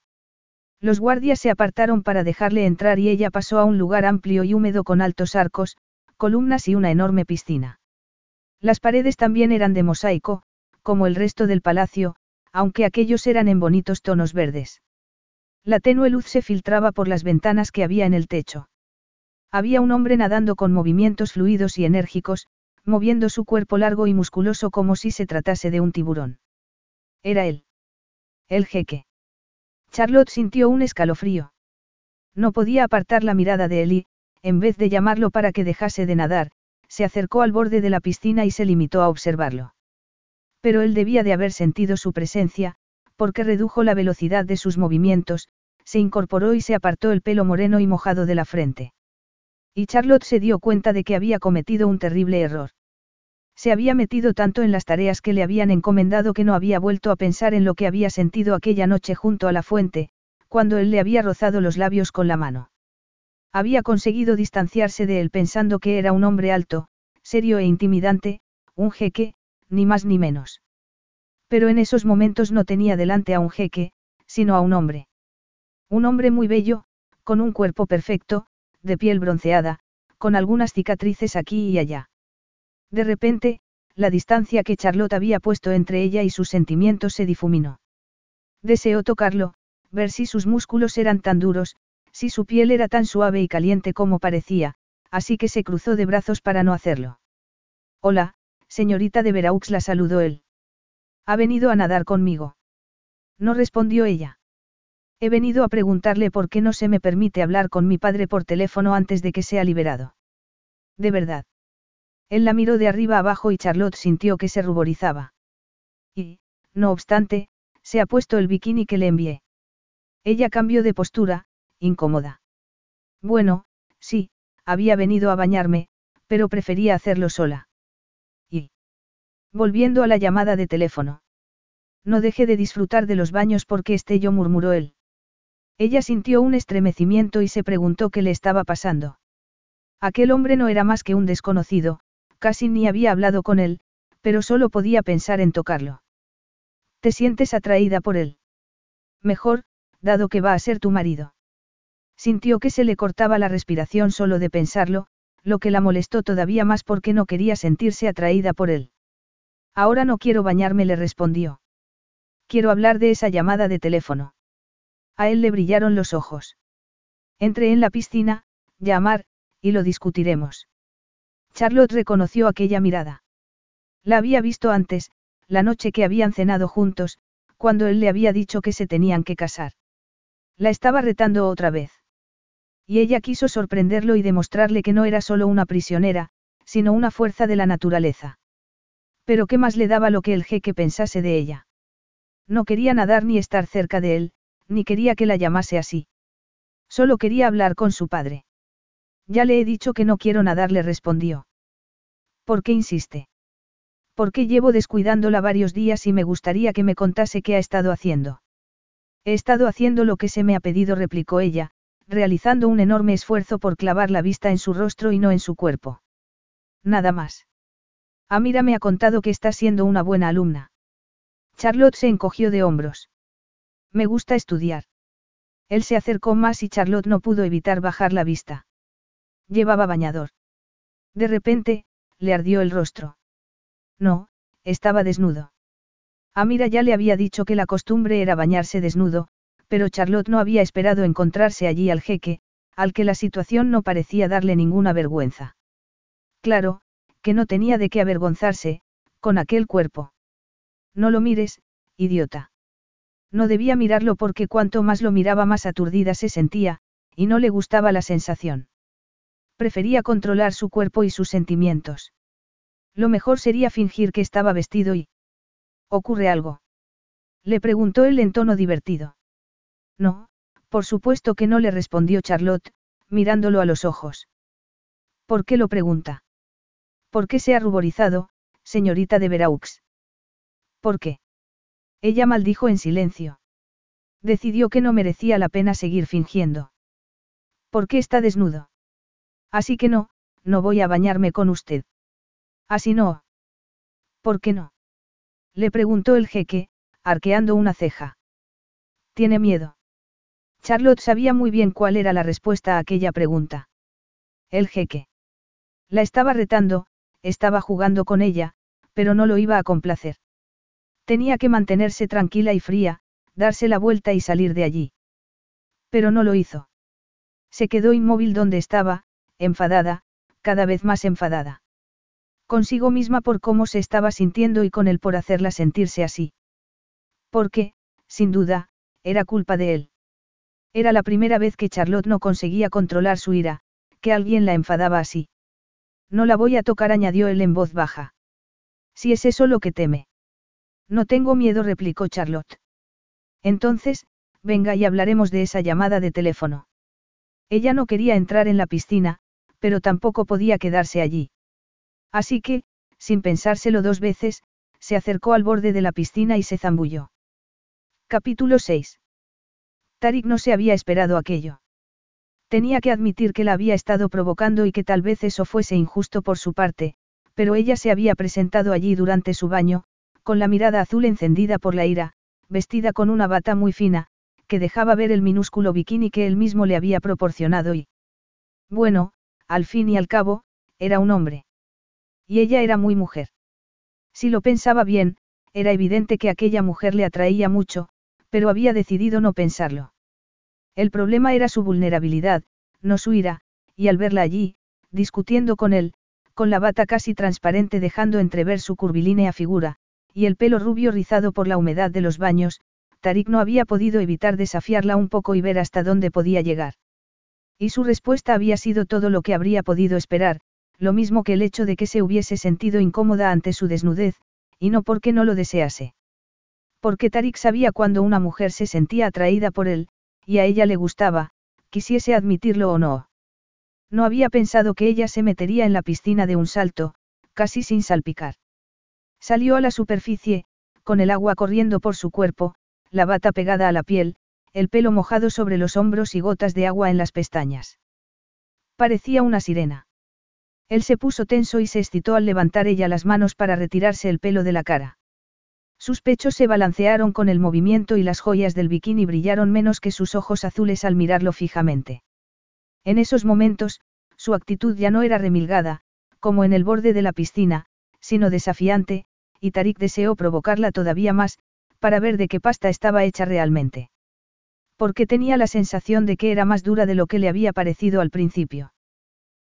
C: Los guardias se apartaron para dejarle entrar y ella pasó a un lugar amplio y húmedo con altos arcos, columnas y una enorme piscina. Las paredes también eran de mosaico, como el resto del palacio, aunque aquellos eran en bonitos tonos verdes. La tenue luz se filtraba por las ventanas que había en el techo. Había un hombre nadando con movimientos fluidos y enérgicos, moviendo su cuerpo largo y musculoso como si se tratase de un tiburón. Era él. El jeque. Charlotte sintió un escalofrío. No podía apartar la mirada de él y, en vez de llamarlo para que dejase de nadar, se acercó al borde de la piscina y se limitó a observarlo. Pero él debía de haber sentido su presencia, porque redujo la velocidad de sus movimientos, se incorporó y se apartó el pelo moreno y mojado de la frente. Y Charlotte se dio cuenta de que había cometido un terrible error. Se había metido tanto en las tareas que le habían encomendado que no había vuelto a pensar en lo que había sentido aquella noche junto a la fuente, cuando él le había rozado los labios con la mano. Había conseguido distanciarse de él pensando que era un hombre alto, serio e intimidante, un jeque, ni más ni menos. Pero en esos momentos no tenía delante a un jeque, sino a un hombre. Un hombre muy bello, con un cuerpo perfecto, de piel bronceada, con algunas cicatrices aquí y allá. De repente, la distancia que Charlotte había puesto entre ella y sus sentimientos se difuminó. Deseó tocarlo, ver si sus músculos eran tan duros, si su piel era tan suave y caliente como parecía, así que se cruzó de brazos para no hacerlo. Hola, señorita de Veraux la saludó él. ¿Ha venido a nadar conmigo? No respondió ella. He venido a preguntarle por qué no se me permite hablar con mi padre por teléfono antes de que sea liberado. De verdad. Él la miró de arriba abajo y Charlotte sintió que se ruborizaba. Y, no obstante, se ha puesto el bikini que le envié. Ella cambió de postura, incómoda. Bueno, sí, había venido a bañarme, pero prefería hacerlo sola. Volviendo a la llamada de teléfono. No deje de disfrutar de los baños porque esté yo, murmuró él. Ella sintió un estremecimiento y se preguntó qué le estaba pasando. Aquel hombre no era más que un desconocido, casi ni había hablado con él, pero solo podía pensar en tocarlo. ¿Te sientes atraída por él? Mejor, dado que va a ser tu marido. Sintió que se le cortaba la respiración solo de pensarlo, lo que la molestó todavía más porque no quería sentirse atraída por él. Ahora no quiero bañarme, le respondió. Quiero hablar de esa llamada de teléfono. A él le brillaron los ojos. Entré en la piscina, llamar, y lo discutiremos. Charlotte reconoció aquella mirada. La había visto antes, la noche que habían cenado juntos, cuando él le había dicho que se tenían que casar. La estaba retando otra vez. Y ella quiso sorprenderlo y demostrarle que no era solo una prisionera, sino una fuerza de la naturaleza. Pero qué más le daba lo que el jeque pensase de ella. No quería nadar ni estar cerca de él, ni quería que la llamase así. Solo quería hablar con su padre. Ya le he dicho que no quiero nadar, le respondió. ¿Por qué insiste? Porque llevo descuidándola varios días y me gustaría que me contase qué ha estado haciendo. He estado haciendo lo que se me ha pedido, replicó ella, realizando un enorme esfuerzo por clavar la vista en su rostro y no en su cuerpo. Nada más. Amira me ha contado que está siendo una buena alumna. Charlotte se encogió de hombros. Me gusta estudiar. Él se acercó más y Charlotte no pudo evitar bajar la vista. Llevaba bañador. De repente, le ardió el rostro. No, estaba desnudo. Amira ya le había dicho que la costumbre era bañarse desnudo, pero Charlotte no había esperado encontrarse allí al jeque, al que la situación no parecía darle ninguna vergüenza. Claro, que no tenía de qué avergonzarse, con aquel cuerpo. No lo mires, idiota. No debía mirarlo porque cuanto más lo miraba más aturdida se sentía, y no le gustaba la sensación. Prefería controlar su cuerpo y sus sentimientos. Lo mejor sería fingir que estaba vestido y... ¿Ocurre algo? Le preguntó él en tono divertido. No, por supuesto que no le respondió Charlotte, mirándolo a los ojos. ¿Por qué lo pregunta? ¿Por qué se ha ruborizado, señorita de Veraux? ¿Por qué? Ella maldijo en silencio. Decidió que no merecía la pena seguir fingiendo. ¿Por qué está desnudo? Así que no, no voy a bañarme con usted. Así no. ¿Por qué no? Le preguntó el jeque, arqueando una ceja. ¿Tiene miedo? Charlotte sabía muy bien cuál era la respuesta a aquella pregunta. El jeque. La estaba retando, estaba jugando con ella, pero no lo iba a complacer. Tenía que mantenerse tranquila y fría, darse la vuelta y salir de allí. Pero no lo hizo. Se quedó inmóvil donde estaba, enfadada, cada vez más enfadada. Consigo misma por cómo se estaba sintiendo y con él por hacerla sentirse así. Porque, sin duda, era culpa de él. Era la primera vez que Charlotte no conseguía controlar su ira, que alguien la enfadaba así. No la voy a tocar, añadió él en voz baja. Si es eso lo que teme. No tengo miedo, replicó Charlotte. Entonces, venga y hablaremos de esa llamada de teléfono. Ella no quería entrar en la piscina, pero tampoco podía quedarse allí. Así que, sin pensárselo dos veces, se acercó al borde de la piscina y se zambulló. Capítulo 6. Tarik no se había esperado aquello. Tenía que admitir que la había estado provocando y que tal vez eso fuese injusto por su parte, pero ella se había presentado allí durante su baño, con la mirada azul encendida por la ira, vestida con una bata muy fina, que dejaba ver el minúsculo bikini que él mismo le había proporcionado y... Bueno, al fin y al cabo, era un hombre. Y ella era muy mujer. Si lo pensaba bien, era evidente que aquella mujer le atraía mucho, pero había decidido no pensarlo. El problema era su vulnerabilidad, no su ira, y al verla allí, discutiendo con él, con la bata casi transparente dejando entrever su curvilínea figura, y el pelo rubio rizado por la humedad de los baños, Tarik no había podido evitar desafiarla un poco y ver hasta dónde podía llegar. Y su respuesta había sido todo lo que habría podido esperar, lo mismo que el hecho de que se hubiese sentido incómoda ante su desnudez, y no porque no lo desease. Porque Tarik sabía cuando una mujer se sentía atraída por él, y a ella le gustaba, quisiese admitirlo o no. No había pensado que ella se metería en la piscina de un salto, casi sin salpicar. Salió a la superficie, con el agua corriendo por su cuerpo, la bata pegada a la piel, el pelo mojado sobre los hombros y gotas de agua en las pestañas. Parecía una sirena. Él se puso tenso y se excitó al levantar ella las manos para retirarse el pelo de la cara. Sus pechos se balancearon con el movimiento y las joyas del bikini brillaron menos que sus ojos azules al mirarlo fijamente. En esos momentos, su actitud ya no era remilgada, como en el borde de la piscina, sino desafiante, y Tarik deseó provocarla todavía más, para ver de qué pasta estaba hecha realmente. Porque tenía la sensación de que era más dura de lo que le había parecido al principio.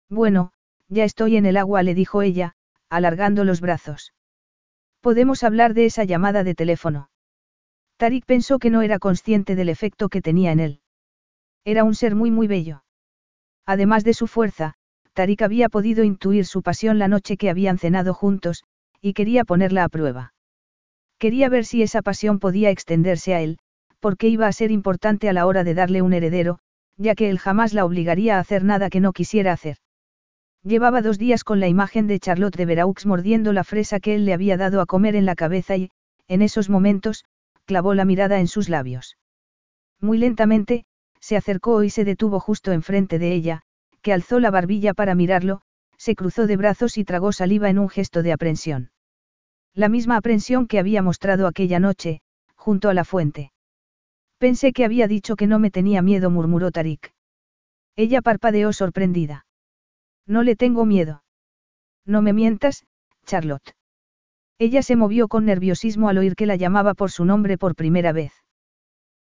C: Bueno, ya estoy en el agua, le dijo ella, alargando los brazos. Podemos hablar de esa llamada de teléfono. Tarik pensó que no era consciente del efecto que tenía en él. Era un ser muy muy bello. Además de su fuerza, Tarik había podido intuir su pasión la noche que habían cenado juntos, y quería ponerla a prueba. Quería ver si esa pasión podía extenderse a él, porque iba a ser importante a la hora de darle un heredero, ya que él jamás la obligaría a hacer nada que no quisiera hacer. Llevaba dos días con la imagen de Charlotte de Veraux mordiendo la fresa que él le había dado a comer en la cabeza y, en esos momentos, clavó la mirada en sus labios. Muy lentamente, se acercó y se detuvo justo enfrente de ella, que alzó la barbilla para mirarlo, se cruzó de brazos y tragó saliva en un gesto de aprensión. La misma aprensión que había mostrado aquella noche, junto a la fuente. Pensé que había dicho que no me tenía miedo, murmuró Tarik. Ella parpadeó sorprendida. No le tengo miedo. No me mientas, Charlotte. Ella se movió con nerviosismo al oír que la llamaba por su nombre por primera vez.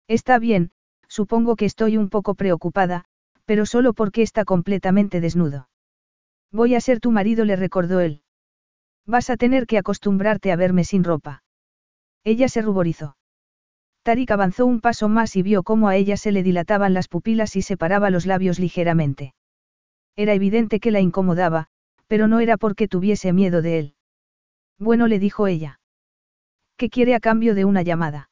C: Está bien, supongo que estoy un poco preocupada, pero solo porque está completamente desnudo. Voy a ser tu marido, le recordó él. Vas a tener que acostumbrarte a verme sin ropa. Ella se ruborizó. Tarik avanzó un paso más y vio cómo a ella se le dilataban las pupilas y separaba los labios ligeramente. Era evidente que la incomodaba, pero no era porque tuviese miedo de él. Bueno, le dijo ella. ¿Qué quiere a cambio de una llamada?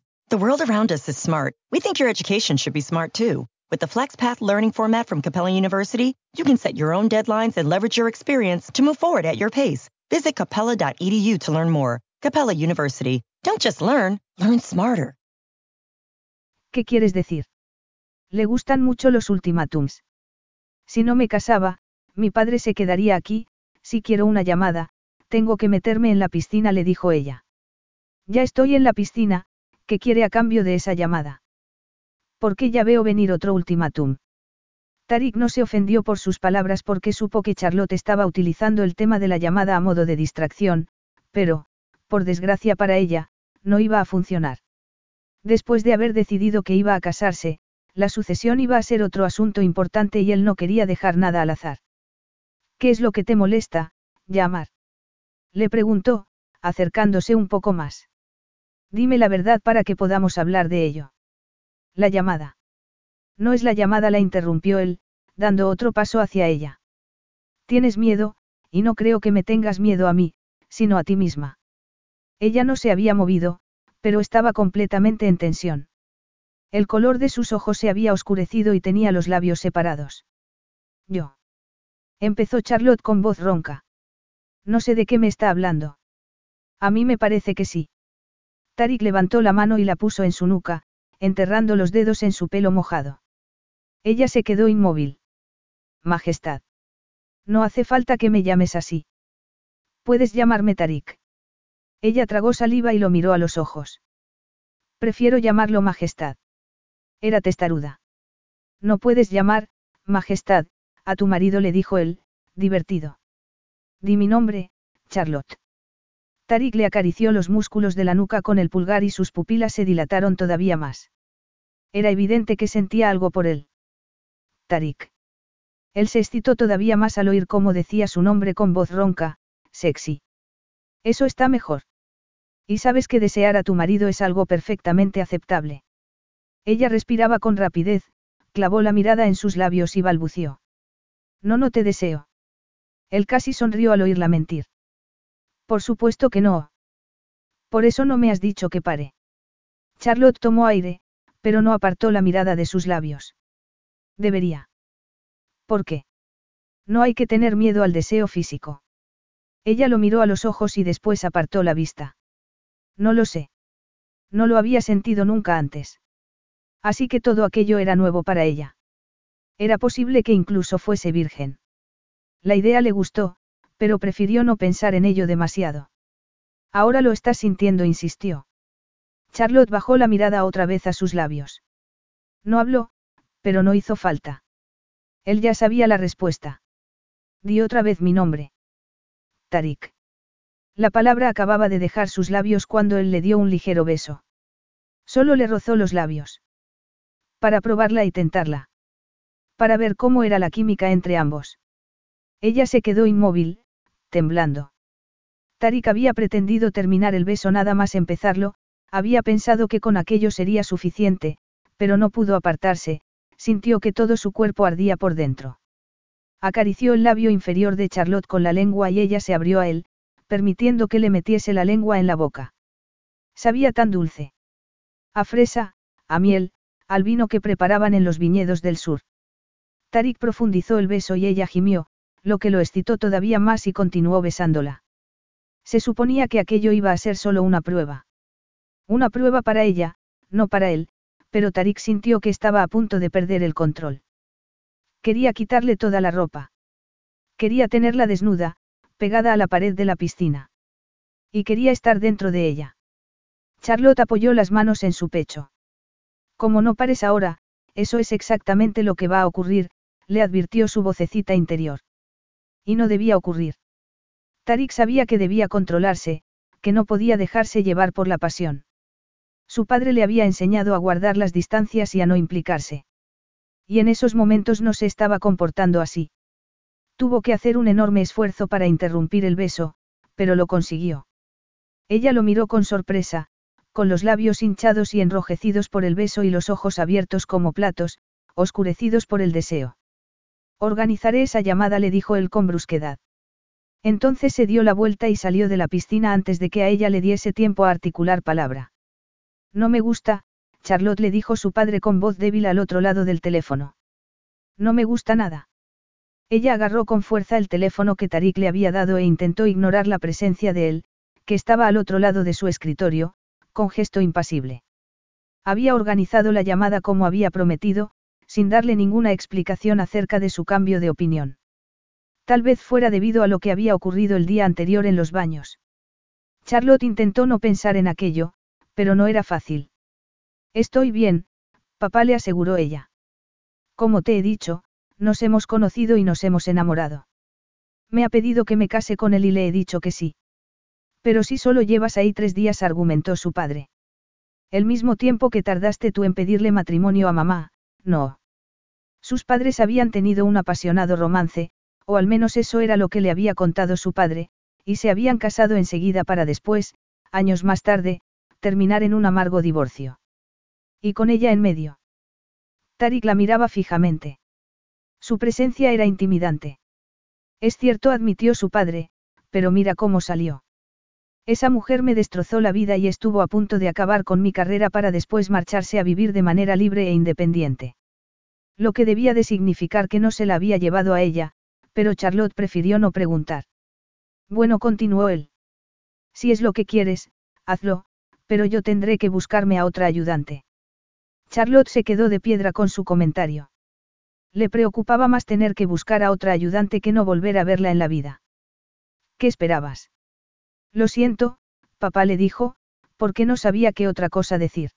F: The world around us is smart. We think your education should be smart too. With the FlexPath learning format from Capella University, you can set your own deadlines and leverage your experience to move forward at your pace. Visit capella.edu to learn more. Capella University. Don't just learn, learn smarter.
C: ¿Qué quieres decir? Le gustan mucho los ultimátums. Si no me casaba, mi padre se quedaría aquí, si quiero una llamada, tengo que meterme en la piscina, le dijo ella. Ya estoy en la piscina, ¿Qué quiere a cambio de esa llamada? Porque ya veo venir otro ultimátum. Tarik no se ofendió por sus palabras porque supo que Charlotte estaba utilizando el tema de la llamada a modo de distracción, pero, por desgracia para ella, no iba a funcionar. Después de haber decidido que iba a casarse, la sucesión iba a ser otro asunto importante y él no quería dejar nada al azar. ¿Qué es lo que te molesta, llamar? Le preguntó, acercándose un poco más. Dime la verdad para que podamos hablar de ello. La llamada. No es la llamada, la interrumpió él, dando otro paso hacia ella. Tienes miedo, y no creo que me tengas miedo a mí, sino a ti misma. Ella no se había movido, pero estaba completamente en tensión. El color de sus ojos se había oscurecido y tenía los labios separados. Yo. Empezó Charlotte con voz ronca. No sé de qué me está hablando. A mí me parece que sí. Tarik levantó la mano y la puso en su nuca, enterrando los dedos en su pelo mojado. Ella se quedó inmóvil. Majestad. No hace falta que me llames así. Puedes llamarme Tarik. Ella tragó saliva y lo miró a los ojos. Prefiero llamarlo Majestad. Era testaruda. No puedes llamar, Majestad, a tu marido le dijo él, divertido. Di mi nombre, Charlotte. Tarik le acarició los músculos de la nuca con el pulgar y sus pupilas se dilataron todavía más. Era evidente que sentía algo por él. Tarik. Él se excitó todavía más al oír cómo decía su nombre con voz ronca, sexy. Eso está mejor. Y sabes que desear a tu marido es algo perfectamente aceptable. Ella respiraba con rapidez, clavó la mirada en sus labios y balbució. No, no te deseo. Él casi sonrió al oírla mentir. Por supuesto que no. Por eso no me has dicho que pare. Charlotte tomó aire, pero no apartó la mirada de sus labios. Debería. ¿Por qué? No hay que tener miedo al deseo físico. Ella lo miró a los ojos y después apartó la vista. No lo sé. No lo había sentido nunca antes. Así que todo aquello era nuevo para ella. Era posible que incluso fuese virgen. La idea le gustó, pero prefirió no pensar en ello demasiado. Ahora lo estás sintiendo, insistió. Charlotte bajó la mirada otra vez a sus labios. No habló, pero no hizo falta. Él ya sabía la respuesta. Di otra vez mi nombre. Tarik. La palabra acababa de dejar sus labios cuando él le dio un ligero beso. Solo le rozó los labios. Para probarla y tentarla. Para ver cómo era la química entre ambos. Ella se quedó inmóvil, temblando. Tarik había pretendido terminar el beso nada más empezarlo, había pensado que con aquello sería suficiente, pero no pudo apartarse, sintió que todo su cuerpo ardía por dentro. Acarició el labio inferior de Charlotte con la lengua y ella se abrió a él, permitiendo que le metiese la lengua en la boca. Sabía tan dulce. A fresa, a miel, al vino que preparaban en los viñedos del sur. Tarik profundizó el beso y ella gimió, lo que lo excitó todavía más y continuó besándola. Se suponía que aquello iba a ser solo una prueba. Una prueba para ella, no para él, pero Tarik sintió que estaba a punto de perder el control. Quería quitarle toda la ropa. Quería tenerla desnuda, pegada a la pared de la piscina. Y quería estar dentro de ella. Charlotte apoyó las manos en su pecho. Como no pares ahora, eso es exactamente lo que va a ocurrir, le advirtió su vocecita interior. Y no debía ocurrir. Tarik sabía que debía controlarse, que no podía dejarse llevar por la pasión. Su padre le había enseñado a guardar las distancias y a no implicarse. Y en esos momentos no se estaba comportando así. Tuvo que hacer un enorme esfuerzo para interrumpir el beso, pero lo consiguió. Ella lo miró con sorpresa, con los labios hinchados y enrojecidos por el beso y los ojos abiertos como platos, oscurecidos por el deseo. Organizaré esa llamada, le dijo él con brusquedad. Entonces se dio la vuelta y salió de la piscina antes de que a ella le diese tiempo a articular palabra. No me gusta, Charlotte le dijo su padre con voz débil al otro lado del teléfono. No me gusta nada. Ella agarró con fuerza el teléfono que Tarik le había dado e intentó ignorar la presencia de él, que estaba al otro lado de su escritorio, con gesto impasible. Había organizado la llamada como había prometido, sin darle ninguna explicación acerca de su cambio de opinión. Tal vez fuera debido a lo que había ocurrido el día anterior en los baños. Charlotte intentó no pensar en aquello, pero no era fácil. Estoy bien, papá le aseguró ella. Como te he dicho, nos hemos conocido y nos hemos enamorado. Me ha pedido que me case con él y le he dicho que sí. Pero si solo llevas ahí tres días, argumentó su padre. El mismo tiempo que tardaste tú en pedirle matrimonio a mamá, no. Sus padres habían tenido un apasionado romance, o al menos eso era lo que le había contado su padre, y se habían casado enseguida para después, años más tarde, terminar en un amargo divorcio. Y con ella en medio. Tarik la miraba fijamente. Su presencia era intimidante. Es cierto, admitió su padre, pero mira cómo salió. Esa mujer me destrozó la vida y estuvo a punto de acabar con mi carrera para después marcharse a vivir de manera libre e independiente. Lo que debía de significar que no se la había llevado a ella, pero Charlotte prefirió no preguntar. Bueno, continuó él. Si es lo que quieres, hazlo, pero yo tendré que buscarme a otra ayudante. Charlotte se quedó de piedra con su comentario. Le preocupaba más tener que buscar a otra ayudante que no volver a verla en la vida. ¿Qué esperabas? Lo siento, papá le dijo, porque no sabía qué otra cosa decir.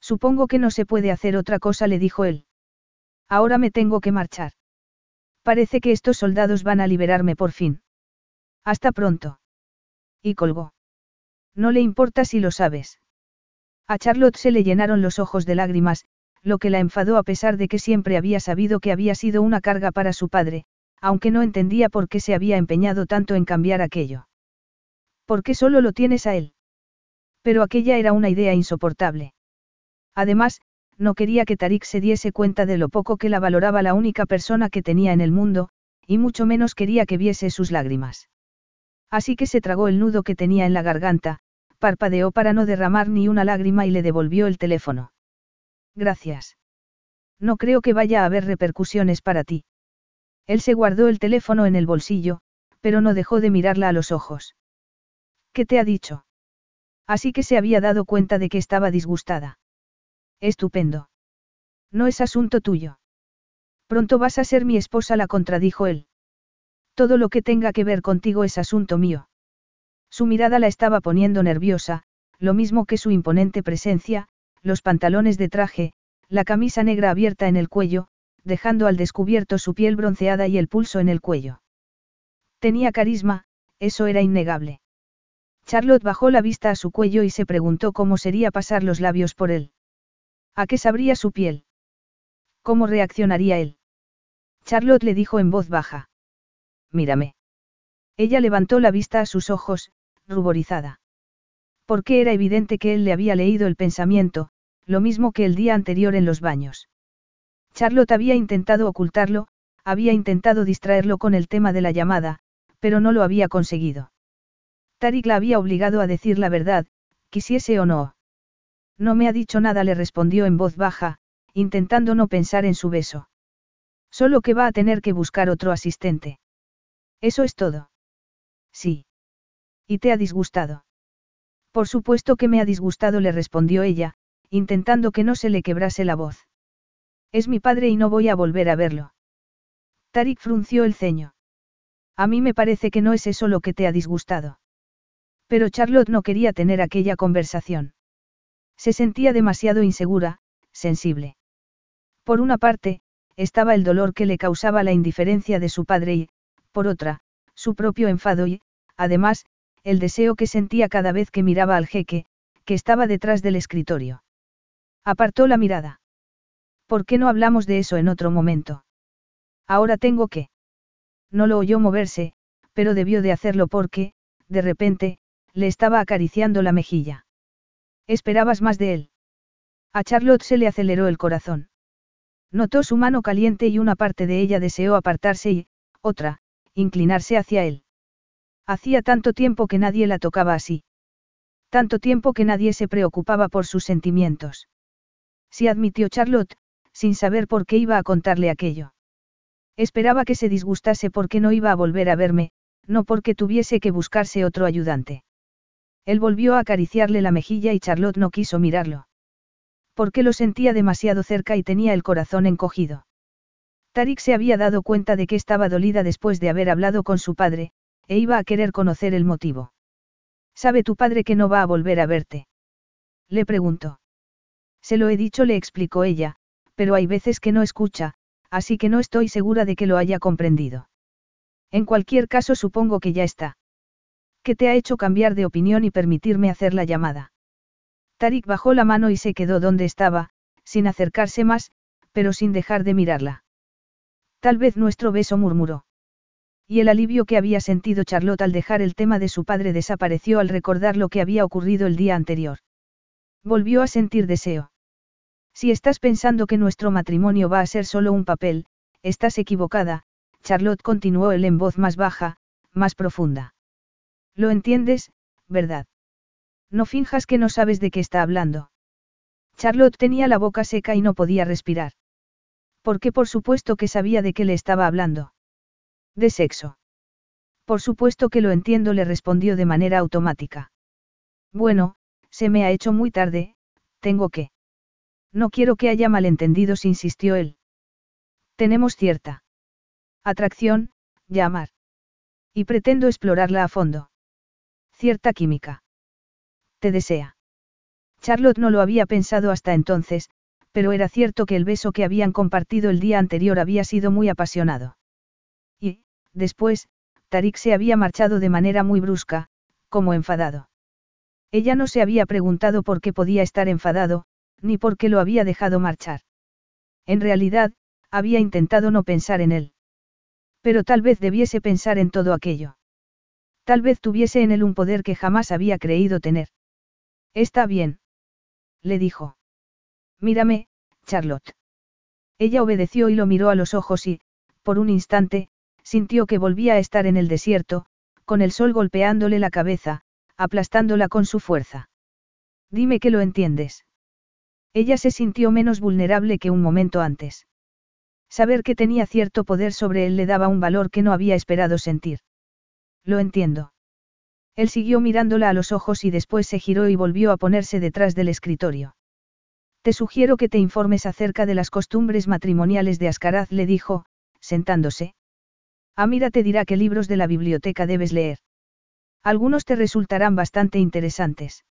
C: Supongo que no se puede hacer otra cosa, le dijo él. Ahora me tengo que marchar. Parece que estos soldados van a liberarme por fin. Hasta pronto. Y colgó. No le importa si lo sabes. A Charlotte se le llenaron los ojos de lágrimas, lo que la enfadó a pesar de que siempre había sabido que había sido una carga para su padre, aunque no entendía por qué se había empeñado tanto en cambiar aquello. ¿Por qué solo lo tienes a él? Pero aquella era una idea insoportable. Además, no quería que Tarik se diese cuenta de lo poco que la valoraba la única persona que tenía en el mundo, y mucho menos quería que viese sus lágrimas. Así que se tragó el nudo que tenía en la garganta, parpadeó para no derramar ni una lágrima y le devolvió el teléfono. Gracias. No creo que vaya a haber repercusiones para ti. Él se guardó el teléfono en el bolsillo, pero no dejó de mirarla a los ojos. ¿Qué te ha dicho? Así que se había dado cuenta de que estaba disgustada. Estupendo. No es asunto tuyo. Pronto vas a ser mi esposa, la contradijo él. Todo lo que tenga que ver contigo es asunto mío. Su mirada la estaba poniendo nerviosa, lo mismo que su imponente presencia, los pantalones de traje, la camisa negra abierta en el cuello, dejando al descubierto su piel bronceada y el pulso en el cuello. Tenía carisma, eso era innegable. Charlotte bajó la vista a su cuello y se preguntó cómo sería pasar los labios por él. ¿A qué sabría su piel? ¿Cómo reaccionaría él? Charlotte le dijo en voz baja. Mírame. Ella levantó la vista a sus ojos, ruborizada. Porque era evidente que él le había leído el pensamiento, lo mismo que el día anterior en los baños. Charlotte había intentado ocultarlo, había intentado distraerlo con el tema de la llamada, pero no lo había conseguido. Tarik la había obligado a decir la verdad, quisiese o no. No me ha dicho nada, le respondió en voz baja, intentando no pensar en su beso. Solo que va a tener que buscar otro asistente. Eso es todo. Sí. ¿Y te ha disgustado? Por supuesto que me ha disgustado, le respondió ella, intentando que no se le quebrase la voz. Es mi padre y no voy a volver a verlo. Tarik frunció el ceño. A mí me parece que no es eso lo que te ha disgustado. Pero Charlotte no quería tener aquella conversación. Se sentía demasiado insegura, sensible. Por una parte, estaba el dolor que le causaba la indiferencia de su padre y, por otra, su propio enfado y, además, el deseo que sentía cada vez que miraba al jeque, que estaba detrás del escritorio. Apartó la mirada. ¿Por qué no hablamos de eso en otro momento? Ahora tengo que. No lo oyó moverse, pero debió de hacerlo porque, de repente, le estaba acariciando la mejilla. Esperabas más de él. A Charlotte se le aceleró el corazón. Notó su mano caliente y una parte de ella deseó apartarse y, otra, inclinarse hacia él. Hacía tanto tiempo que nadie la tocaba así. Tanto tiempo que nadie se preocupaba por sus sentimientos. Si admitió Charlotte, sin saber por qué iba a contarle aquello. Esperaba que se disgustase porque no iba a volver a verme, no porque tuviese que buscarse otro ayudante. Él volvió a acariciarle la mejilla y Charlotte no quiso mirarlo. Porque lo sentía demasiado cerca y tenía el corazón encogido. Tarik se había dado cuenta de que estaba dolida después de haber hablado con su padre, e iba a querer conocer el motivo. ¿Sabe tu padre que no va a volver a verte? Le preguntó. Se lo he dicho, le explicó ella, pero hay veces que no escucha, así que no estoy segura de que lo haya comprendido. En cualquier caso supongo que ya está. ¿Qué te ha hecho cambiar de opinión y permitirme hacer la llamada? Tarik bajó la mano y se quedó donde estaba, sin acercarse más, pero sin dejar de mirarla. Tal vez nuestro beso murmuró. Y el alivio que había sentido Charlotte al dejar el tema de su padre desapareció al recordar lo que había ocurrido el día anterior. Volvió a sentir deseo. Si estás pensando que nuestro matrimonio va a ser solo un papel, estás equivocada, Charlotte continuó él en voz más baja, más profunda. Lo entiendes, ¿verdad? No finjas que no sabes de qué está hablando. Charlotte tenía la boca seca y no podía respirar. Porque por supuesto que sabía de qué le estaba hablando. De sexo. Por supuesto que lo entiendo, le respondió de manera automática. Bueno, se me ha hecho muy tarde, tengo que. No quiero que haya malentendidos, insistió él. Tenemos cierta atracción, llamar. Y pretendo explorarla a fondo. Cierta química. Te desea. Charlotte no lo había pensado hasta entonces, pero era cierto que el beso que habían compartido el día anterior había sido muy apasionado. Y, después, Tarik se había marchado de manera muy brusca, como enfadado. Ella no se había preguntado por qué podía estar enfadado, ni por qué lo había dejado marchar. En realidad, había intentado no pensar en él. Pero tal vez debiese pensar en todo aquello. Tal vez tuviese en él un poder que jamás había creído tener. Está bien. Le dijo. Mírame, Charlotte. Ella obedeció y lo miró a los ojos y, por un instante, sintió que volvía a estar en el desierto, con el sol golpeándole la cabeza, aplastándola con su fuerza. Dime que lo entiendes. Ella se sintió menos vulnerable que un momento antes. Saber que tenía cierto poder sobre él le daba un valor que no había esperado sentir. Lo entiendo. Él siguió mirándola a los ojos y después se giró y volvió a ponerse detrás del escritorio. Te sugiero que te informes acerca de las costumbres matrimoniales de Ascaraz, le dijo, sentándose. Amira te dirá qué libros de la biblioteca debes leer. Algunos te resultarán bastante interesantes.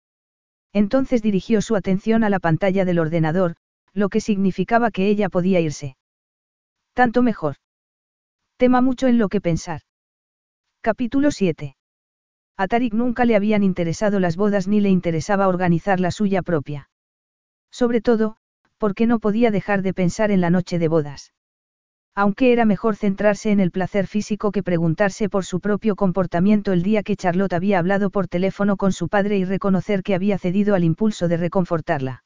C: Entonces dirigió su atención a la pantalla del ordenador, lo que significaba que ella podía irse. Tanto mejor. Tema mucho en lo que pensar. Capítulo 7. A Tarik nunca le habían interesado las bodas ni le interesaba organizar la suya propia. Sobre todo, porque no podía dejar de pensar en la noche de bodas. Aunque era mejor centrarse en el placer físico que preguntarse por su propio comportamiento el día que Charlotte había hablado por teléfono con su padre y reconocer que había cedido al impulso de reconfortarla.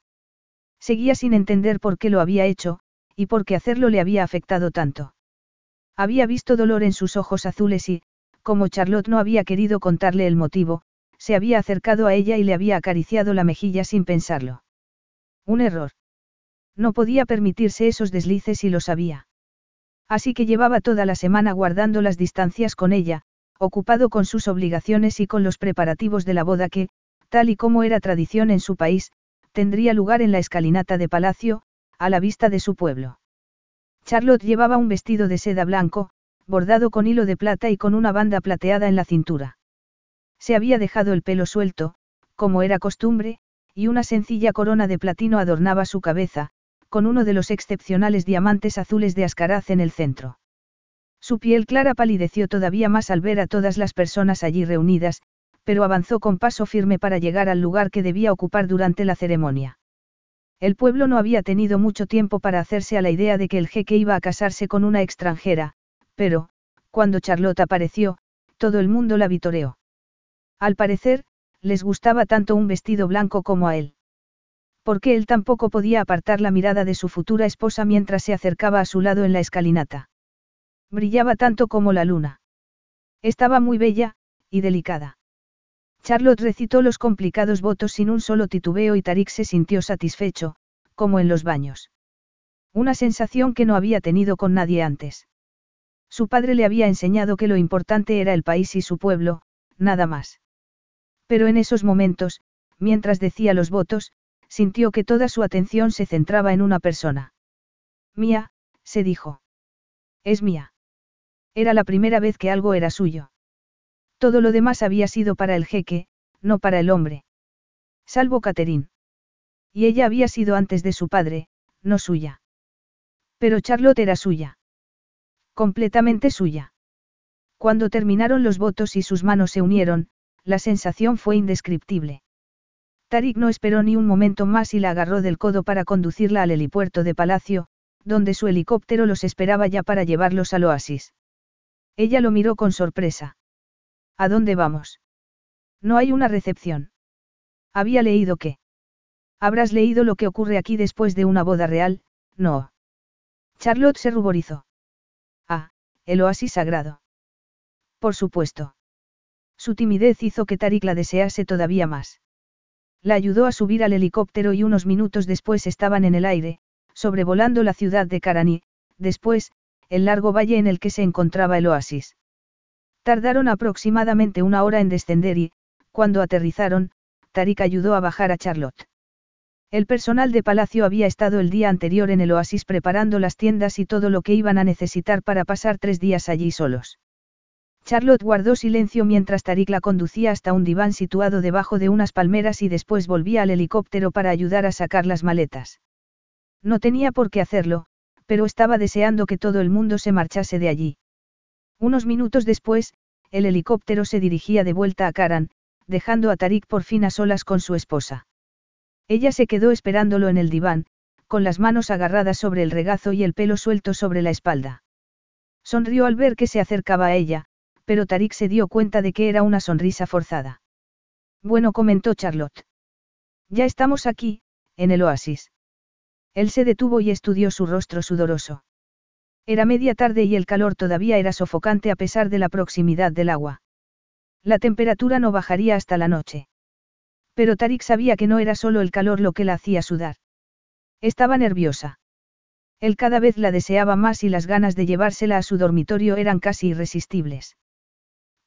C: Seguía sin entender por qué lo había hecho, y por qué hacerlo le había afectado tanto. Había visto dolor en sus ojos azules y, como Charlotte no había querido contarle el motivo, se había acercado a ella y le había acariciado la mejilla sin pensarlo. Un error. No podía permitirse esos deslices y lo sabía. Así que llevaba toda la semana guardando las distancias con ella, ocupado con sus obligaciones y con los preparativos de la boda que, tal y como era tradición en su país, tendría lugar en la escalinata de palacio, a la vista de su pueblo. Charlotte llevaba un vestido de seda blanco, bordado con hilo de plata y con una banda plateada en la cintura. Se había dejado el pelo suelto, como era costumbre, y una sencilla corona de platino adornaba su cabeza, con uno de los excepcionales diamantes azules de Ascaraz en el centro. Su piel clara palideció todavía más al ver a todas las personas allí reunidas, pero avanzó con paso firme para llegar al lugar que debía ocupar durante la ceremonia. El pueblo no había tenido mucho tiempo para hacerse a la idea de que el jeque iba a casarse con una extranjera, pero, cuando Charlotte apareció, todo el mundo la vitoreó. Al parecer, les gustaba tanto un vestido blanco como a él. Porque él tampoco podía apartar la mirada de su futura esposa mientras se acercaba a su lado en la escalinata. Brillaba tanto como la luna. Estaba muy bella, y delicada. Charlotte recitó los complicados votos sin un solo titubeo y Tarik se sintió satisfecho, como en los baños. Una sensación que no había tenido con nadie antes. Su padre le había enseñado que lo importante era el país y su pueblo, nada más. Pero en esos momentos, mientras decía los votos, sintió que toda su atención se centraba en una persona. Mía, se dijo. Es mía. Era la primera vez que algo era suyo. Todo lo demás había sido para el jeque, no para el hombre. Salvo Catherine. Y ella había sido antes de su padre, no suya. Pero Charlotte era suya. Completamente suya. Cuando terminaron los votos y sus manos se unieron, la sensación fue indescriptible. Tarik no esperó ni un momento más y la agarró del codo para conducirla al helipuerto de Palacio, donde su helicóptero los esperaba ya para llevarlos al oasis. Ella lo miró con sorpresa. ¿A dónde vamos? No hay una recepción. Había leído que. Habrás leído lo que ocurre aquí después de una boda real, no. Charlotte se ruborizó. El oasis sagrado. Por supuesto. Su timidez hizo que Tarik la desease todavía más. La ayudó a subir al helicóptero y unos minutos después estaban en el aire, sobrevolando la ciudad de Karani, después, el largo valle en el que se encontraba el oasis. Tardaron aproximadamente una hora en descender y, cuando aterrizaron, Tarik ayudó a bajar a Charlotte. El personal de palacio había estado el día anterior en el oasis preparando las tiendas y todo lo que iban a necesitar para pasar tres días allí solos. Charlotte guardó silencio mientras Tarik la conducía hasta un diván situado debajo de unas palmeras y después volvía al helicóptero para ayudar a sacar las maletas. No tenía por qué hacerlo, pero estaba deseando que todo el mundo se marchase de allí. Unos minutos después, el helicóptero se dirigía de vuelta a Karan, dejando a Tarik por fin a solas con su esposa. Ella se quedó esperándolo en el diván, con las manos agarradas sobre el regazo y el pelo suelto sobre la espalda. Sonrió al ver que se acercaba a ella, pero Tarik se dio cuenta de que era una sonrisa forzada. Bueno, comentó Charlotte. Ya estamos aquí, en el oasis. Él se detuvo y estudió su rostro sudoroso. Era media tarde y el calor todavía era sofocante a pesar de la proximidad del agua. La temperatura no bajaría hasta la noche. Pero Tarik sabía que no era solo el calor lo que la hacía sudar. Estaba nerviosa. Él cada vez la deseaba más y las ganas de llevársela a su dormitorio eran casi irresistibles.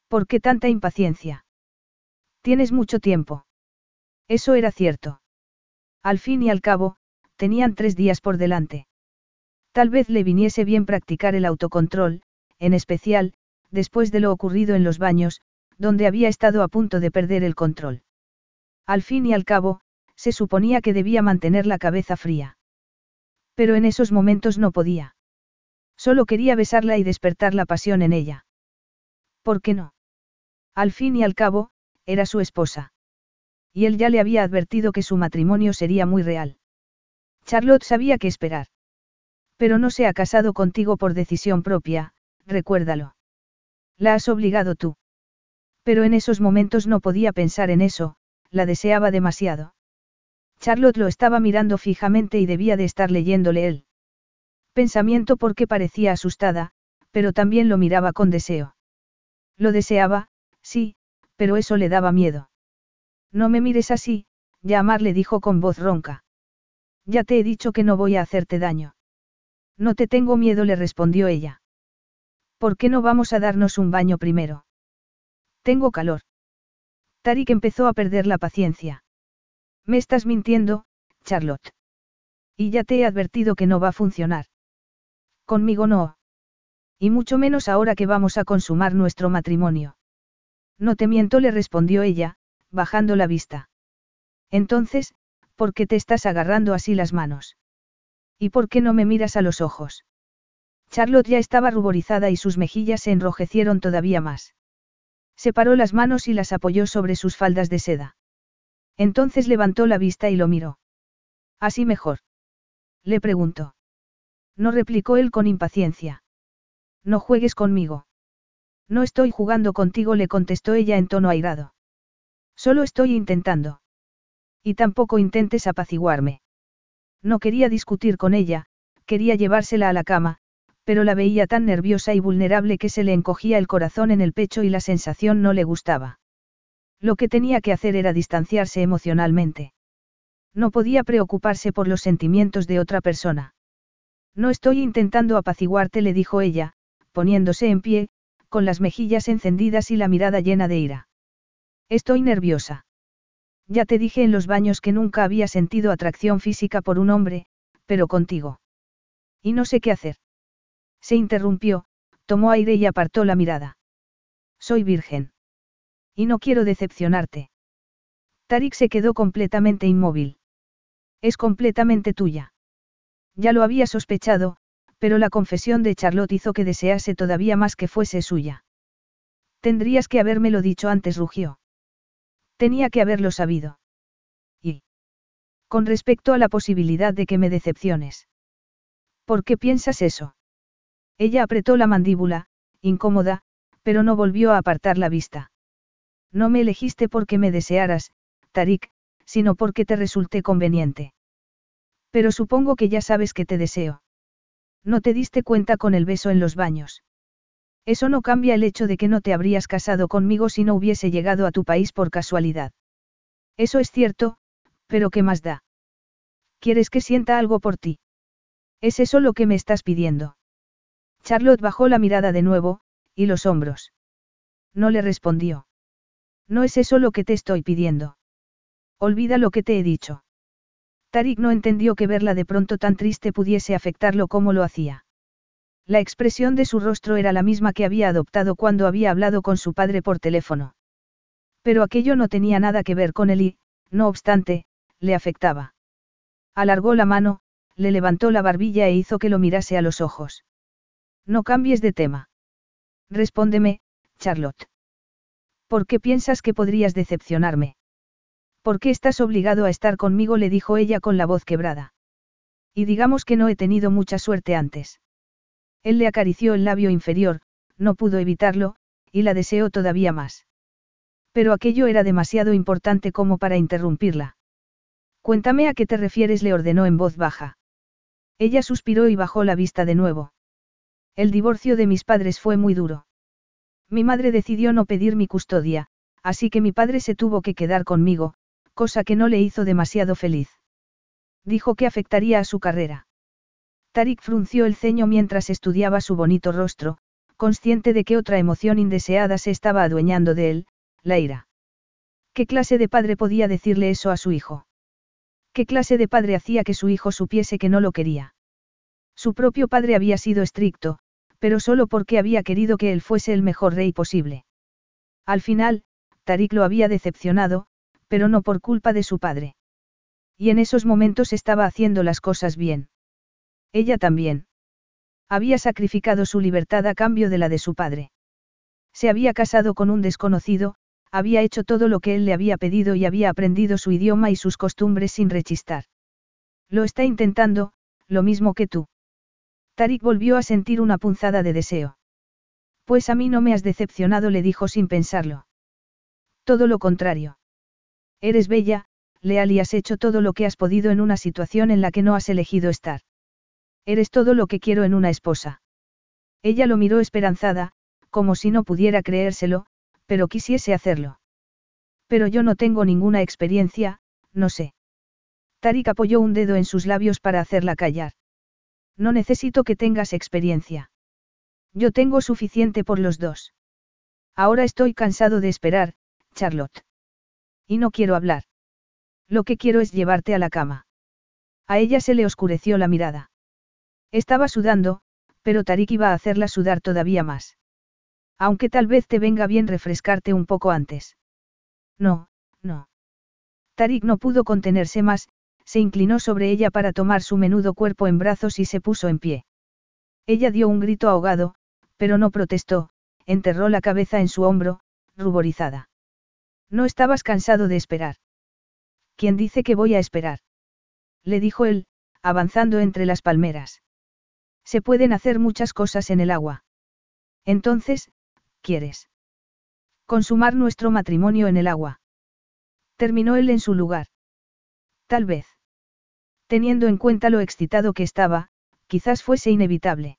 C: ¿Por qué tanta impaciencia? Tienes mucho tiempo. Eso era cierto. Al fin y al cabo, tenían tres días por delante. Tal vez le viniese bien practicar el autocontrol, en especial, después de lo ocurrido en los baños, donde había estado a punto de perder el control. Al fin y al cabo, se suponía que debía mantener la cabeza fría. Pero en esos momentos no podía. Solo quería besarla y despertar la pasión en ella. ¿Por qué no? Al fin y al cabo, era su esposa. Y él ya le había advertido que su matrimonio sería muy real. Charlotte sabía qué esperar. Pero no se ha casado contigo por decisión propia, recuérdalo. La has obligado tú. Pero en esos momentos no podía pensar en eso, la deseaba demasiado. Charlotte lo estaba mirando fijamente y debía de estar leyéndole él. Pensamiento porque parecía asustada, pero también lo miraba con deseo. Lo deseaba, Sí, pero eso le daba miedo. No me mires así, Yamar le dijo con voz ronca. Ya te he dicho que no voy a hacerte daño. No te tengo miedo, le respondió ella. ¿Por qué no vamos a darnos un baño primero? Tengo calor. Tarik empezó a perder la paciencia. Me estás mintiendo, Charlotte. Y ya te he advertido que no va a funcionar. Conmigo no. Y mucho menos ahora que vamos a consumar nuestro matrimonio. No te miento, le respondió ella, bajando la vista. Entonces, ¿Por qué te estás agarrando así las manos? ¿Y por qué no me miras a los ojos? Charlotte ya estaba ruborizada y sus mejillas se enrojecieron todavía más. Separó las manos y las apoyó sobre sus faldas de seda. Entonces levantó la vista y lo miró. Así mejor. Le preguntó. No replicó él con impaciencia. No juegues conmigo. No estoy jugando contigo, le contestó ella en tono airado. Solo estoy intentando. Y tampoco intentes apaciguarme. No quería discutir con ella, quería llevársela a la cama, pero la veía tan nerviosa y vulnerable que se le encogía el corazón en el pecho y la sensación no le gustaba. Lo que tenía que hacer era distanciarse emocionalmente. No podía preocuparse por los sentimientos de otra persona. No estoy intentando apaciguarte, le dijo ella, poniéndose en pie, con las mejillas encendidas y la mirada llena de ira. Estoy nerviosa. Ya te dije en los baños que nunca había sentido atracción física por un hombre, pero contigo. Y no sé qué hacer. Se interrumpió, tomó aire y apartó la mirada. Soy virgen. Y no quiero decepcionarte. Tarik se quedó completamente inmóvil. Es completamente tuya. Ya lo había sospechado, pero la confesión de Charlotte hizo que desease todavía más que fuese suya. Tendrías que habérmelo dicho antes, rugió. Tenía que haberlo sabido. Y. Con respecto a la posibilidad de que me decepciones. ¿Por qué piensas eso? Ella apretó la mandíbula, incómoda, pero no volvió a apartar la vista. No me elegiste porque me desearas, Tarik, sino porque te resulté conveniente. Pero supongo que ya sabes que te deseo. No te diste cuenta con el beso en los baños. Eso no cambia el hecho de que no te habrías casado conmigo si no hubiese llegado a tu país por casualidad. Eso es cierto, pero ¿qué más da? ¿Quieres que sienta algo por ti? ¿Es eso lo que me estás pidiendo? Charlotte bajó la mirada de nuevo, y los hombros. No le respondió. No es eso lo que te estoy pidiendo. Olvida lo que te he dicho. Tarik no entendió que verla de pronto tan triste pudiese afectarlo como lo hacía. La expresión de su rostro era la misma que había adoptado cuando había hablado con su padre por teléfono. Pero aquello no tenía nada que ver con él y, no obstante, le afectaba. Alargó la mano, le levantó la barbilla e hizo que lo mirase a los ojos. No cambies de tema. Respóndeme, Charlotte. ¿Por qué piensas que podrías decepcionarme? ¿Por qué estás obligado a estar conmigo? le dijo ella con la voz quebrada. Y digamos que no he tenido mucha suerte antes. Él le acarició el labio inferior, no pudo evitarlo, y la deseó todavía más. Pero aquello era demasiado importante como para interrumpirla. Cuéntame a qué te refieres, le ordenó en voz baja. Ella suspiró y bajó la vista de nuevo. El divorcio de mis padres fue muy duro. Mi madre decidió no pedir mi custodia, así que mi padre se tuvo que quedar conmigo, cosa que no le hizo demasiado feliz. Dijo que afectaría a su carrera. Tarik frunció el ceño mientras estudiaba su bonito rostro, consciente de que otra emoción indeseada se estaba adueñando de él, la ira. ¿Qué clase de padre podía decirle eso a su hijo? ¿Qué clase de padre hacía que su hijo supiese que no lo quería? Su propio padre había sido estricto, pero solo porque había querido que él fuese el mejor rey posible. Al final, Tarik lo había decepcionado, pero no por culpa de su padre. Y en esos momentos estaba haciendo las cosas bien. Ella también. Había sacrificado su libertad a cambio de la de su padre. Se había casado con un desconocido, había hecho todo lo que él le había pedido y había aprendido su idioma y sus costumbres sin rechistar. Lo está intentando, lo mismo que tú. Tarik volvió a sentir una punzada de deseo. Pues a mí no me has decepcionado, le dijo sin pensarlo. Todo lo contrario. Eres bella, leal y has hecho todo lo que has podido en una situación en la que no has elegido estar. Eres todo lo que quiero en una esposa. Ella lo miró esperanzada, como si no pudiera creérselo, pero quisiese hacerlo. Pero yo no tengo ninguna experiencia, no sé. Tarik apoyó un dedo en sus labios para hacerla callar. No necesito que tengas experiencia. Yo tengo suficiente por los dos. Ahora estoy cansado de esperar, Charlotte. Y no quiero hablar. Lo que quiero es llevarte a la cama. A ella se le oscureció la mirada. Estaba sudando, pero Tarik iba a hacerla sudar todavía más. Aunque tal vez te venga bien refrescarte un poco antes. No, no. Tarik no pudo contenerse más, se inclinó sobre ella para tomar su menudo cuerpo en brazos y se puso en pie. Ella dio un grito ahogado, pero no protestó, enterró la cabeza en su hombro, ruborizada. No estabas cansado de esperar. ¿Quién dice que voy a esperar? Le dijo él, avanzando entre las palmeras. Se pueden hacer muchas cosas en el agua. Entonces, ¿quieres? Consumar nuestro matrimonio en el agua. Terminó él en su lugar. Tal vez. Teniendo en cuenta lo excitado que estaba, quizás fuese inevitable.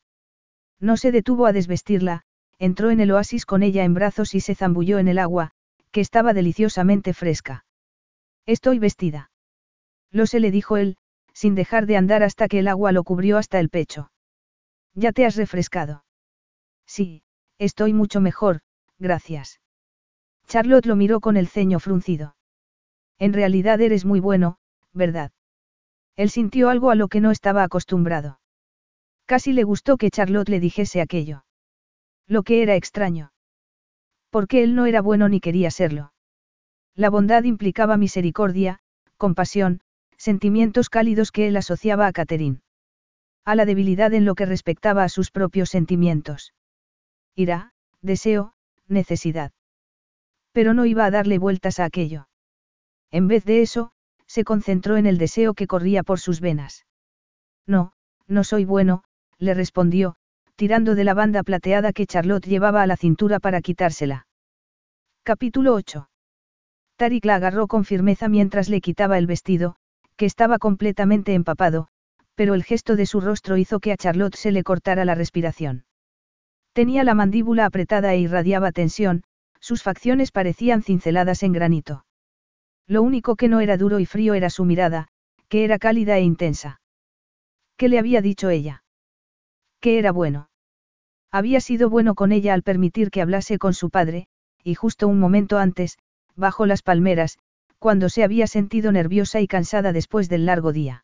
C: No se detuvo a desvestirla, entró en el oasis con ella en brazos y se zambulló en el agua, que estaba deliciosamente fresca. Estoy vestida. Lo se le dijo él, sin dejar de andar hasta que el agua lo cubrió hasta el pecho. ¿Ya te has refrescado? Sí, estoy mucho mejor, gracias. Charlotte lo miró con el ceño fruncido. En realidad eres muy bueno, ¿verdad? Él sintió algo a lo que no estaba acostumbrado. Casi le gustó que Charlotte le dijese aquello. Lo que era extraño. Porque él no era bueno ni quería serlo. La bondad implicaba misericordia, compasión, sentimientos cálidos que él asociaba a Catherine. A la debilidad en lo que respectaba a sus propios sentimientos. Ira, deseo, necesidad. Pero no iba a darle vueltas a aquello. En vez de eso, se concentró en el deseo que corría por sus venas. No, no soy bueno, le respondió, tirando de la banda plateada que Charlotte llevaba a la cintura para quitársela. Capítulo 8. Tarik la agarró con firmeza mientras le quitaba el vestido, que estaba completamente empapado, pero el gesto de su rostro hizo que a Charlotte se le cortara la respiración. Tenía la mandíbula apretada e irradiaba tensión, sus facciones parecían cinceladas en granito. Lo único que no era duro y frío era su mirada, que era cálida e intensa. ¿Qué le había dicho ella? Que era bueno. Había sido bueno con ella al permitir que hablase con su padre, y justo un momento antes, bajo las palmeras, cuando se había sentido nerviosa y cansada después del largo día.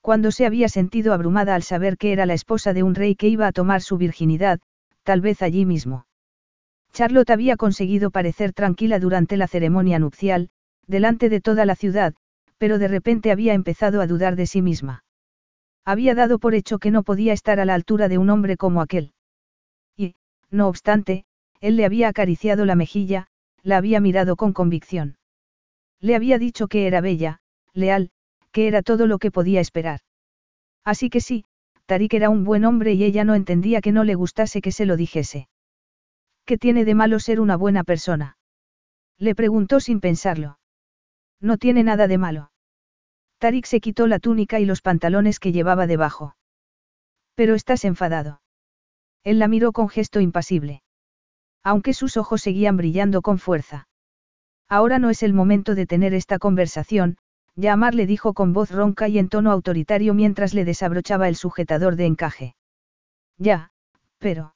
C: cuando se había sentido abrumada al saber que era la esposa de un rey que iba a tomar su virginidad, tal vez allí mismo. Charlotte había conseguido parecer tranquila durante la ceremonia nupcial, delante de toda la ciudad, pero de repente había empezado a dudar de sí misma. Había dado por hecho que no podía estar a la altura de un hombre como aquel. Y, no obstante, él le había acariciado la mejilla, la había mirado con convicción. Le había dicho que era bella, leal, que era todo lo que podía esperar. Así que sí, Tarik era un buen hombre y ella no entendía que no le gustase que se lo dijese. ¿Qué tiene de malo ser una buena persona? Le preguntó sin pensarlo. No tiene nada de malo. Tarik se quitó la túnica y los pantalones que llevaba debajo. Pero estás enfadado. Él la miró con gesto impasible. Aunque sus ojos seguían brillando con fuerza. Ahora no es el momento de tener esta conversación, Yamar le dijo con voz ronca y en tono autoritario mientras le desabrochaba el sujetador de encaje. Ya, pero...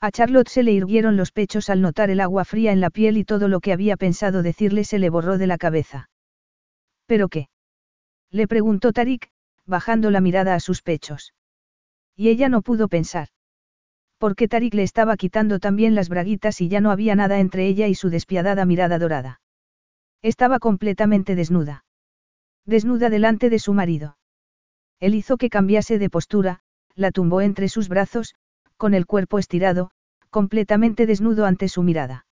C: A Charlotte se le hirvieron los pechos al notar el agua fría en la piel y todo lo que había pensado decirle se le borró de la cabeza. ¿Pero qué? Le preguntó Tarik, bajando la mirada a sus pechos. Y ella no pudo pensar. Porque Tarik le estaba quitando también las braguitas y ya no había nada entre ella y su despiadada mirada dorada. Estaba completamente desnuda desnuda delante de su marido. Él hizo que cambiase de postura, la tumbó entre sus brazos, con el cuerpo estirado, completamente desnudo ante su mirada.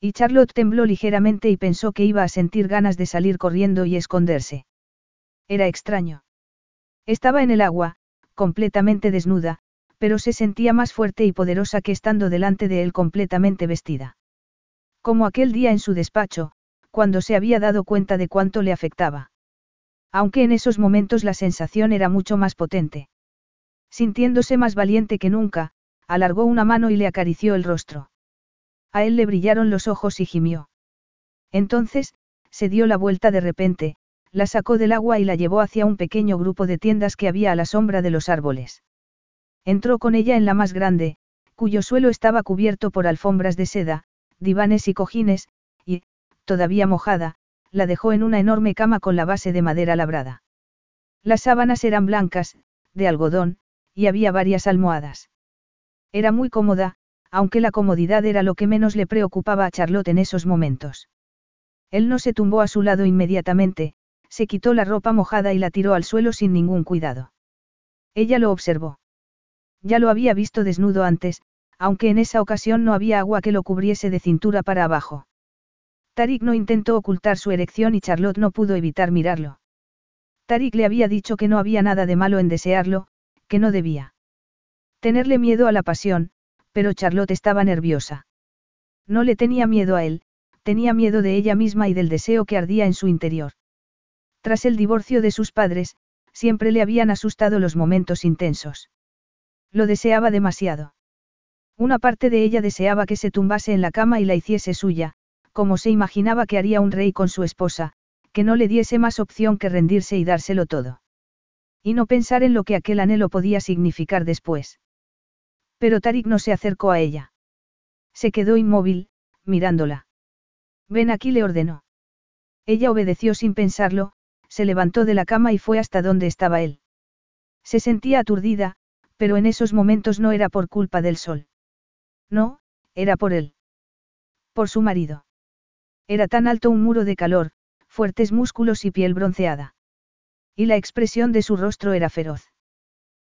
C: Y Charlotte tembló ligeramente y pensó que iba a sentir ganas de salir corriendo y esconderse. Era extraño. Estaba en el agua, completamente desnuda, pero se sentía más fuerte y poderosa que estando delante de él completamente vestida. Como aquel día en su despacho, cuando se había dado cuenta de cuánto le afectaba. Aunque en esos momentos la sensación era mucho más potente. Sintiéndose más valiente que nunca, alargó una mano y le acarició el rostro. A él le brillaron los ojos y gimió. Entonces, se dio la vuelta de repente, la sacó del agua y la llevó hacia un pequeño grupo de tiendas que había a la sombra de los árboles. Entró con ella en la más grande, cuyo suelo estaba cubierto por alfombras de seda, divanes y cojines, y, todavía mojada, la dejó en una enorme cama con la base de madera labrada. Las sábanas eran blancas, de algodón, y había varias almohadas. Era muy cómoda, aunque la comodidad era lo que menos le preocupaba a Charlotte en esos momentos. Él no se tumbó a su lado inmediatamente, se quitó la ropa mojada y la tiró al suelo sin ningún cuidado. Ella lo observó. Ya lo había visto desnudo antes, aunque en esa ocasión no había agua que lo cubriese de cintura para abajo. Tarik no intentó ocultar su erección y Charlotte no pudo evitar mirarlo. Tarik le había dicho que no había nada de malo en desearlo, que no debía. Tenerle miedo a la pasión, pero Charlotte estaba nerviosa. No le tenía miedo a él, tenía miedo de ella misma y del deseo que ardía en su interior. Tras el divorcio de sus padres, siempre le habían asustado los momentos intensos. Lo deseaba demasiado. Una parte de ella deseaba que se tumbase en la cama y la hiciese suya, como se imaginaba que haría un rey con su esposa, que no le diese más opción que rendirse y dárselo todo. Y no pensar en lo que aquel anhelo podía significar después. Pero Tarik no se acercó a ella. Se quedó inmóvil, mirándola. Ven aquí le ordenó. Ella obedeció sin pensarlo, se levantó de la cama y fue hasta donde estaba él. Se sentía aturdida, pero en esos momentos no era por culpa del sol. No, era por él. Por su marido. Era tan alto un muro de calor, fuertes músculos y piel bronceada. Y la expresión de su rostro era feroz.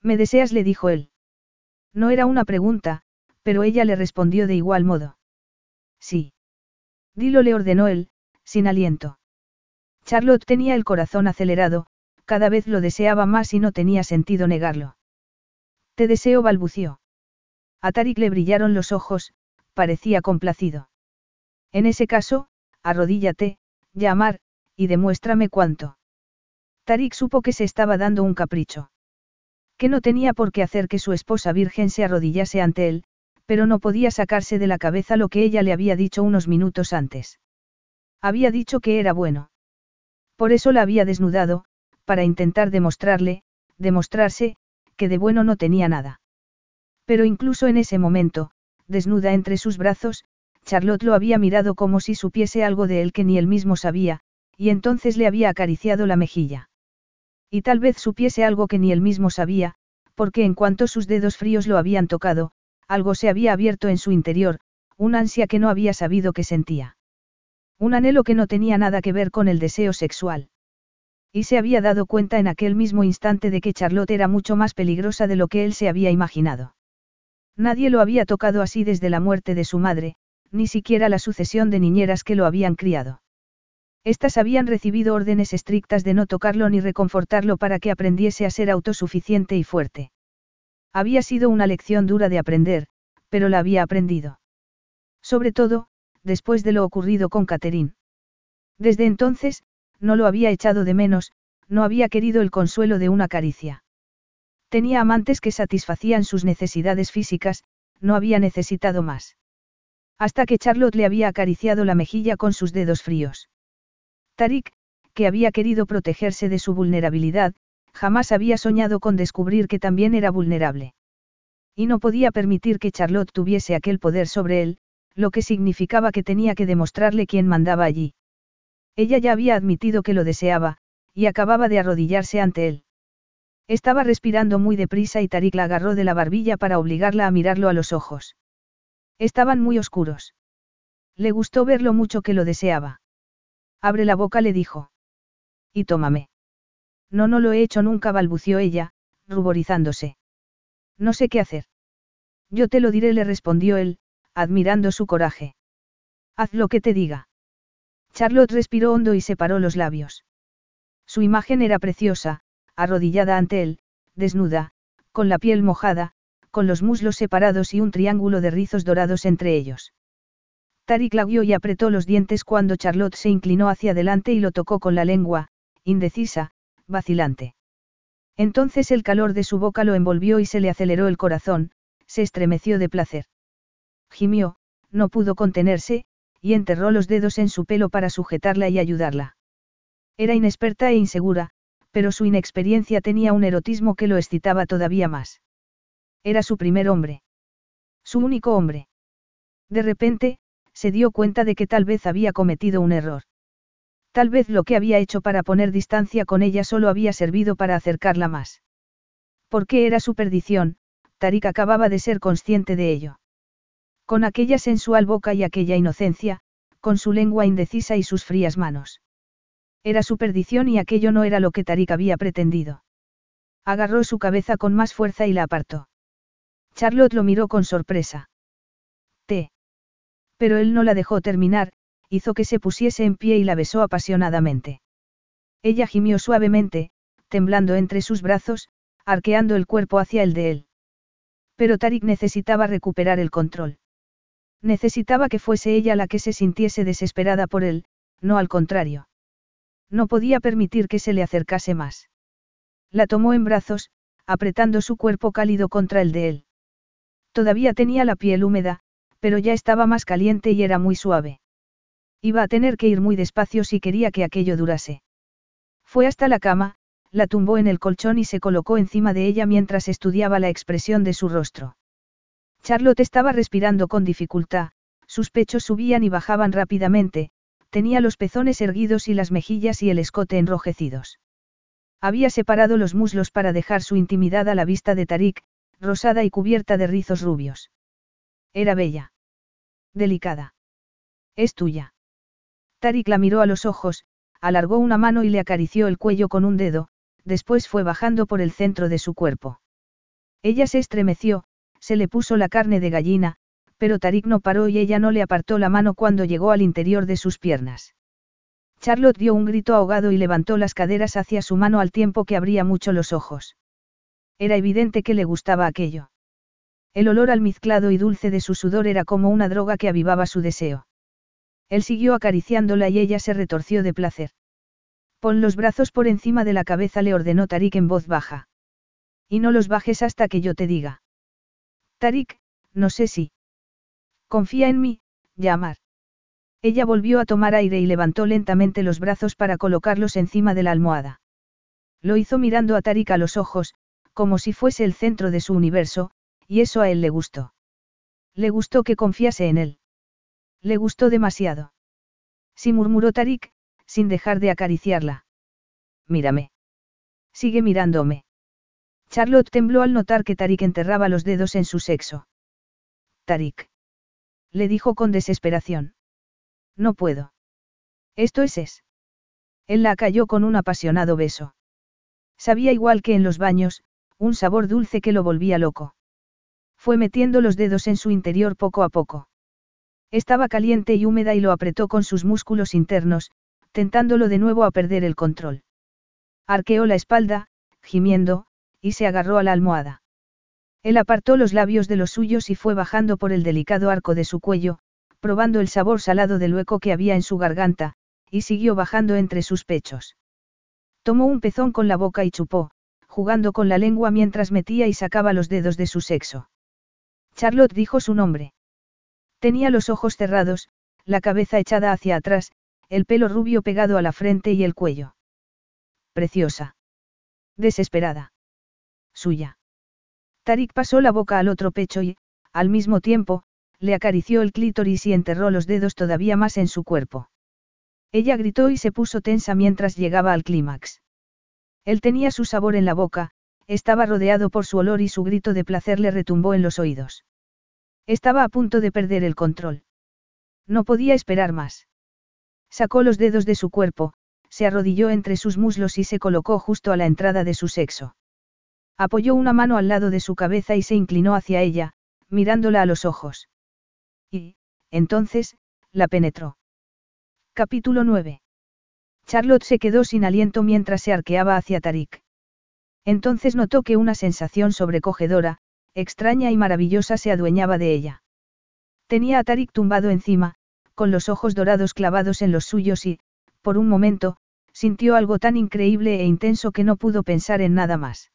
C: ¿Me deseas? le dijo él. No era una pregunta, pero ella le respondió de igual modo. Sí. Dilo le ordenó él, sin aliento. Charlotte tenía el corazón acelerado, cada vez lo deseaba más y no tenía sentido negarlo. Te deseo, balbució. A Tarik le brillaron los ojos, parecía complacido. En ese caso, arrodíllate, llamar, y demuéstrame cuánto. Tarik supo que se estaba dando un capricho. Que no tenía por qué hacer que su esposa virgen se arrodillase ante él, pero no podía sacarse de la cabeza lo que ella le había dicho unos minutos antes. Había dicho que era bueno. Por eso la había desnudado, para intentar demostrarle, demostrarse, que de bueno no tenía nada. Pero incluso en ese momento, desnuda entre sus brazos, Charlotte lo había mirado como si supiese algo de él que ni él mismo sabía, y entonces le había acariciado la mejilla. Y tal vez supiese algo que ni él mismo sabía, porque en cuanto sus dedos fríos lo habían tocado, algo se había abierto en su interior, un ansia que no había sabido que sentía. Un anhelo que no tenía nada que ver con el deseo sexual. Y se había dado cuenta en aquel mismo instante de que Charlotte era mucho más peligrosa de lo que él se había imaginado. Nadie lo había tocado así desde la muerte de su madre, ni siquiera la sucesión de niñeras que lo habían criado. Estas habían recibido órdenes estrictas de no tocarlo ni reconfortarlo para que aprendiese a ser autosuficiente y fuerte. Había sido una lección dura de aprender, pero la había aprendido. Sobre todo, después de lo ocurrido con Catherine. Desde entonces, no lo había echado de menos, no había querido el consuelo de una caricia. Tenía amantes que satisfacían sus necesidades físicas, no había necesitado más. Hasta que Charlotte le había acariciado la mejilla con sus dedos fríos. Tarik, que había querido protegerse de su vulnerabilidad, jamás había soñado con descubrir que también era vulnerable. Y no podía permitir que Charlotte tuviese aquel poder sobre él, lo que significaba que tenía que demostrarle quién mandaba allí. Ella ya había admitido que lo deseaba, y acababa de arrodillarse ante él. Estaba respirando muy deprisa y Tarik la agarró de la barbilla para obligarla a mirarlo a los ojos. Estaban muy oscuros. Le gustó ver lo mucho que lo deseaba. Abre la boca, le dijo. Y tómame. No, no lo he hecho nunca, balbució ella, ruborizándose. No sé qué hacer. Yo te lo diré, le respondió él, admirando su coraje. Haz lo que te diga. Charlotte respiró hondo y separó los labios. Su imagen era preciosa, arrodillada ante él, desnuda, con la piel mojada, con los muslos separados y un triángulo de rizos dorados entre ellos. Tarik la vio y apretó los dientes cuando Charlotte se inclinó hacia adelante y lo tocó con la lengua, indecisa, vacilante. Entonces el calor de su boca lo envolvió y se le aceleró el corazón, se estremeció de placer. Gimió, no pudo contenerse, y enterró los dedos en su pelo para sujetarla y ayudarla. Era inexperta e insegura, pero su inexperiencia tenía un erotismo que lo excitaba todavía más. Era su primer hombre. Su único hombre. De repente, se dio cuenta de que tal vez había cometido un error. Tal vez lo que había hecho para poner distancia con ella solo había servido para acercarla más. Porque era su perdición, Tarik acababa de ser consciente de ello. Con aquella sensual boca y aquella inocencia, con su lengua indecisa y sus frías manos. Era su perdición y aquello no era lo que Tarik había pretendido. Agarró su cabeza con más fuerza y la apartó. Charlotte lo miró con sorpresa. Te. Pero él no la dejó terminar, hizo que se pusiese en pie y la besó apasionadamente. Ella gimió suavemente, temblando entre sus brazos, arqueando el cuerpo hacia el de él. Pero Tarik necesitaba recuperar el control. Necesitaba que fuese ella la que se sintiese desesperada por él, no al contrario. No podía permitir que se le acercase más. La tomó en brazos, apretando su cuerpo cálido contra el de él. Todavía tenía la piel húmeda, pero ya estaba más caliente y era muy suave. Iba a tener que ir muy despacio si quería que aquello durase. Fue hasta la cama, la tumbó en el colchón y se colocó encima de ella mientras estudiaba la expresión de su rostro. Charlotte estaba respirando con dificultad, sus pechos subían y bajaban rápidamente, tenía los pezones erguidos y las mejillas y el escote enrojecidos. Había separado los muslos para dejar su intimidad a la vista de Tarik, rosada y cubierta de rizos rubios. Era bella. Delicada. Es tuya. Tarik la miró a los ojos, alargó una mano y le acarició el cuello con un dedo, después fue bajando por el centro de su cuerpo. Ella se estremeció, se le puso la carne de gallina, pero Tarik no paró y ella no le apartó la mano cuando llegó al interior de sus piernas. Charlotte dio un grito ahogado y levantó las caderas hacia su mano al tiempo que abría mucho los ojos. Era evidente que le gustaba aquello. El olor almizclado y dulce de su sudor era como una droga que avivaba su deseo. Él siguió acariciándola y ella se retorció de placer. Pon los brazos por encima de la cabeza, le ordenó Tarik en voz baja. Y no los bajes hasta que yo te diga. Tarik, no sé si. Confía en mí, llamar. Ella volvió a tomar aire y levantó lentamente los brazos para colocarlos encima de la almohada. Lo hizo mirando a Tarik a los ojos, como si fuese el centro de su universo, y eso a él le gustó. Le gustó que confiase en él. Le gustó demasiado. Sí murmuró Tarik, sin dejar de acariciarla. Mírame. Sigue mirándome. Charlotte tembló al notar que Tarik enterraba los dedos en su sexo. Tarik le dijo con desesperación. No puedo. Esto es es. Él la cayó con un apasionado beso. Sabía igual que en los baños, un sabor dulce que lo volvía loco. Fue metiendo los dedos en su interior poco a poco. Estaba caliente y húmeda y lo apretó con sus músculos internos, tentándolo de nuevo a perder el control. Arqueó la espalda, gimiendo, y se agarró a la almohada. Él apartó los labios de los suyos y fue bajando por el delicado arco de su cuello, probando el sabor salado del hueco que había en su garganta, y siguió bajando entre sus pechos. Tomó un pezón con la boca y chupó, jugando con la lengua mientras metía y sacaba los dedos de su sexo. Charlotte dijo su nombre. Tenía los ojos cerrados, la cabeza echada hacia atrás, el pelo rubio pegado a la frente y el cuello. Preciosa. Desesperada. Suya. Tarik pasó la boca al otro pecho y, al mismo tiempo, le acarició el clítoris y enterró los dedos todavía más en su cuerpo. Ella gritó y se puso tensa mientras llegaba al clímax. Él tenía su sabor en la boca, estaba rodeado por su olor y su grito de placer le retumbó en los oídos. Estaba a punto de perder el control. No podía esperar más. Sacó los dedos de su cuerpo, se arrodilló entre sus muslos y se colocó justo a la entrada de su sexo. Apoyó una mano al lado de su cabeza y se inclinó hacia ella, mirándola a los ojos. Y, entonces, la penetró. Capítulo 9. Charlotte se quedó sin aliento mientras se arqueaba hacia Tarik. Entonces notó que una sensación sobrecogedora, extraña y maravillosa se adueñaba de ella. Tenía a Tarik tumbado encima, con los ojos dorados clavados en los suyos y, por un momento, sintió algo tan increíble e intenso que no pudo pensar en nada más.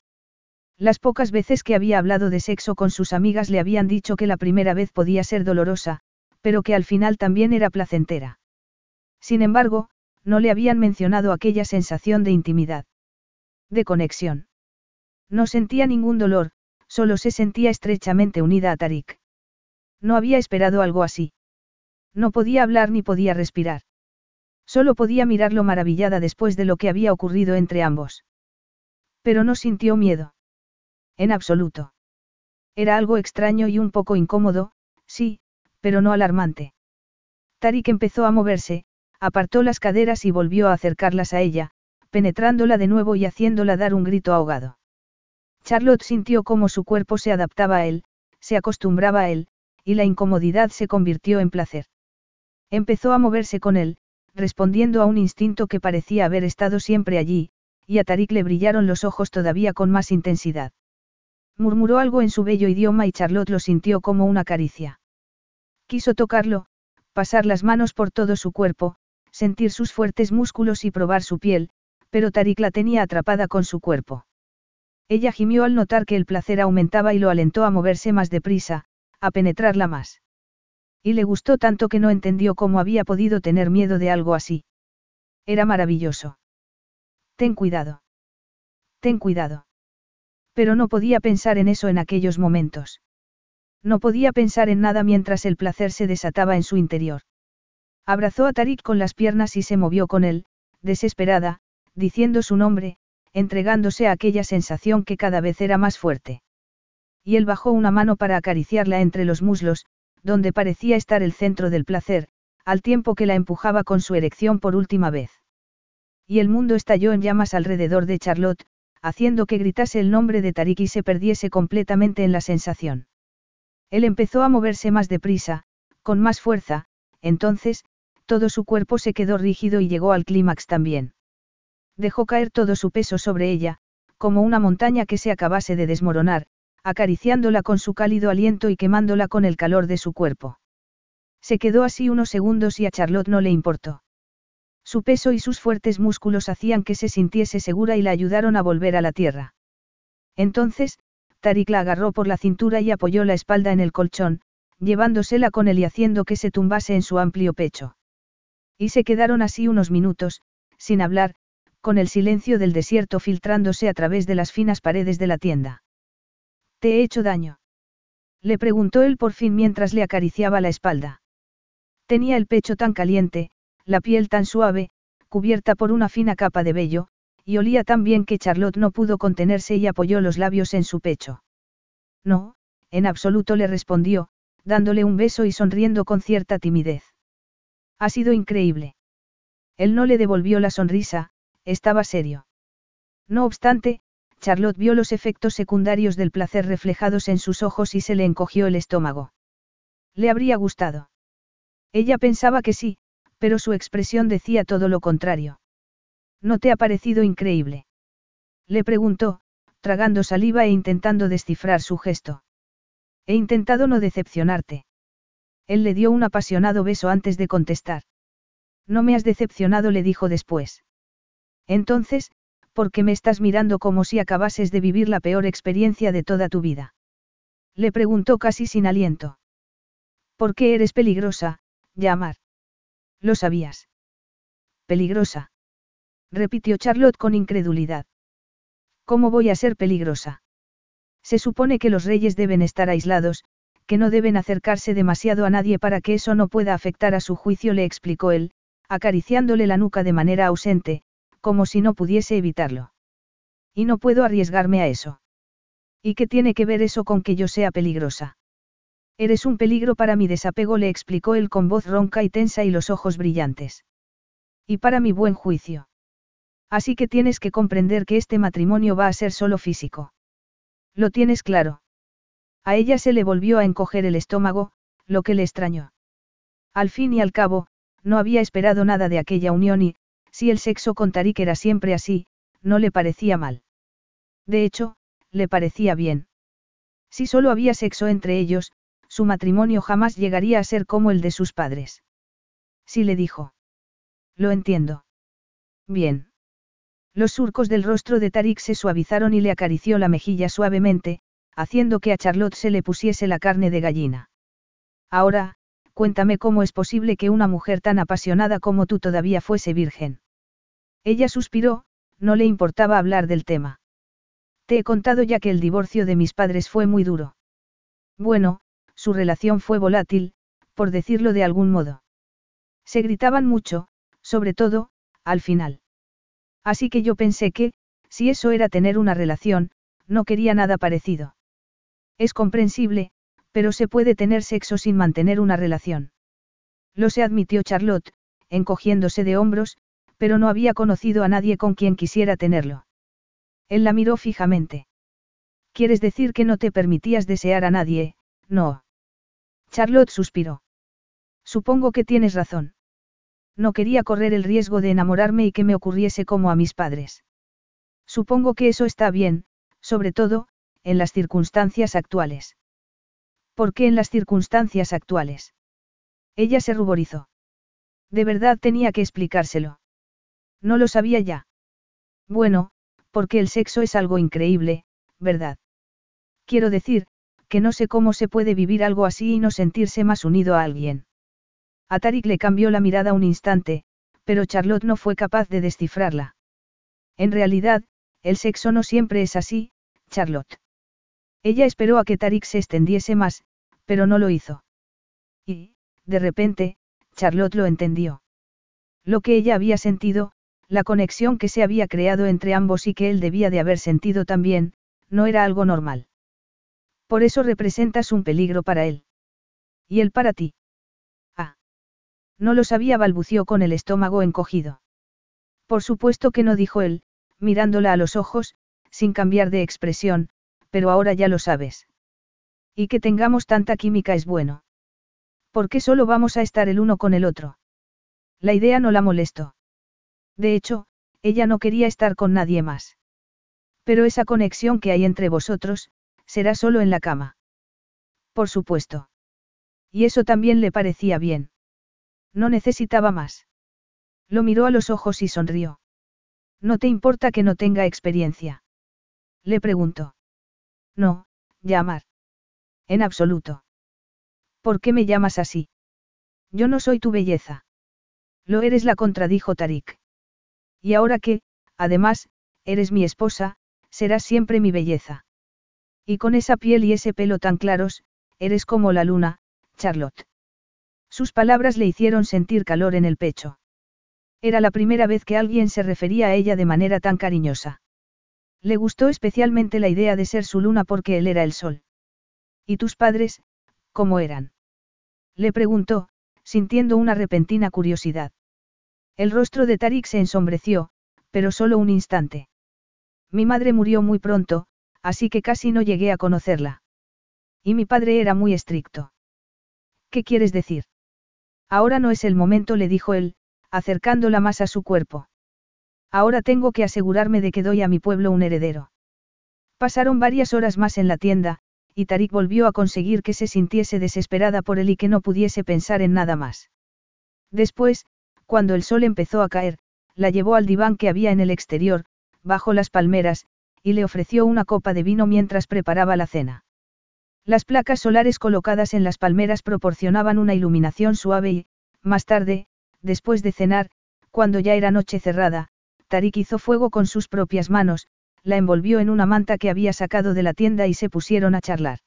C: Las pocas veces que había hablado de sexo con sus amigas le habían dicho que la primera vez podía ser dolorosa, pero que al final también era placentera. Sin embargo, no le habían mencionado aquella sensación de intimidad. De conexión. No sentía ningún dolor, solo se sentía estrechamente unida a Tarik. No había esperado algo así. No podía hablar ni podía respirar. Solo podía mirarlo maravillada después de lo que había ocurrido entre ambos. Pero no sintió miedo. En absoluto. Era algo extraño y un poco incómodo, sí, pero no alarmante. Tarik empezó a moverse, apartó las caderas y volvió a acercarlas a ella, penetrándola de nuevo y haciéndola dar un grito ahogado. Charlotte sintió cómo su cuerpo se adaptaba a él, se acostumbraba a él, y la incomodidad se convirtió en placer. Empezó a moverse con él, respondiendo a un instinto que parecía haber estado siempre allí, y a Tarik le brillaron los ojos todavía con más intensidad. Murmuró algo en su bello idioma y Charlotte lo sintió como una caricia. Quiso tocarlo, pasar las manos por todo su cuerpo, sentir sus fuertes músculos y probar su piel, pero Tarik la tenía atrapada con su cuerpo. Ella gimió al notar que el placer aumentaba y lo alentó a moverse más deprisa, a penetrarla más. Y le gustó tanto que no entendió cómo había podido tener miedo de algo así. Era maravilloso. Ten cuidado. Ten cuidado. Pero no podía pensar en eso en aquellos momentos. No podía pensar en nada mientras el placer se desataba en su interior. Abrazó a Tarik con las piernas y se movió con él, desesperada, diciendo su nombre, entregándose a aquella sensación que cada vez era más fuerte. Y él bajó una mano para acariciarla entre los muslos, donde parecía estar el centro del placer, al tiempo que la empujaba con su erección por última vez. Y el mundo estalló en llamas alrededor de Charlotte, haciendo que gritase el nombre de Tarik y se perdiese completamente en la sensación. Él empezó a moverse más deprisa, con más fuerza, entonces, todo su cuerpo se quedó rígido y llegó al clímax también. Dejó caer todo su peso sobre ella, como una montaña que se acabase de desmoronar, acariciándola con su cálido aliento y quemándola con el calor de su cuerpo. Se quedó así unos segundos y a Charlotte no le importó. Su peso y sus fuertes músculos hacían que se sintiese segura y la ayudaron a volver a la tierra. Entonces, Tarik la agarró por la cintura y apoyó la espalda en el colchón, llevándosela con él y haciendo que se tumbase en su amplio pecho. Y se quedaron así unos minutos, sin hablar, con el silencio del desierto filtrándose a través de las finas paredes de la tienda. ¿Te he hecho daño? Le preguntó él por fin mientras le acariciaba la espalda. Tenía el pecho tan caliente, la piel tan suave, cubierta por una fina capa de vello, y olía tan bien que Charlotte no pudo contenerse y apoyó los labios en su pecho. No, en absoluto le respondió, dándole un beso y sonriendo con cierta timidez. Ha sido increíble. Él no le devolvió la sonrisa, estaba serio. No obstante, Charlotte vio los efectos secundarios del placer reflejados en sus ojos y se le encogió el estómago. Le habría gustado. Ella pensaba que sí, pero su expresión decía todo lo contrario. ¿No te ha parecido increíble? Le preguntó, tragando saliva e intentando descifrar su gesto. He intentado no decepcionarte. Él le dio un apasionado beso antes de contestar. No me has decepcionado, le dijo después. Entonces, ¿por qué me estás mirando como si acabases de vivir la peor experiencia de toda tu vida? Le preguntó casi sin aliento. ¿Por qué eres peligrosa, llamar? Lo sabías. Peligrosa. Repitió Charlotte con incredulidad. ¿Cómo voy a ser peligrosa? Se supone que los reyes deben estar aislados, que no deben acercarse demasiado a nadie para que eso no pueda afectar a su juicio, le explicó él, acariciándole la nuca de manera ausente, como si no pudiese evitarlo. Y no puedo arriesgarme a eso. ¿Y qué tiene que ver eso con que yo sea peligrosa? Eres un peligro para mi desapego, le explicó él con voz ronca y tensa y los ojos brillantes. Y para mi buen juicio. Así que tienes que comprender que este matrimonio va a ser solo físico. Lo tienes claro. A ella se le volvió a encoger el estómago, lo que le extrañó. Al fin y al cabo, no había esperado nada de aquella unión y, Si el sexo con Tarik era siempre así, no le parecía mal. De hecho, le parecía bien. Si solo había sexo entre ellos, su matrimonio jamás llegaría a ser como el de sus padres. Sí le dijo. Lo entiendo. Bien. Los surcos del rostro de Tarik se suavizaron y le acarició la mejilla suavemente, haciendo que a Charlotte se le pusiese la carne de gallina. Ahora, cuéntame cómo es posible que una mujer tan apasionada como tú todavía fuese virgen. Ella suspiró, no le importaba hablar del tema. Te he contado ya que el divorcio de mis padres fue muy duro. Bueno, su relación fue volátil, por decirlo de algún modo. Se gritaban mucho, sobre todo, al final. Así que yo pensé que, si eso era tener una relación, no quería nada parecido. Es comprensible, pero se puede tener sexo sin mantener una relación. Lo se admitió Charlotte, encogiéndose de hombros, pero no había conocido a nadie con quien quisiera tenerlo. Él la miró fijamente. ¿Quieres decir que no te permitías desear a nadie? No. Charlotte suspiró. Supongo que tienes razón. No quería correr el riesgo de enamorarme y que me ocurriese como a mis padres. Supongo que eso está bien, sobre todo, en las circunstancias actuales. ¿Por qué en las circunstancias actuales? Ella se ruborizó. De verdad tenía que explicárselo. No lo sabía ya. Bueno, porque el sexo es algo increíble, ¿verdad? Quiero decir, que no sé cómo se puede vivir algo así y no sentirse más unido a alguien. A Tarik le cambió la mirada un instante, pero Charlotte no fue capaz de descifrarla. En realidad, el sexo no siempre es así, Charlotte. Ella esperó a que Tarik se extendiese más, pero no lo hizo. Y, de repente, Charlotte lo entendió. Lo que ella había sentido, la conexión que se había creado entre ambos y que él debía de haber sentido también, no era algo normal. Por eso representas un peligro para él. Y él para ti. No lo sabía, balbució con el estómago encogido. Por supuesto que no dijo él, mirándola a los ojos, sin cambiar de expresión, pero ahora ya lo sabes. Y que tengamos tanta química es bueno. ¿Por qué solo vamos a estar el uno con el otro? La idea no la molestó. De hecho, ella no quería estar con nadie más. Pero esa conexión que hay entre vosotros, será solo en la cama. Por supuesto. Y eso también le parecía bien. No necesitaba más. Lo miró a los ojos y sonrió. ¿No te importa que no tenga experiencia? Le preguntó. No, llamar. En absoluto. ¿Por qué me llamas así? Yo no soy tu belleza. Lo eres, la contradijo Tarik. Y ahora que, además, eres mi esposa, serás siempre mi belleza. Y con esa piel y ese pelo tan claros, eres como la luna, Charlotte. Sus palabras le hicieron sentir calor en el pecho. Era la primera vez que alguien se refería a ella de manera tan cariñosa. Le gustó especialmente la idea de ser su luna porque él era el sol. ¿Y tus padres, cómo eran? Le preguntó, sintiendo una repentina curiosidad. El rostro de Tarik se ensombreció, pero solo un instante. Mi madre murió muy pronto, así que casi no llegué a conocerla. Y mi padre era muy estricto. ¿Qué quieres decir? Ahora no es el momento, le dijo él, acercándola más a su cuerpo. Ahora tengo que asegurarme de que doy a mi pueblo un heredero. Pasaron varias horas más en la tienda, y Tarik volvió a conseguir que se sintiese desesperada por él y que no pudiese pensar en nada más. Después, cuando el sol empezó a caer, la llevó al diván que había en el exterior, bajo las palmeras, y le ofreció una copa de vino mientras preparaba la cena. Las placas solares colocadas en las palmeras proporcionaban una iluminación suave y, más tarde, después de cenar, cuando ya era noche cerrada, Tarik hizo fuego con sus propias manos, la envolvió en una manta que había sacado de la tienda y se pusieron a charlar.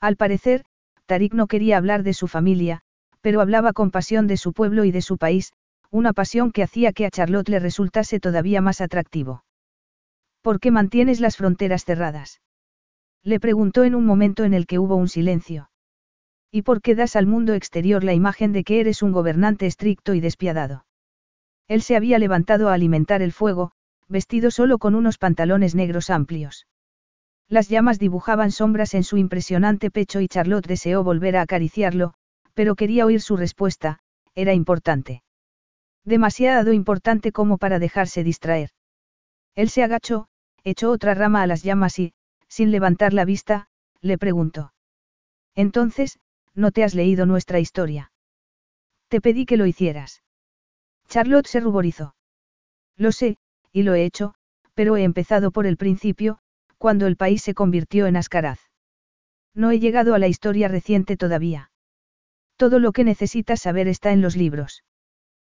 C: Al parecer, Tarik no quería hablar de su familia, pero hablaba con pasión de su pueblo y de su país, una pasión que hacía que a Charlotte le resultase todavía más atractivo. ¿Por qué mantienes las fronteras cerradas? Le preguntó en un momento en el que hubo un silencio. ¿Y por qué das al mundo exterior la imagen de que eres un gobernante estricto y despiadado? Él se había levantado a alimentar el fuego, vestido solo con unos pantalones negros amplios. Las llamas dibujaban sombras en su impresionante pecho y Charlotte deseó volver a acariciarlo, pero quería oír su respuesta, era importante. Demasiado importante como para dejarse distraer. Él se agachó, echó otra rama a las llamas y, sin levantar la vista, le preguntó. Entonces, ¿no te has leído nuestra historia? Te pedí que lo hicieras. Charlotte se ruborizó. Lo sé, y lo he hecho, pero he empezado por el principio, cuando el país se convirtió en Ascaraz. No he llegado a la historia reciente todavía. Todo lo que necesitas saber está en los libros.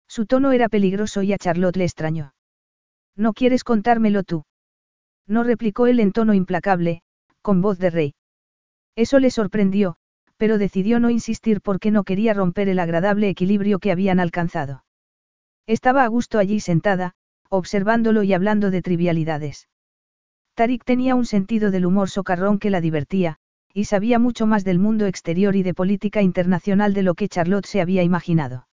C: Su tono era peligroso y a Charlotte le extrañó. ¿No quieres contármelo tú? No replicó él en tono implacable, con voz de rey. Eso le sorprendió, pero decidió no insistir porque no quería romper el agradable equilibrio que habían alcanzado. Estaba a gusto allí sentada, observándolo y hablando de trivialidades. Tarik tenía un sentido del humor socarrón que la divertía, y sabía mucho más del mundo exterior y de política internacional de lo que Charlotte se había imaginado.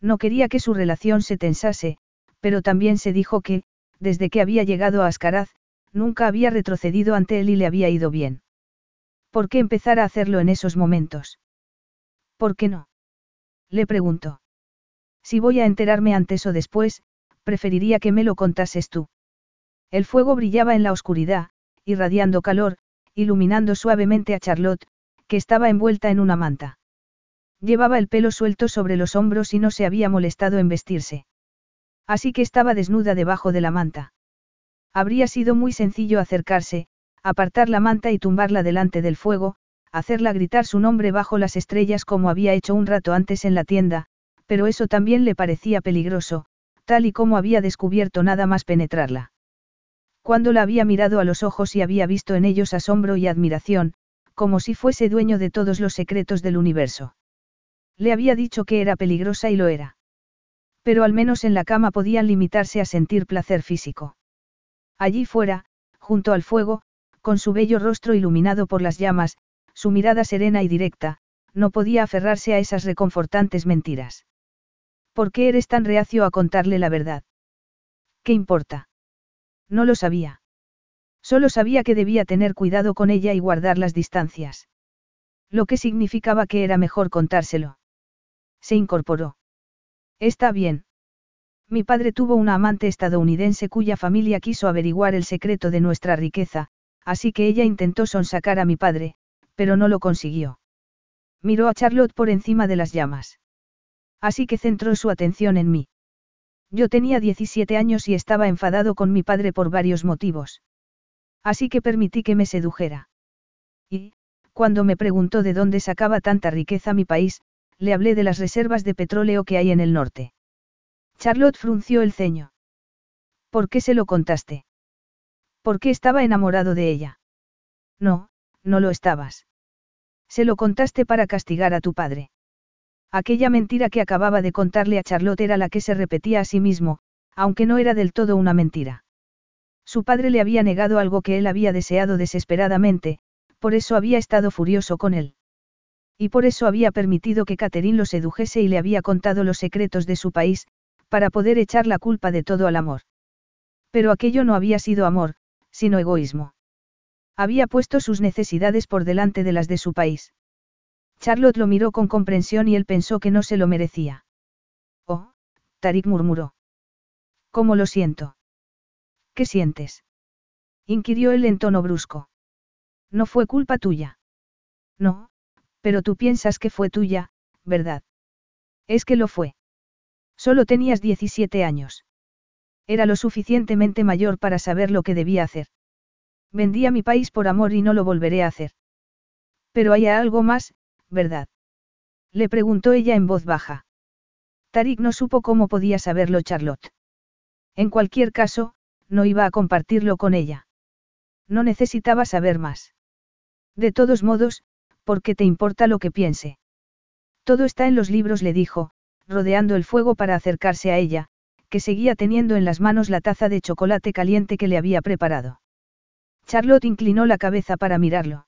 C: No quería que su relación se tensase, pero también se dijo que, desde que había llegado a Ascaraz, nunca había retrocedido ante él y le había ido bien. ¿Por qué empezar a hacerlo en esos momentos? ¿Por qué no? Le preguntó. Si voy a enterarme antes o después, preferiría que me lo contases tú. El fuego brillaba en la oscuridad, irradiando calor, iluminando suavemente a Charlotte, que estaba envuelta en una manta. Llevaba el pelo suelto sobre los hombros y no se había molestado en vestirse. Así que estaba desnuda debajo de la manta. Habría sido muy sencillo acercarse, apartar la manta y tumbarla delante del fuego, hacerla gritar su nombre bajo las estrellas como había hecho un rato antes en la tienda, pero eso también le parecía peligroso, tal y como había descubierto nada más penetrarla. Cuando la había mirado a los ojos y había visto en ellos asombro y admiración, como si fuese dueño de todos los secretos del universo. Le había dicho que era peligrosa y lo era. Pero al menos en la cama podían limitarse a sentir placer físico. Allí fuera, junto al fuego, con su bello rostro iluminado por las llamas, su mirada serena y directa, no podía aferrarse a esas reconfortantes mentiras. ¿Por qué eres tan reacio a contarle la verdad? ¿Qué importa? No lo sabía. Solo sabía que debía tener cuidado con ella y guardar las distancias. Lo que significaba que era mejor contárselo. Se incorporó. Está bien. Mi padre tuvo una amante estadounidense cuya familia quiso averiguar el secreto de nuestra riqueza, así que ella intentó sonsacar a mi padre, pero no lo consiguió. Miró a Charlotte por encima de las llamas. Así que centró su atención en mí. Yo tenía 17 años y estaba enfadado con mi padre por varios motivos. Así que permití que me sedujera. Y, cuando me preguntó de dónde sacaba tanta riqueza mi país, le hablé de las reservas de petróleo que hay en el norte. Charlotte frunció el ceño. ¿Por qué se lo contaste? ¿Por qué estaba enamorado de ella? No, no lo estabas. Se lo contaste para castigar a tu padre. Aquella mentira que acababa de contarle a Charlotte era la que se repetía a sí mismo, aunque no era del todo una mentira. Su padre le había negado algo que él había deseado desesperadamente, por eso había estado furioso con él. Y por eso había permitido que Catherine lo sedujese y le había contado los secretos de su país, para poder echar la culpa de todo al amor. Pero aquello no había sido amor, sino egoísmo. Había puesto sus necesidades por delante de las de su país. Charlotte lo miró con comprensión y él pensó que no se lo merecía. Oh, Tarik murmuró. ¿Cómo lo siento? ¿Qué sientes? inquirió él en tono brusco. No fue culpa tuya. No, pero tú piensas que fue tuya, ¿verdad? Es que lo fue. Solo tenías 17 años. Era lo suficientemente mayor para saber lo que debía hacer. Vendí a mi país por amor y no lo volveré a hacer. Pero hay algo más, ¿verdad? Le preguntó ella en voz baja. Tarik no supo cómo podía saberlo Charlotte. En cualquier caso, no iba a compartirlo con ella. No necesitaba saber más. De todos modos, ¿por qué te importa lo que piense? Todo está en los libros, le dijo, rodeando el fuego para acercarse a ella, que seguía teniendo en las manos la taza de chocolate caliente que le había preparado. Charlotte inclinó la cabeza para mirarlo.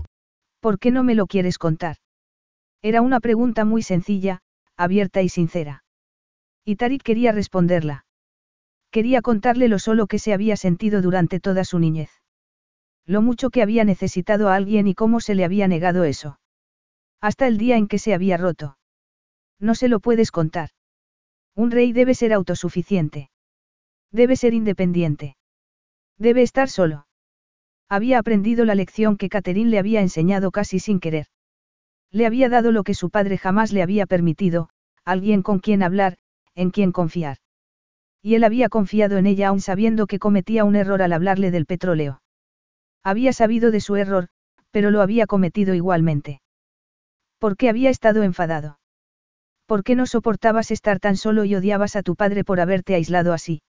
C: ¿Por qué no me lo quieres contar? Era una pregunta muy sencilla, abierta y sincera. Y Tarik quería responderla. Quería contarle lo solo que se había sentido durante toda su niñez. Lo mucho que había necesitado a alguien y cómo se le había negado eso. Hasta el día en que se había roto. No se lo puedes contar. Un rey debe ser autosuficiente. Debe ser independiente. Debe estar solo. Había aprendido la lección que Catherine le había enseñado casi sin querer. Le había dado lo que su padre jamás le había permitido, alguien con quien hablar, en quien confiar. Y él había confiado en ella aún sabiendo que cometía un error al hablarle del petróleo. Había sabido de su error, pero lo había cometido igualmente. ¿Por qué había estado enfadado? ¿Por qué no soportabas estar tan solo y odiabas a tu padre por haberte aislado así?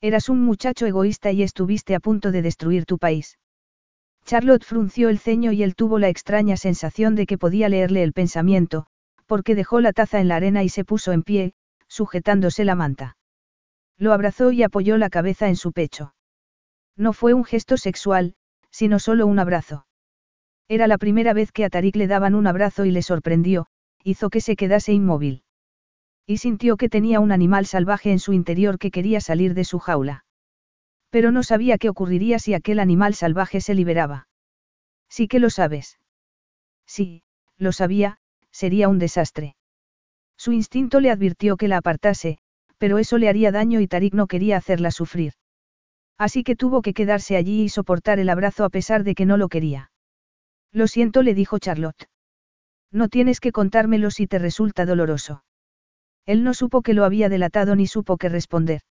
C: Eras un muchacho egoísta y estuviste a punto de destruir tu país. Charlotte frunció el ceño y él tuvo la extraña sensación de que podía leerle el pensamiento, porque dejó la taza en la arena y se puso en pie, sujetándose la manta. Lo abrazó y apoyó la cabeza en su pecho. No fue un gesto sexual, sino solo un abrazo. Era la primera vez que a Tarik le daban un abrazo y le sorprendió, hizo que se quedase inmóvil y sintió que tenía un animal salvaje en su interior que quería salir de su jaula. Pero no sabía qué ocurriría si aquel animal salvaje se liberaba. Sí que lo sabes. Sí, lo sabía, sería un desastre. Su instinto le advirtió que la apartase, pero eso le haría daño y Tarik no quería hacerla sufrir. Así que tuvo que quedarse allí y soportar el abrazo a pesar de que no lo quería. Lo siento, le dijo Charlotte. No tienes que contármelo si te resulta doloroso. Él no supo que lo había delatado ni supo qué responder.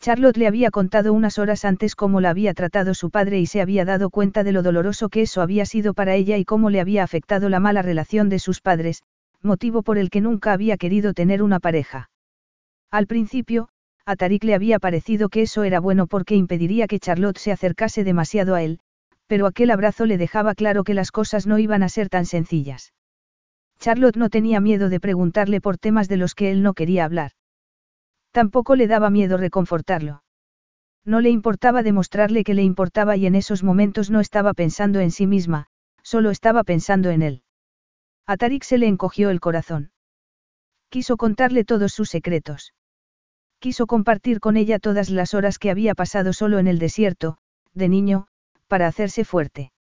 C: Charlotte le había contado unas horas antes cómo la había tratado su padre y se había dado cuenta de lo doloroso que eso había sido para ella y cómo le había afectado la mala relación de sus padres, motivo por el que nunca había querido tener una pareja. Al principio, a Tarik le había parecido que eso era bueno porque impediría que Charlotte se acercase demasiado a él, pero aquel abrazo le dejaba claro que las cosas no iban a ser tan sencillas. Charlotte no tenía miedo de preguntarle por temas de los que él no quería hablar. Tampoco le daba miedo reconfortarlo. No le importaba demostrarle que le importaba y en esos momentos no estaba pensando en sí misma, solo estaba pensando en él. A Tarik se le encogió el corazón. Quiso contarle todos sus secretos. Quiso compartir con ella todas las horas que había pasado solo en el desierto, de niño, para hacerse fuerte.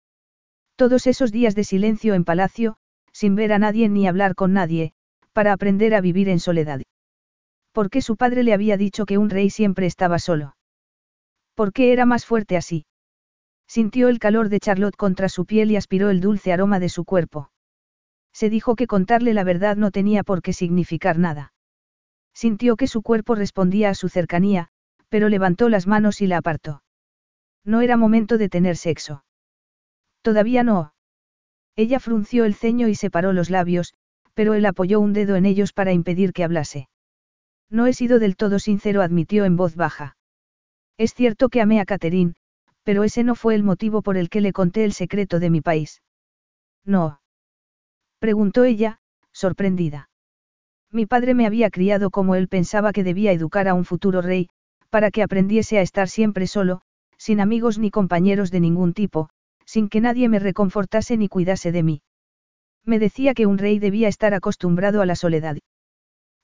C: Todos esos días de silencio en palacio, sin ver a nadie ni hablar con nadie, para aprender a vivir en soledad. ¿Por qué su padre le había dicho que un rey siempre estaba solo? ¿Por qué era más fuerte así? Sintió el calor de Charlotte contra su piel y aspiró el dulce aroma de su cuerpo. Se dijo que contarle la verdad no tenía por qué significar nada. Sintió que su cuerpo respondía a su cercanía, pero levantó las manos y la apartó. No era momento de tener sexo. Todavía no. Ella frunció el ceño y separó los labios, pero él apoyó un dedo en ellos para impedir que hablase. No he sido del todo sincero, admitió en voz baja. Es cierto que amé a Catherine, pero ese no fue el motivo por el que le conté el secreto de mi país. No. Preguntó ella, sorprendida. Mi padre me había criado como él pensaba que debía educar a un futuro rey, para que aprendiese a estar siempre solo, sin amigos ni compañeros de ningún tipo, sin que nadie me reconfortase ni cuidase de mí. Me decía que un rey debía estar acostumbrado a la soledad.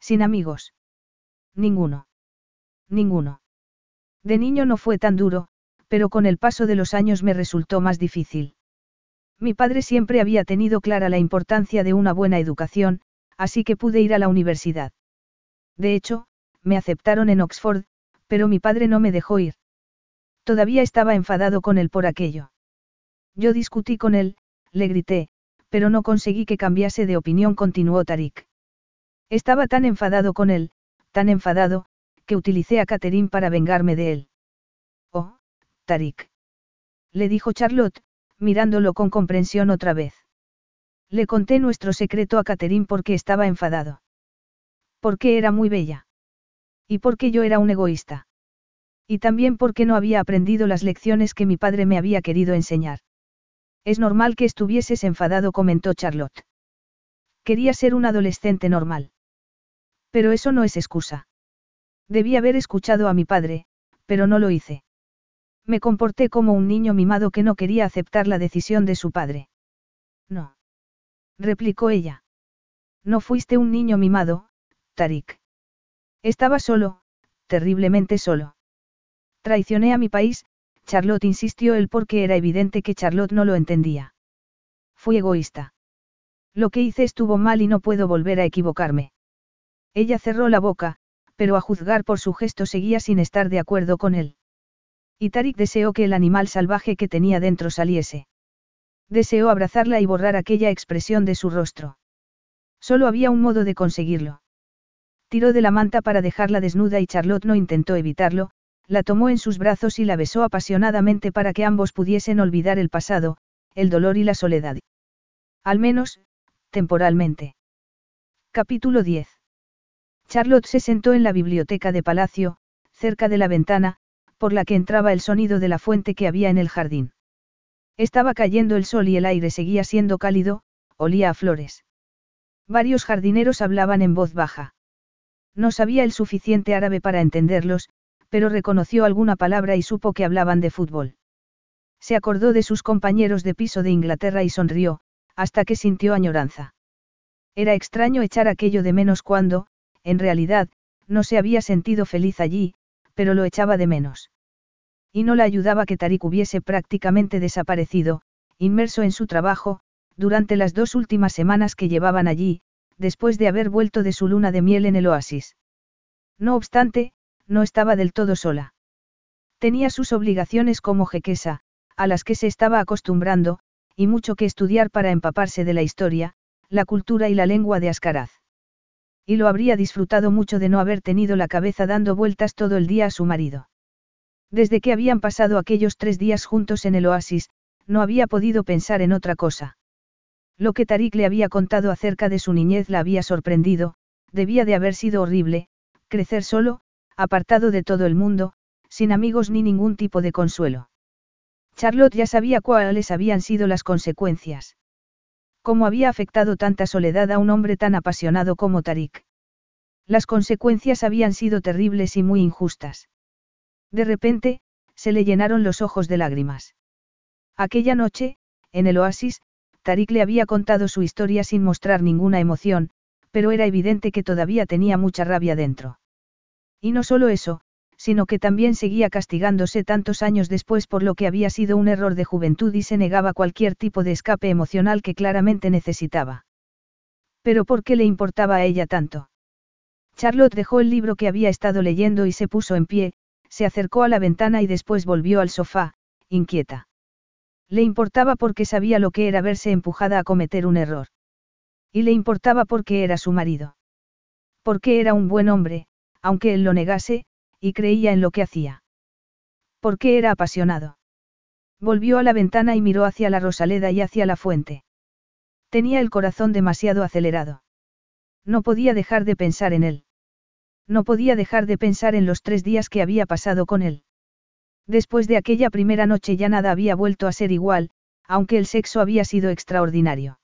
C: Sin amigos. Ninguno. Ninguno. De niño no fue tan duro, pero con el paso de los años me resultó más difícil. Mi padre siempre había tenido clara la importancia de una buena educación, así que pude ir a la universidad. De hecho, me aceptaron en Oxford, pero mi padre no me dejó ir. Todavía estaba enfadado con él por aquello. Yo discutí con él, le grité, pero no conseguí que cambiase de opinión, continuó Tarik. Estaba tan enfadado con él, tan enfadado, que utilicé a Catherine para vengarme de él. Oh, Tarik. Le dijo Charlotte, mirándolo con comprensión otra vez. Le conté nuestro secreto a Catherine porque estaba enfadado. Porque era muy bella. Y porque yo era un egoísta. Y también porque no había aprendido las lecciones que mi padre me había querido enseñar. Es normal que estuvieses enfadado, comentó Charlotte. Quería ser un adolescente normal. Pero eso no es excusa. Debí haber escuchado a mi padre, pero no lo hice. Me comporté como un niño mimado que no quería aceptar la decisión de su padre. No. Replicó ella. No fuiste un niño mimado, Tarik. Estaba solo, terriblemente solo. Traicioné a mi país, Charlotte insistió él porque era evidente que Charlotte no lo entendía. Fui egoísta. Lo que hice estuvo mal y no puedo volver a equivocarme. Ella cerró la boca, pero a juzgar por su gesto seguía sin estar de acuerdo con él. Y Tarik deseó que el animal salvaje que tenía dentro saliese. Deseó abrazarla y borrar aquella expresión de su rostro. Solo había un modo de conseguirlo. Tiró de la manta para dejarla desnuda y Charlotte no intentó evitarlo, la tomó en sus brazos y la besó apasionadamente para que ambos pudiesen olvidar el pasado, el dolor y la soledad. Al menos, temporalmente. Capítulo 10. Charlotte se sentó en la biblioteca de palacio, cerca de la ventana, por la que entraba el sonido de la fuente que había en el jardín. Estaba cayendo el sol y el aire seguía siendo cálido, olía a flores. Varios jardineros hablaban en voz baja. No sabía el suficiente árabe para entenderlos, pero reconoció alguna palabra y supo que hablaban de fútbol. Se acordó de sus compañeros de piso de Inglaterra y sonrió, hasta que sintió añoranza. Era extraño echar aquello de menos cuando, en realidad, no se había sentido feliz allí, pero lo echaba de menos. Y no la ayudaba que Tarik hubiese prácticamente desaparecido, inmerso en su trabajo, durante las dos últimas semanas que llevaban allí, después de haber vuelto de su luna de miel en el oasis. No obstante, no estaba del todo sola. Tenía sus obligaciones como jequesa, a las que se estaba acostumbrando, y mucho que estudiar para empaparse de la historia, la cultura y la lengua de Ascaraz. Y lo habría disfrutado mucho de no haber tenido la cabeza dando vueltas todo el día a su marido. Desde que habían pasado aquellos tres días juntos en el oasis, no había podido pensar en otra cosa. Lo que Tarik le había contado acerca de su niñez la había sorprendido, debía de haber sido horrible, crecer solo, apartado de todo el mundo, sin amigos ni ningún tipo de consuelo. Charlotte ya sabía cuáles habían sido las consecuencias. Cómo había afectado tanta soledad a un hombre tan apasionado como Tarik. Las consecuencias habían sido terribles y muy injustas. De repente, se le llenaron los ojos de lágrimas. Aquella noche, en el oasis, Tarik le había contado su historia sin mostrar ninguna emoción, pero era evidente que todavía tenía mucha rabia dentro. Y no solo eso, sino que también seguía castigándose tantos años después por lo que había sido un error de juventud y se negaba cualquier tipo de escape emocional que claramente necesitaba. Pero ¿por qué le importaba a ella tanto? Charlotte dejó el libro que había estado leyendo y se puso en pie, se acercó a la ventana y después volvió al sofá, inquieta. Le importaba porque sabía lo que era verse empujada a cometer un error. Y le importaba porque era su marido. Porque era un buen hombre, aunque él lo negase, y creía en lo que hacía. Porque era apasionado. Volvió a la ventana y miró hacia la rosaleda y hacia la fuente. Tenía el corazón demasiado acelerado. No podía dejar de pensar en él. No podía dejar de pensar en los tres días que había pasado con él. Después de aquella primera noche ya nada había vuelto a ser igual, aunque el sexo había sido extraordinario.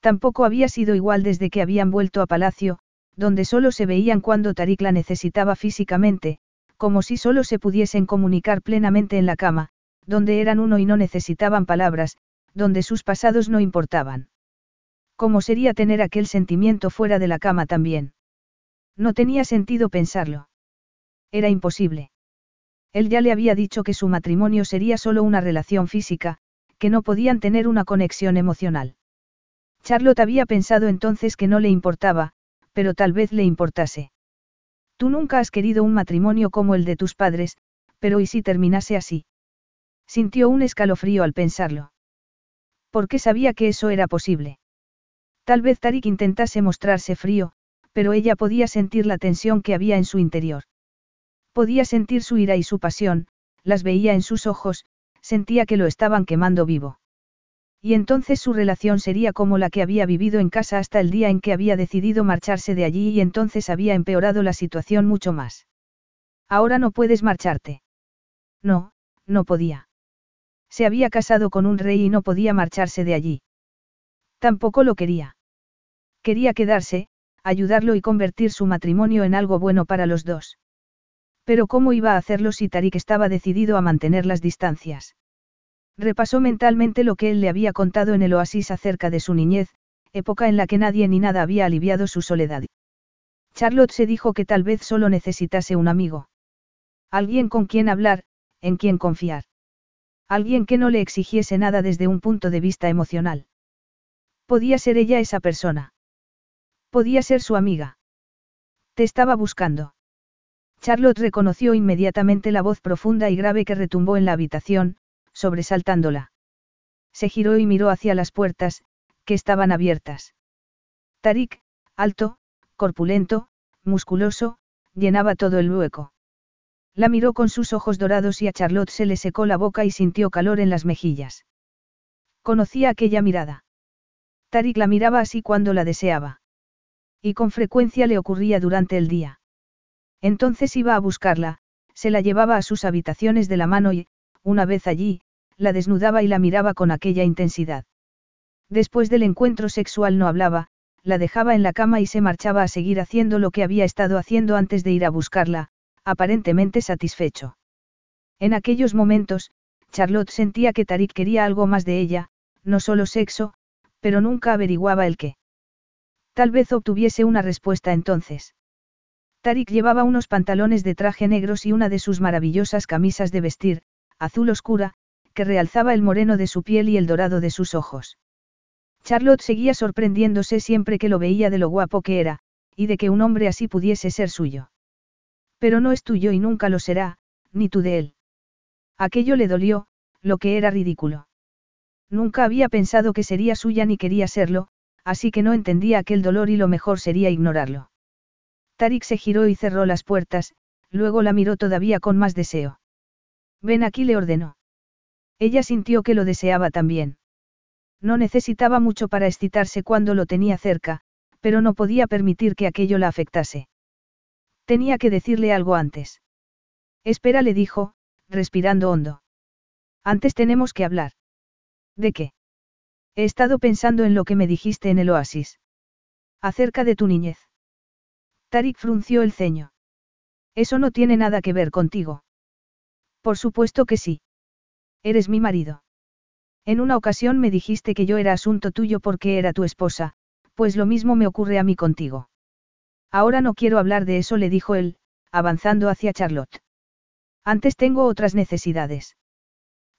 C: Tampoco había sido igual desde que habían vuelto a Palacio, donde solo se veían cuando Tarik la necesitaba físicamente, como si solo se pudiesen comunicar plenamente en la cama, donde eran uno y no necesitaban palabras, donde sus pasados no importaban. ¿Cómo sería tener aquel sentimiento fuera de la cama también? No tenía sentido pensarlo. Era imposible. Él ya le había dicho que su matrimonio sería solo una relación física, que no podían tener una conexión emocional. Charlotte había pensado entonces que no le importaba, pero tal vez le importase. Tú nunca has querido un matrimonio como el de tus padres, pero ¿y si terminase así? Sintió un escalofrío al pensarlo. Porque sabía que eso era posible. Tal vez Tarik intentase mostrarse frío, pero ella podía sentir la tensión que había en su interior. Podía sentir su ira y su pasión, las veía en sus ojos, sentía que lo estaban quemando vivo. Y entonces su relación sería como la que había vivido en casa hasta el día en que había decidido marcharse de allí y entonces había empeorado la situación mucho más. Ahora no puedes marcharte. No, no podía. Se había casado con un rey y no podía marcharse de allí. Tampoco lo quería. Quería quedarse, ayudarlo y convertir su matrimonio en algo bueno para los dos. Pero ¿cómo iba a hacerlo si Tarik estaba decidido a mantener las distancias? Repasó mentalmente lo que él le había contado en el oasis acerca de su niñez, época en la que nadie ni nada había aliviado su soledad. Charlotte se dijo que tal vez solo necesitase un amigo. Alguien con quien hablar, en quien confiar. Alguien que no le exigiese nada desde un punto de vista emocional. Podía ser ella esa persona. Podía ser su amiga. Te estaba buscando. Charlotte reconoció inmediatamente la voz profunda y grave que retumbó en la habitación, sobresaltándola. Se giró y miró hacia las puertas, que estaban abiertas. Tarik, alto, corpulento, musculoso, llenaba todo el hueco. La miró con sus ojos dorados y a Charlotte se le secó la boca y sintió calor en las mejillas. Conocía aquella mirada. Tarik la miraba así cuando la deseaba. Y con frecuencia le ocurría durante el día. Entonces iba a buscarla, se la llevaba a sus habitaciones de la mano y, una vez allí, la desnudaba y la miraba con aquella intensidad. Después del encuentro sexual no hablaba, la dejaba en la cama y se marchaba a seguir haciendo lo que había estado haciendo antes de ir a buscarla, aparentemente satisfecho. En aquellos momentos, Charlotte sentía que Tarik quería algo más de ella, no solo sexo, pero nunca averiguaba el qué. Tal vez obtuviese una respuesta entonces. Tarik llevaba unos pantalones de traje negros y una de sus maravillosas camisas de vestir, azul oscura, que realzaba el moreno de su piel y el dorado de sus ojos. Charlotte seguía sorprendiéndose siempre que lo veía de lo guapo que era, y de que un hombre así pudiese ser suyo. Pero no es tuyo y nunca lo será, ni tú de él. Aquello le dolió, lo que era ridículo. Nunca había pensado que sería suya ni quería serlo, así que no entendía aquel dolor y lo mejor sería ignorarlo. Tarik se giró y cerró las puertas, luego la miró todavía con más deseo. Ven aquí le ordenó. Ella sintió que lo deseaba también. No necesitaba mucho para excitarse cuando lo tenía cerca, pero no podía permitir que aquello la afectase. Tenía que decirle algo antes. Espera, le dijo, respirando hondo. Antes tenemos que hablar. ¿De qué? He estado pensando en lo que me dijiste en el oasis. Acerca de tu niñez. Tarik frunció el ceño. Eso no tiene nada que ver contigo. Por supuesto que sí. Eres mi marido. En una ocasión me dijiste que yo era asunto tuyo porque era tu esposa, pues lo mismo me ocurre a mí contigo. Ahora no quiero hablar de eso, le dijo él, avanzando hacia Charlotte. Antes tengo otras necesidades.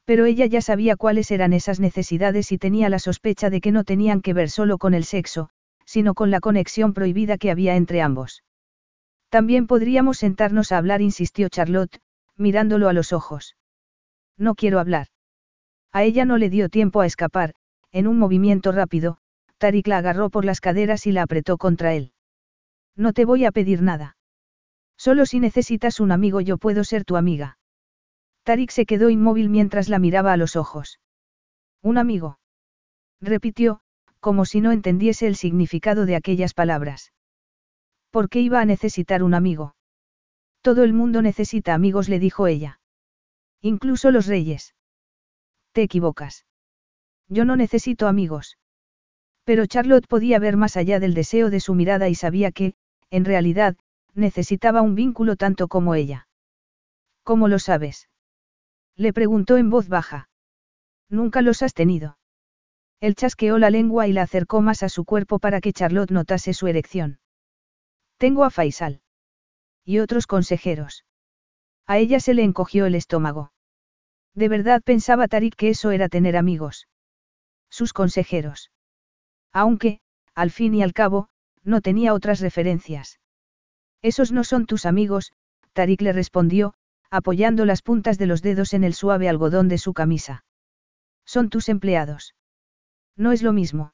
C: Pero ella ya sabía cuáles eran esas necesidades y tenía la sospecha de que no tenían que ver solo con el sexo, sino con la conexión prohibida que había entre ambos. También podríamos sentarnos a hablar, insistió Charlotte, mirándolo a los ojos. No quiero hablar. A ella no le dio tiempo a escapar, en un movimiento rápido, Tarik la agarró por las caderas y la apretó contra él. No te voy a pedir nada. Solo si necesitas un amigo yo puedo ser tu amiga. Tarik se quedó inmóvil mientras la miraba a los ojos. ¿Un amigo? repitió, como si no entendiese el significado de aquellas palabras. ¿Por qué iba a necesitar un amigo? Todo el mundo necesita amigos, le dijo ella. Incluso los reyes. Te equivocas. Yo no necesito amigos. Pero Charlotte podía ver más allá del deseo de su mirada y sabía que, en realidad, necesitaba un vínculo tanto como ella. ¿Cómo lo sabes? Le preguntó en voz baja. Nunca los has tenido. Él chasqueó la lengua y la acercó más a su cuerpo para que Charlotte notase su erección. Tengo a Faisal. Y otros consejeros. A ella se le encogió el estómago. De verdad pensaba Tarik que eso era tener amigos. Sus consejeros. Aunque, al fin y al cabo, no tenía otras referencias. Esos no son tus amigos, Tarik le respondió, apoyando las puntas de los dedos en el suave algodón de su camisa. Son tus empleados. No es lo mismo.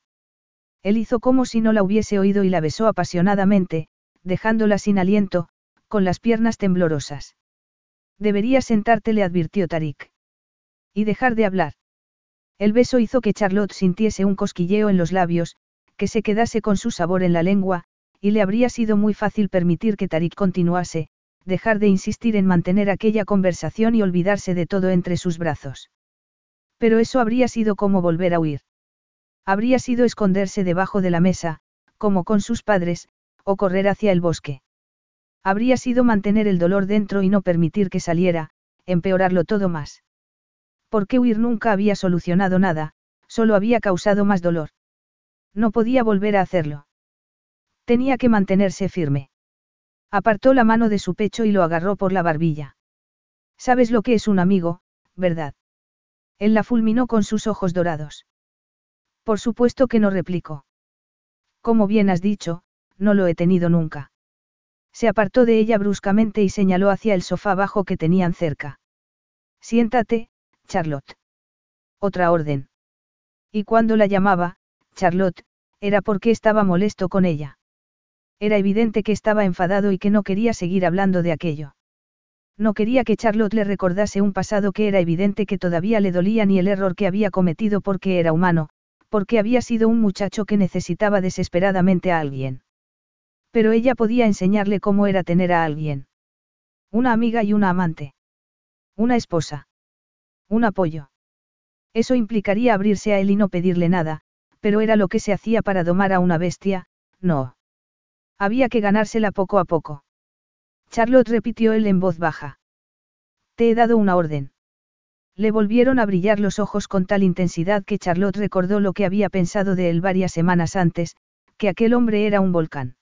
C: Él hizo como si no la hubiese oído y la besó apasionadamente, dejándola sin aliento, con las piernas temblorosas. Deberías sentarte, le advirtió Tarik. Y dejar de hablar. El beso hizo que Charlotte sintiese un cosquilleo en los labios, que se quedase con su sabor en la lengua, y le habría sido muy fácil permitir que Tarik continuase, dejar de insistir en mantener aquella conversación y olvidarse de todo entre sus brazos. Pero eso habría sido como volver a huir. Habría sido esconderse debajo de la mesa, como con sus padres, o correr hacia el bosque. Habría sido mantener el dolor dentro y no permitir que saliera, empeorarlo todo más. Porque huir nunca había solucionado nada, solo había causado más dolor. No podía volver a hacerlo. Tenía que mantenerse firme. Apartó la mano de su pecho y lo agarró por la barbilla. Sabes lo que es un amigo, ¿verdad? Él la fulminó con sus ojos dorados. Por supuesto que no replicó. Como bien has dicho, no lo he tenido nunca. Se apartó de ella bruscamente y señaló hacia el sofá bajo que tenían cerca. Siéntate, Charlotte. Otra orden. Y cuando la llamaba, Charlotte, era porque estaba molesto con ella. Era evidente que estaba enfadado y que no quería seguir hablando de aquello. No quería que Charlotte le recordase un pasado que era evidente que todavía le dolía ni el error que había cometido porque era humano, porque había sido un muchacho que necesitaba desesperadamente a alguien. Pero ella podía enseñarle cómo era tener a alguien. Una amiga y una amante. Una esposa. Un apoyo. Eso implicaría abrirse a él y no pedirle nada, pero era lo que se hacía para domar a una bestia, no. Había que ganársela poco a poco. Charlotte repitió él en voz baja. Te he dado una orden. Le volvieron a brillar los ojos con tal intensidad que Charlotte recordó lo que había pensado de él varias semanas antes, que aquel hombre era un volcán.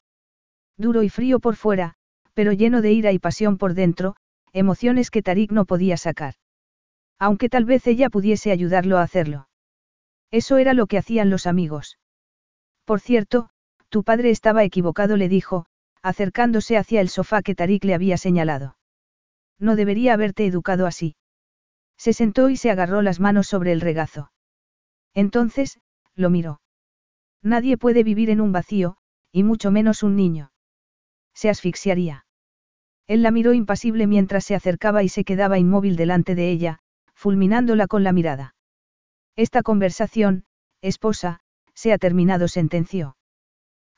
C: Duro y frío por fuera, pero lleno de ira y pasión por dentro, emociones que Tarik no podía sacar. Aunque tal vez ella pudiese ayudarlo a hacerlo. Eso era lo que hacían los amigos. Por cierto, tu padre estaba equivocado, le dijo, acercándose hacia el sofá que Tarik le había señalado. No debería haberte educado así. Se sentó y se agarró las manos sobre el regazo. Entonces, lo miró. Nadie puede vivir en un vacío, y mucho menos un niño. Se asfixiaría. Él la miró impasible mientras se acercaba y se quedaba inmóvil delante de ella, fulminándola con la mirada. Esta conversación, esposa, se ha terminado, sentenció.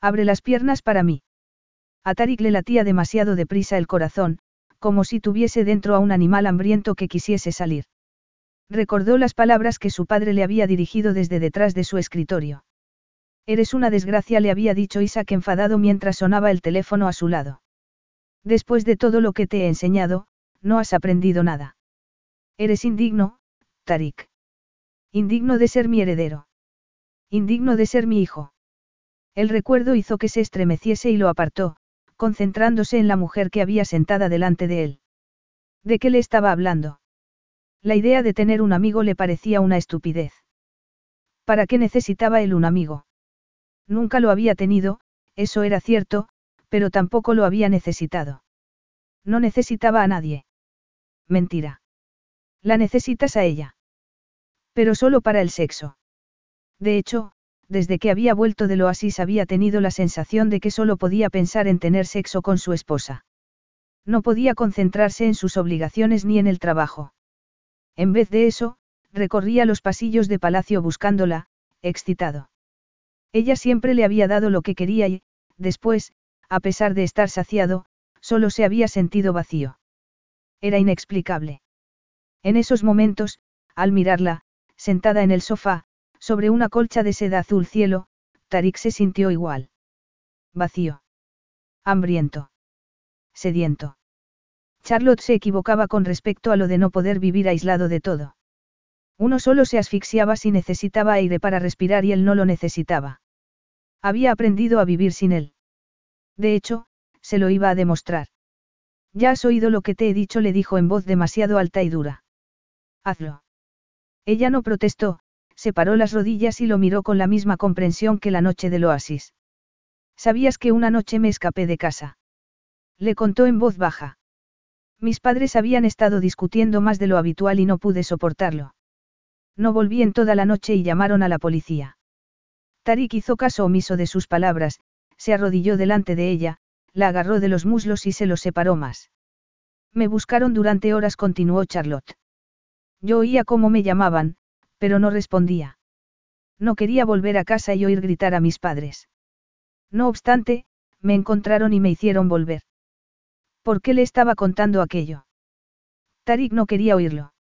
C: Abre las piernas para mí. A Tarik le latía demasiado deprisa el corazón, como si tuviese dentro a un animal hambriento que quisiese salir. Recordó las palabras que su padre le había dirigido desde detrás de su escritorio. Eres una desgracia, le había dicho Isaac enfadado mientras sonaba el teléfono a su lado. Después de todo lo que te he enseñado, no has aprendido nada. Eres indigno, Tarik. Indigno de ser mi heredero. Indigno de ser mi hijo. El recuerdo hizo que se estremeciese y lo apartó, concentrándose en la mujer que había sentada delante de él. ¿De qué le estaba hablando? La idea de tener un amigo le parecía una estupidez. ¿Para qué necesitaba él un amigo? Nunca lo había tenido, eso era cierto, pero tampoco lo había necesitado. No necesitaba a nadie. Mentira. La necesitas a ella. Pero solo para el sexo. De hecho, desde que había vuelto del oasis había tenido la sensación de que solo podía pensar en tener sexo con su esposa. No podía concentrarse en sus obligaciones ni en el trabajo. En vez de eso, recorría los pasillos de palacio buscándola, excitado. Ella siempre le había dado lo que quería y, después, a pesar de estar saciado, solo se había sentido vacío. Era inexplicable. En esos momentos, al mirarla, sentada en el sofá, sobre una colcha de seda azul cielo, Tarik se sintió igual. Vacío. Hambriento. Sediento. Charlotte se equivocaba con respecto a lo de no poder vivir aislado de todo. Uno solo se asfixiaba si necesitaba aire para respirar y él no lo necesitaba. Había aprendido a vivir sin él. De hecho, se lo iba a demostrar. Ya has oído lo que te he dicho, le dijo en voz demasiado alta y dura. Hazlo. Ella no protestó, separó las rodillas y lo miró con la misma comprensión que la noche del oasis. ¿Sabías que una noche me escapé de casa? Le contó en voz baja. Mis padres habían estado discutiendo más de lo habitual y no pude soportarlo. No volví en toda la noche y llamaron a la policía. Tarik hizo caso omiso de sus palabras, se arrodilló delante de ella, la agarró de los muslos y se los separó más. Me buscaron durante horas, continuó Charlotte. Yo oía cómo me llamaban, pero no respondía. No quería volver a casa y oír gritar a mis padres. No obstante, me encontraron y me hicieron volver. ¿Por qué le estaba contando aquello? Tarik no quería oírlo.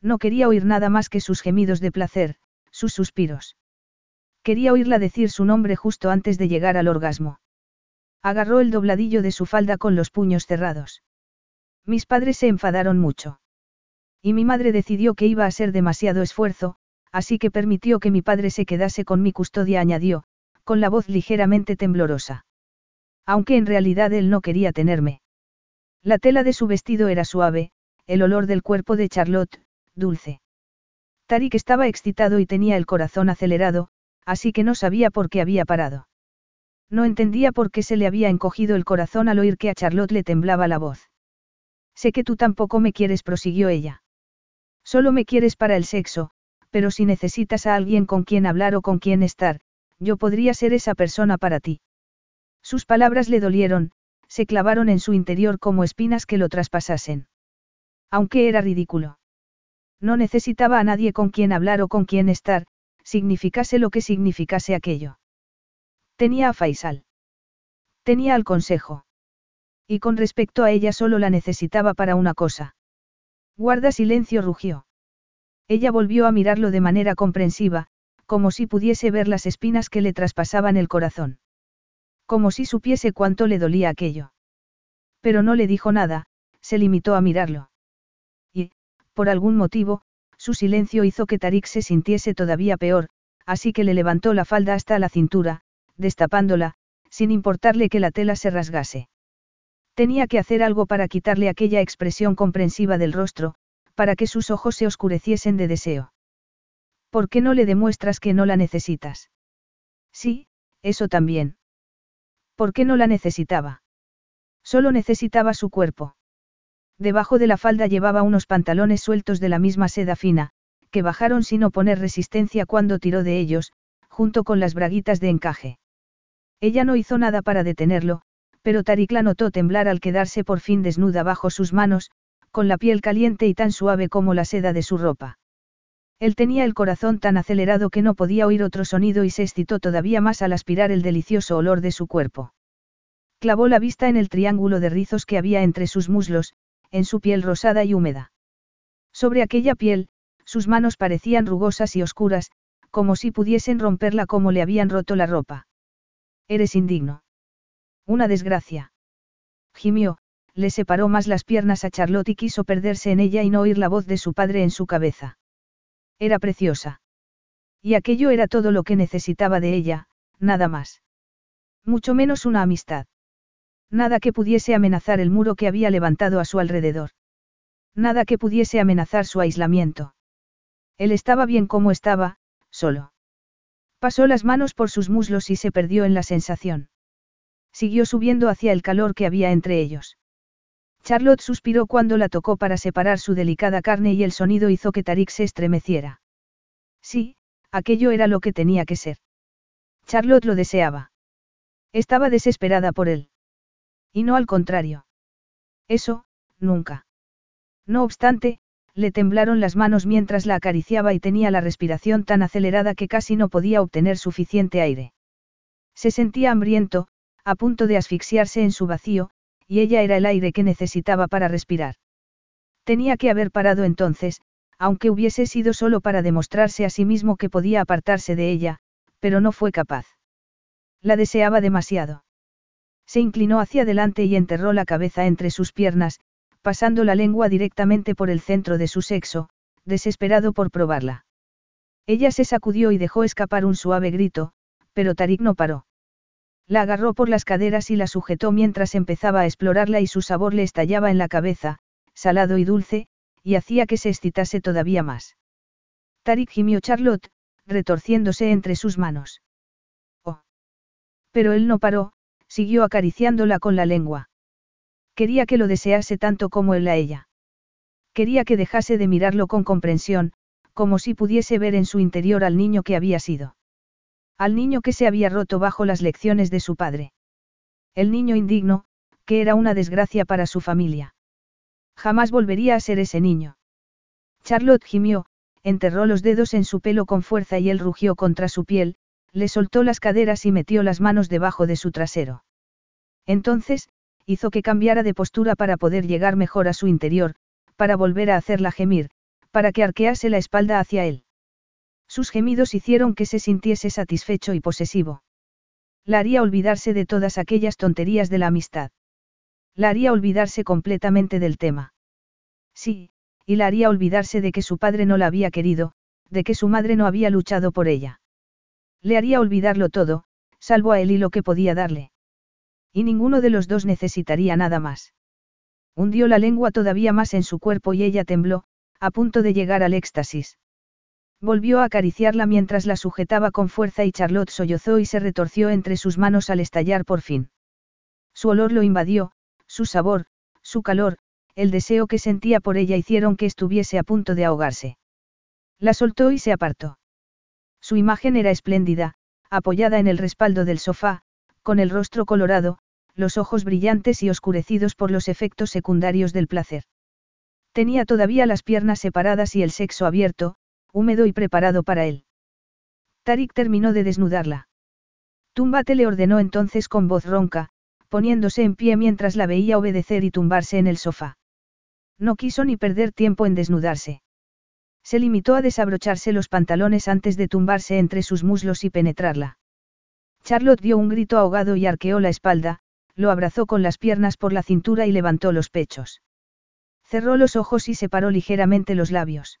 C: No quería oír nada más que sus gemidos de placer, sus suspiros. Quería oírla decir su nombre justo antes de llegar al orgasmo. Agarró el dobladillo de su falda con los puños cerrados. Mis padres se enfadaron mucho. Y mi madre decidió que iba a ser demasiado esfuerzo, así que permitió que mi padre se quedase con mi custodia, añadió, con la voz ligeramente temblorosa. Aunque en realidad él no quería tenerme. La tela de su vestido era suave, el olor del cuerpo de Charlotte, dulce. Tarik estaba excitado y tenía el corazón acelerado, así que no sabía por qué había parado. No entendía por qué se le había encogido el corazón al oír que a Charlotte le temblaba la voz. Sé que tú tampoco me quieres, prosiguió ella. Solo me quieres para el sexo, pero si necesitas a alguien con quien hablar o con quien estar, yo podría ser esa persona para ti. Sus palabras le dolieron, se clavaron en su interior como espinas que lo traspasasen. Aunque era ridículo. No necesitaba a nadie con quien hablar o con quien estar, significase lo que significase aquello. Tenía a Faisal. Tenía al consejo. Y con respecto a ella solo la necesitaba para una cosa. Guarda silencio, rugió. Ella volvió a mirarlo de manera comprensiva, como si pudiese ver las espinas que le traspasaban el corazón. Como si supiese cuánto le dolía aquello. Pero no le dijo nada, se limitó a mirarlo. Y, por algún motivo, su silencio hizo que Tarik se sintiese todavía peor, así que le levantó la falda hasta la cintura, destapándola, sin importarle que la tela se rasgase. Tenía que hacer algo para quitarle aquella expresión comprensiva del rostro, para que sus ojos se oscureciesen de deseo. ¿Por qué no le demuestras que no la necesitas? Sí, eso también. ¿Por qué no la necesitaba? Solo necesitaba su cuerpo. Debajo de la falda llevaba unos pantalones sueltos de la misma seda fina, que bajaron sin oponer resistencia cuando tiró de ellos, junto con las braguitas de encaje. Ella no hizo nada para detenerlo, pero Tarik la notó temblar al quedarse por fin desnuda bajo sus manos, con la piel caliente y tan suave como la seda de su ropa. Él tenía el corazón tan acelerado que no podía oír otro sonido y se excitó todavía más al aspirar el delicioso olor de su cuerpo. Clavó la vista en el triángulo de rizos que había entre sus muslos, en su piel rosada y húmeda. Sobre aquella piel, sus manos parecían rugosas y oscuras, como si pudiesen romperla como le habían roto la ropa. Eres indigno. Una desgracia. Gimió, le separó más las piernas a Charlotte y quiso perderse en ella y no oír la voz de su padre en su cabeza. Era preciosa. Y aquello era todo lo que necesitaba de ella, nada más. Mucho menos una amistad. Nada que pudiese amenazar el muro que había levantado a su alrededor. Nada que pudiese amenazar su aislamiento. Él estaba bien como estaba, solo. Pasó las manos por sus muslos y se perdió en la sensación. Siguió subiendo hacia el calor que había entre ellos. Charlotte suspiró cuando la tocó para separar su delicada carne y el sonido hizo que Tarik se estremeciera. Sí, aquello era lo que tenía que ser. Charlotte lo deseaba. Estaba desesperada por él. Y no al contrario. Eso, nunca. No obstante, le temblaron las manos mientras la acariciaba y tenía la respiración tan acelerada que casi no podía obtener suficiente aire. Se sentía hambriento, a punto de asfixiarse en su vacío, y ella era el aire que necesitaba para respirar. Tenía que haber parado entonces, aunque hubiese sido solo para demostrarse a sí mismo que podía apartarse de ella, pero no fue capaz. La deseaba demasiado. Se inclinó hacia adelante y enterró la cabeza entre sus piernas, pasando la lengua directamente por el centro de su sexo, desesperado por probarla. Ella se sacudió y dejó escapar un suave grito, pero Tarik no paró. La agarró por las caderas y la sujetó mientras empezaba a explorarla y su sabor le estallaba en la cabeza, salado y dulce, y hacía que se excitase todavía más. Tarik gimió Charlotte, retorciéndose entre sus manos. Oh. Pero él no paró, siguió acariciándola con la lengua. Quería que lo desease tanto como él a ella. Quería que dejase de mirarlo con comprensión, como si pudiese ver en su interior al niño que había sido. Al niño que se había roto bajo las lecciones de su padre. El niño indigno, que era una desgracia para su familia. Jamás volvería a ser ese niño. Charlotte gimió, enterró los dedos en su pelo con fuerza y él rugió contra su piel, le soltó las caderas y metió las manos debajo de su trasero. Entonces, hizo que cambiara de postura para poder llegar mejor a su interior, para volver a hacerla gemir, para que arquease la espalda hacia él. Sus gemidos hicieron que se sintiese satisfecho y posesivo. La haría olvidarse de todas aquellas tonterías de la amistad. La haría olvidarse completamente del tema. Sí, y la haría olvidarse de que su padre no la había querido, de que su madre no había luchado por ella. Le haría olvidarlo todo, salvo a él y lo que podía darle. Y ninguno de los dos necesitaría nada más. Hundió la lengua todavía más en su cuerpo y ella tembló, a punto de llegar al éxtasis. Volvió a acariciarla mientras la sujetaba con fuerza y Charlotte sollozó y se retorció entre sus manos al estallar por fin. Su olor lo invadió, su sabor, su calor, el deseo que sentía por ella hicieron que estuviese a punto de ahogarse. La soltó y se apartó. Su imagen era espléndida, apoyada en el respaldo del sofá, con el rostro colorado, los ojos brillantes y oscurecidos por los efectos secundarios del placer. Tenía todavía las piernas separadas y el sexo abierto, húmedo y preparado para él. Tarik terminó de desnudarla. Túmbate le ordenó entonces con voz ronca, poniéndose en pie mientras la veía obedecer y tumbarse en el sofá. No quiso ni perder tiempo en desnudarse. Se limitó a desabrocharse los pantalones antes de tumbarse entre sus muslos y penetrarla. Charlotte dio un grito ahogado y arqueó la espalda, lo abrazó con las piernas por la cintura y levantó los pechos. Cerró los ojos y separó ligeramente los labios.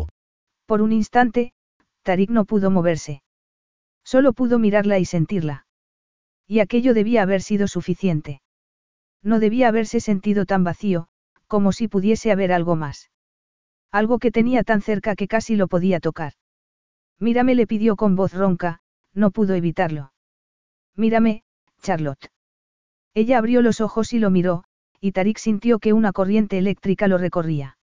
C: Por un instante, Tarik no pudo moverse. Solo pudo mirarla y sentirla. Y aquello debía haber sido suficiente. No debía haberse sentido tan vacío, como si pudiese haber algo más. Algo que tenía tan cerca que casi lo podía tocar. Mírame le pidió con voz ronca, no pudo evitarlo. Mírame, Charlotte. Ella abrió los ojos y lo miró, y Tarik sintió que una corriente eléctrica lo recorría.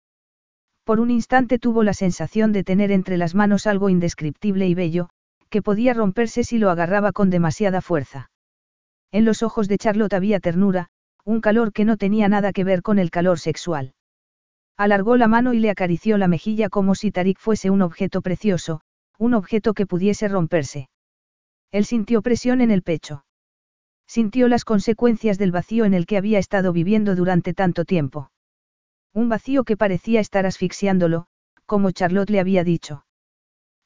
C: Por un instante tuvo la sensación de tener entre las manos algo indescriptible y bello, que podía romperse si lo agarraba con demasiada fuerza. En los ojos de Charlotte había ternura, un calor que no tenía nada que ver con el calor sexual. Alargó la mano y le acarició la mejilla como si Tarik fuese un objeto precioso, un objeto que pudiese romperse. Él sintió presión en el pecho. Sintió las consecuencias del vacío en el que había estado viviendo durante tanto tiempo. Un vacío que parecía estar asfixiándolo, como Charlotte le había dicho.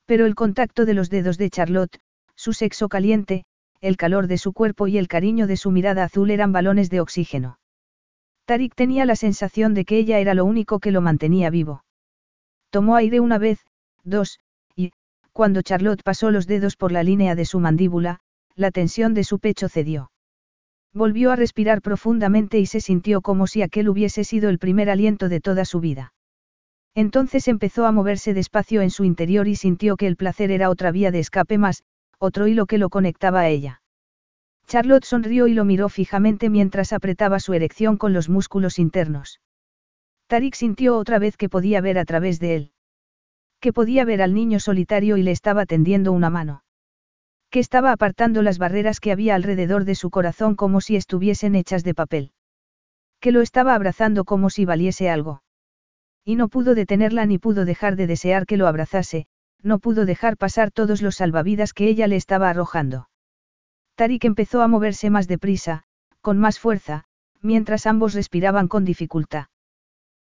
C: Pero el contacto de los dedos de Charlotte, su sexo caliente, el calor de su cuerpo y el cariño de su mirada azul eran balones de oxígeno. Tarik tenía la sensación de que ella era lo único que lo mantenía vivo. Tomó aire una vez, dos, y, cuando Charlotte pasó los dedos por la línea de su mandíbula, la tensión de su pecho cedió. Volvió a respirar profundamente y se sintió como si aquel hubiese sido el primer aliento de toda su vida. Entonces empezó a moverse despacio en su interior y sintió que el placer era otra vía de escape más, otro hilo que lo conectaba a ella. Charlotte sonrió y lo miró fijamente mientras apretaba su erección con los músculos internos. Tarik sintió otra vez que podía ver a través de él. Que podía ver al niño solitario y le estaba tendiendo una mano que estaba apartando las barreras que había alrededor de su corazón como si estuviesen hechas de papel. Que lo estaba abrazando como si valiese algo. Y no pudo detenerla ni pudo dejar de desear que lo abrazase, no pudo dejar pasar todos los salvavidas que ella le estaba arrojando. Tarik empezó a moverse más deprisa, con más fuerza, mientras ambos respiraban con dificultad.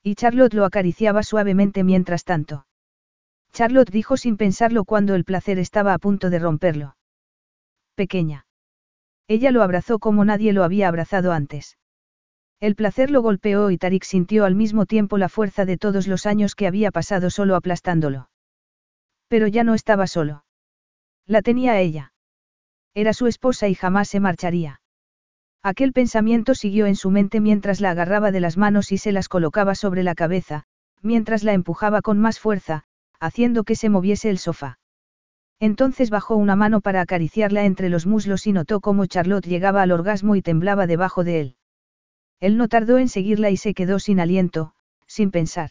C: Y Charlotte lo acariciaba suavemente mientras tanto. Charlotte dijo sin pensarlo cuando el placer estaba a punto de romperlo. Pequeña. Ella lo abrazó como nadie lo había abrazado antes. El placer lo golpeó y Tarik sintió al mismo tiempo la fuerza de todos los años que había pasado solo aplastándolo. Pero ya no estaba solo. La tenía ella. Era su esposa y jamás se marcharía. Aquel pensamiento siguió en su mente mientras la agarraba de las manos y se las colocaba sobre la cabeza, mientras la empujaba con más fuerza, haciendo que se moviese el sofá. Entonces bajó una mano para acariciarla entre los muslos y notó cómo Charlotte llegaba al orgasmo y temblaba debajo de él. Él no tardó en seguirla y se quedó sin aliento, sin pensar.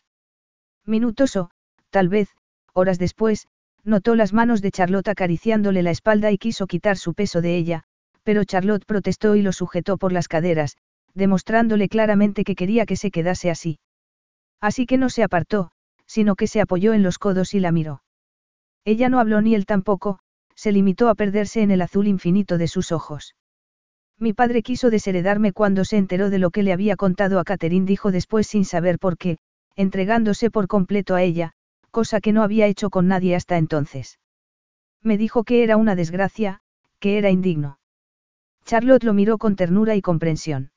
C: Minutos o, tal vez, horas después, notó las manos de Charlotte acariciándole la espalda y quiso quitar su peso de ella, pero Charlotte protestó y lo sujetó por las caderas, demostrándole claramente que quería que se quedase así. Así que no se apartó, sino que se apoyó en los codos y la miró. Ella no habló ni él tampoco, se limitó a perderse en el azul infinito de sus ojos. Mi padre quiso desheredarme cuando se enteró de lo que le había contado a Catherine, dijo después sin saber por qué, entregándose por completo a ella, cosa que no había hecho con nadie hasta entonces. Me dijo que era una desgracia, que era indigno. Charlotte lo miró con ternura y comprensión.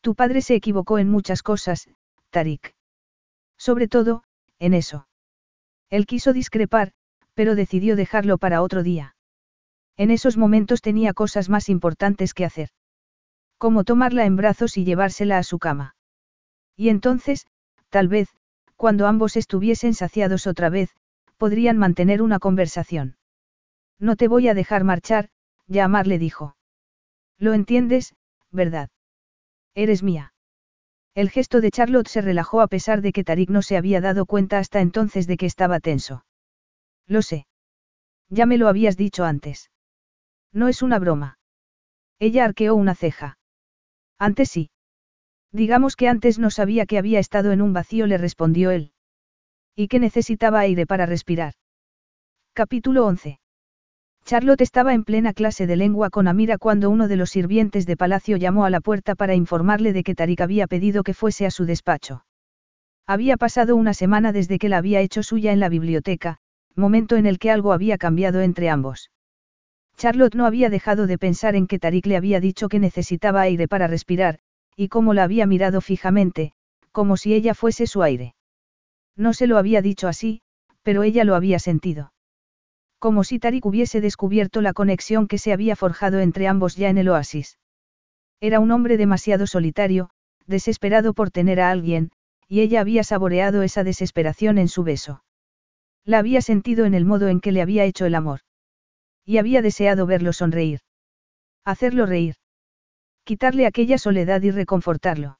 C: Tu padre se equivocó en muchas cosas, Tarik. Sobre todo, en eso. Él quiso discrepar, pero decidió dejarlo para otro día. En esos momentos tenía cosas más importantes que hacer. Como tomarla en brazos y llevársela a su cama. Y entonces, tal vez, cuando ambos estuviesen saciados otra vez, podrían mantener una conversación. No te voy a dejar marchar, Yamar le dijo. Lo entiendes, ¿verdad? Eres mía. El gesto de Charlotte se relajó a pesar de que Tarik no se había dado cuenta hasta entonces de que estaba tenso. Lo sé. Ya me lo habías dicho antes. No es una broma. Ella arqueó una ceja. Antes sí. Digamos que antes no sabía que había estado en un vacío, le respondió él. Y que necesitaba aire para respirar. Capítulo 11. Charlotte estaba en plena clase de lengua con Amira cuando uno de los sirvientes de palacio llamó a la puerta para informarle de que Tarik había pedido que fuese a su despacho. Había pasado una semana desde que la había hecho suya en la biblioteca, momento en el que algo había cambiado entre ambos. Charlotte no había dejado de pensar en que Tarik le había dicho que necesitaba aire para respirar, y cómo la había mirado fijamente, como si ella fuese su aire. No se lo había dicho así, pero ella lo había sentido. Como si Tarik hubiese descubierto la conexión que se había forjado entre ambos ya en el oasis. Era un hombre demasiado solitario, desesperado por tener a alguien, y ella había saboreado esa desesperación en su beso. La había sentido en el modo en que le había hecho el amor. Y había deseado verlo sonreír. Hacerlo reír. Quitarle aquella soledad y reconfortarlo.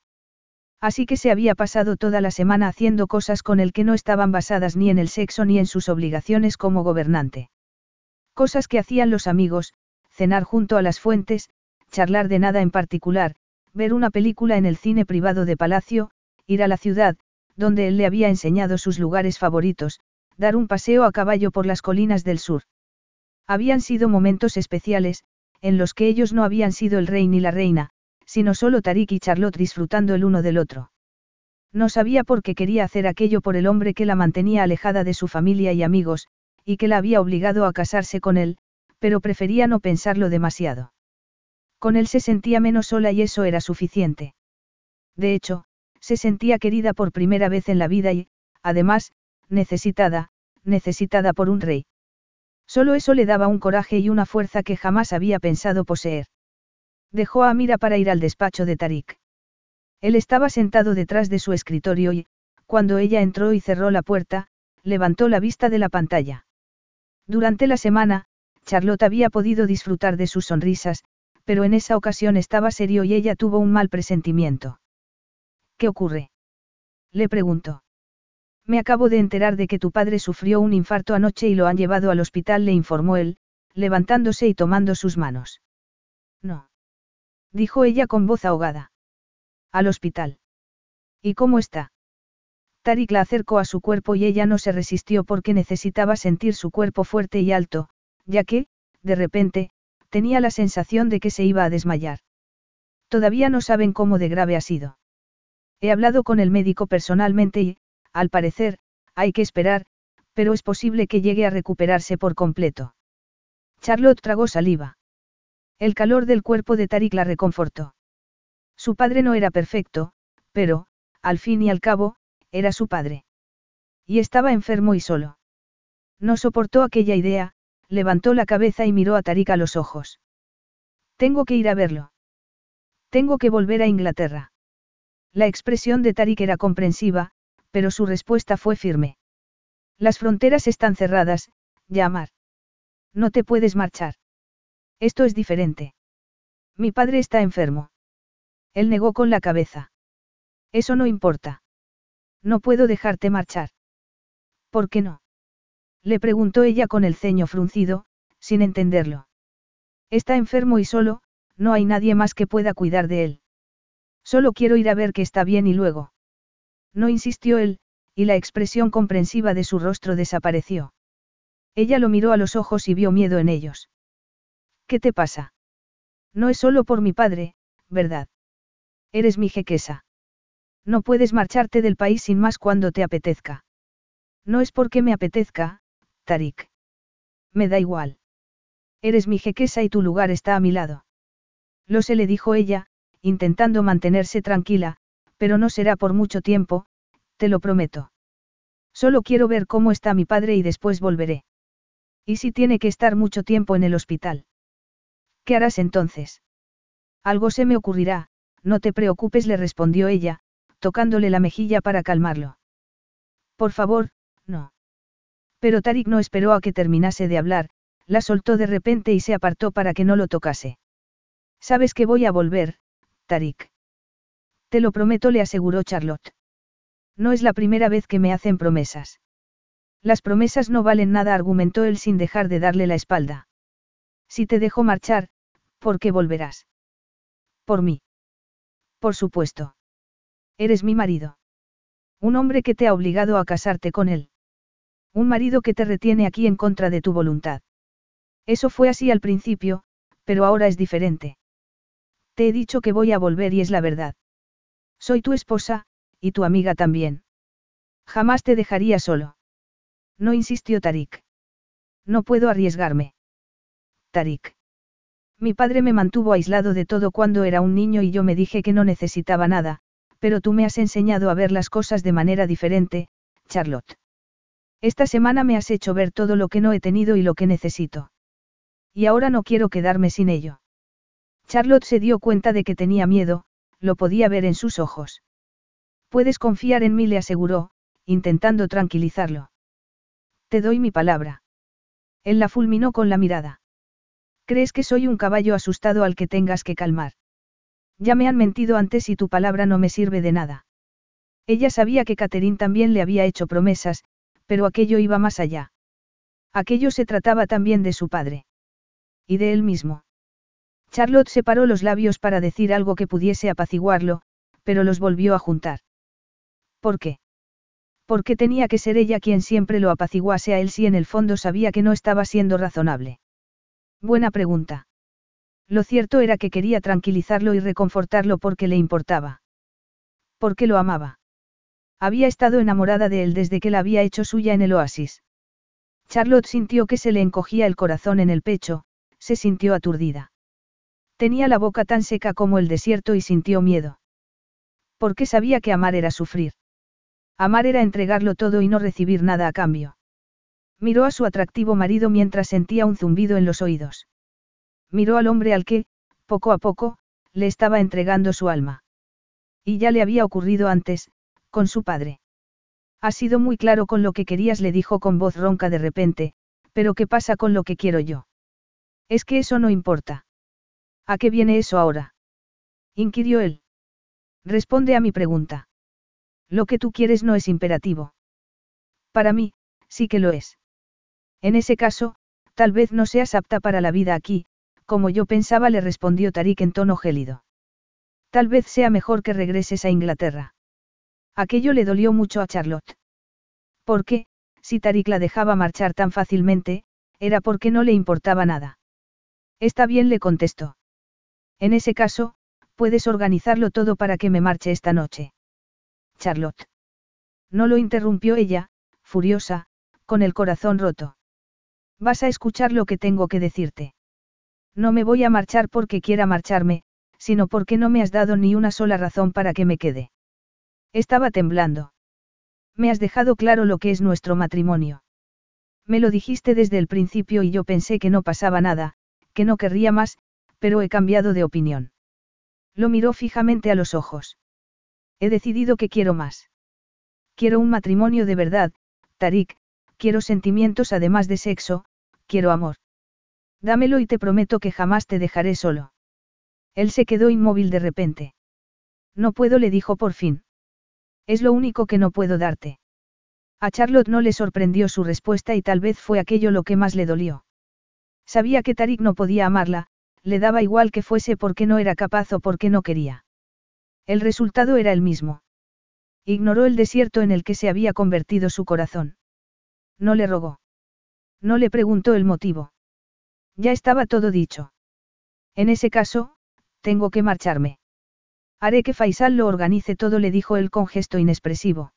C: Así que se había pasado toda la semana haciendo cosas con él que no estaban basadas ni en el sexo ni en sus obligaciones como gobernante. Cosas que hacían los amigos, cenar junto a las fuentes, charlar de nada en particular, ver una película en el cine privado de Palacio, ir a la ciudad, donde él le había enseñado sus lugares favoritos, dar un paseo a caballo por las colinas del sur. Habían sido momentos especiales, en los que ellos no habían sido el rey ni la reina, sino solo Tarik y Charlotte disfrutando el uno del otro. No sabía por qué quería hacer aquello por el hombre que la mantenía alejada de su familia y amigos, y que la había obligado a casarse con él, pero prefería no pensarlo demasiado. Con él se sentía menos sola y eso era suficiente. De hecho, se sentía querida por primera vez en la vida y, además, necesitada, necesitada por un rey. Solo eso le daba un coraje y una fuerza que jamás había pensado poseer. Dejó a Mira para ir al despacho de Tarik. Él estaba sentado detrás de su escritorio y, cuando ella entró y cerró la puerta, levantó la vista de la pantalla. Durante la semana, Charlotte había podido disfrutar de sus sonrisas, pero en esa ocasión estaba serio y ella tuvo un mal presentimiento. ¿Qué ocurre? Le preguntó. Me acabo de enterar de que tu padre sufrió un infarto anoche y lo han llevado al hospital, le informó él, levantándose y tomando sus manos. No. Dijo ella con voz ahogada. Al hospital. ¿Y cómo está? Tarik la acercó a su cuerpo y ella no se resistió porque necesitaba sentir su cuerpo fuerte y alto, ya que, de repente, tenía la sensación de que se iba a desmayar. Todavía no saben cómo de grave ha sido. He hablado con el médico personalmente y, al parecer, hay que esperar, pero es posible que llegue a recuperarse por completo. Charlotte tragó saliva. El calor del cuerpo de Tarik la reconfortó. Su padre no era perfecto, pero, al fin y al cabo, era su padre. Y estaba enfermo y solo. No soportó aquella idea, levantó la cabeza y miró a Tarik a los ojos. Tengo que ir a verlo. Tengo que volver a Inglaterra. La expresión de Tarik era comprensiva, pero su respuesta fue firme. Las fronteras están cerradas, llamar. No te puedes marchar. Esto es diferente. Mi padre está enfermo. Él negó con la cabeza. Eso no importa. No puedo dejarte marchar. ¿Por qué no? Le preguntó ella con el ceño fruncido, sin entenderlo. Está enfermo y solo, no hay nadie más que pueda cuidar de él. Solo quiero ir a ver que está bien y luego. No insistió él, y la expresión comprensiva de su rostro desapareció. Ella lo miró a los ojos y vio miedo en ellos. ¿Qué te pasa? No es solo por mi padre, ¿verdad? Eres mi jequesa. No puedes marcharte del país sin más cuando te apetezca. No es porque me apetezca, Tarik. Me da igual. Eres mi jequesa y tu lugar está a mi lado. Lo se le dijo ella, intentando mantenerse tranquila, pero no será por mucho tiempo, te lo prometo. Solo quiero ver cómo está mi padre y después volveré. ¿Y si tiene que estar mucho tiempo en el hospital? ¿Qué harás entonces? Algo se me ocurrirá, no te preocupes, le respondió ella, tocándole la mejilla para calmarlo. Por favor, no. Pero Tarik no esperó a que terminase de hablar, la soltó de repente y se apartó para que no lo tocase. Sabes que voy a volver, Tarik. Te lo prometo, le aseguró Charlotte. No es la primera vez que me hacen promesas. Las promesas no valen nada, argumentó él sin dejar de darle la espalda. Si te dejo marchar, ¿por qué volverás? Por mí. Por supuesto. Eres mi marido. Un hombre que te ha obligado a casarte con él. Un marido que te retiene aquí en contra de tu voluntad. Eso fue así al principio, pero ahora es diferente. Te he dicho que voy a volver y es la verdad. Soy tu esposa, y tu amiga también. Jamás te dejaría solo. No insistió Tarik. No puedo arriesgarme. Tarik. Mi padre me mantuvo aislado de todo cuando era un niño y yo me dije que no necesitaba nada, pero tú me has enseñado a ver las cosas de manera diferente, Charlotte. Esta semana me has hecho ver todo lo que no he tenido y lo que necesito. Y ahora no quiero quedarme sin ello. Charlotte se dio cuenta de que tenía miedo, lo podía ver en sus ojos. Puedes confiar en mí, le aseguró, intentando tranquilizarlo. Te doy mi palabra. Él la fulminó con la mirada. ¿Crees que soy un caballo asustado al que tengas que calmar? Ya me han mentido antes y tu palabra no me sirve de nada. Ella sabía que Catherine también le había hecho promesas, pero aquello iba más allá. Aquello se trataba también de su padre. Y de él mismo. Charlotte separó los labios para decir algo que pudiese apaciguarlo, pero los volvió a juntar. ¿Por qué? Porque tenía que ser ella quien siempre lo apaciguase a él si en el fondo sabía que no estaba siendo razonable. Buena pregunta. Lo cierto era que quería tranquilizarlo y reconfortarlo porque le importaba. Porque lo amaba. Había estado enamorada de él desde que la había hecho suya en el oasis. Charlotte sintió que se le encogía el corazón en el pecho, se sintió aturdida. Tenía la boca tan seca como el desierto y sintió miedo. Porque sabía que amar era sufrir. Amar era entregarlo todo y no recibir nada a cambio. Miró a su atractivo marido mientras sentía un zumbido en los oídos. Miró al hombre al que, poco a poco, le estaba entregando su alma. Y ya le había ocurrido antes, con su padre. Ha sido muy claro con lo que querías, le dijo con voz ronca de repente, pero ¿qué pasa con lo que quiero yo? Es que eso no importa. ¿A qué viene eso ahora? inquirió él. Responde a mi pregunta. Lo que tú quieres no es imperativo. Para mí, sí que lo es. En ese caso, tal vez no seas apta para la vida aquí, como yo pensaba, le respondió Tarik en tono gélido. Tal vez sea mejor que regreses a Inglaterra. Aquello le dolió mucho a Charlotte. Porque, si Tarik la dejaba marchar tan fácilmente, era porque no le importaba nada. Está bien, le contestó. En ese caso, puedes organizarlo todo para que me marche esta noche. Charlotte. No lo interrumpió ella, furiosa, con el corazón roto. Vas a escuchar lo que tengo que decirte. No me voy a marchar porque quiera marcharme, sino porque no me has dado ni una sola razón para que me quede. Estaba temblando. Me has dejado claro lo que es nuestro matrimonio. Me lo dijiste desde el principio y yo pensé que no pasaba nada, que no querría más, pero he cambiado de opinión. Lo miró fijamente a los ojos. He decidido que quiero más. Quiero un matrimonio de verdad, Tarik, quiero sentimientos además de sexo, quiero amor. Dámelo y te prometo que jamás te dejaré solo. Él se quedó inmóvil de repente. No puedo, le dijo por fin. Es lo único que no puedo darte. A Charlotte no le sorprendió su respuesta y tal vez fue aquello lo que más le dolió. Sabía que Tarik no podía amarla, le daba igual que fuese porque no era capaz o porque no quería. El resultado era el mismo. Ignoró el desierto en el que se había convertido su corazón. No le rogó. No le preguntó el motivo. Ya estaba todo dicho. En ese caso, tengo que marcharme. Haré que Faisal lo organice todo, le dijo él con gesto inexpresivo.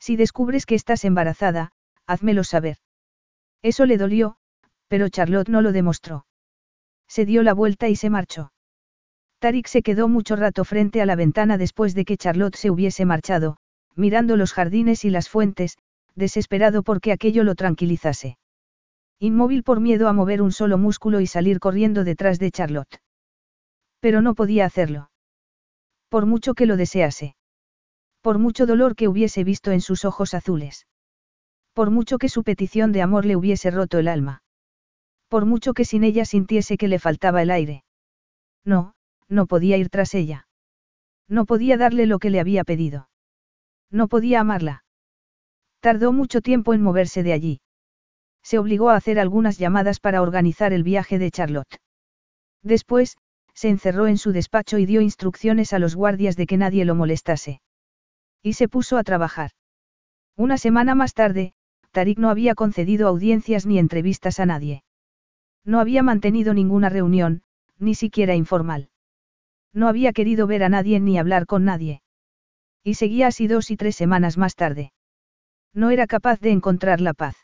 C: Si descubres que estás embarazada, házmelo saber. Eso le dolió, pero Charlotte no lo demostró. Se dio la vuelta y se marchó. Tarik se quedó mucho rato frente a la ventana después de que Charlotte se hubiese marchado, mirando los jardines y las fuentes, desesperado porque aquello lo tranquilizase. Inmóvil por miedo a mover un solo músculo y salir corriendo detrás de Charlotte. Pero no podía hacerlo. Por mucho que lo desease. Por mucho dolor que hubiese visto en sus ojos azules. Por mucho que su petición de amor le hubiese roto el alma. Por mucho que sin ella sintiese que le faltaba el aire. No, no podía ir tras ella. No podía darle lo que le había pedido. No podía amarla. Tardó mucho tiempo en moverse de allí se obligó a hacer algunas llamadas para organizar el viaje de Charlotte. Después, se encerró en su despacho y dio instrucciones a los guardias de que nadie lo molestase. Y se puso a trabajar. Una semana más tarde, Tarik no había concedido audiencias ni entrevistas a nadie. No había mantenido ninguna reunión, ni siquiera informal. No había querido ver a nadie ni hablar con nadie. Y seguía así dos y tres semanas más tarde. No era capaz de encontrar la paz.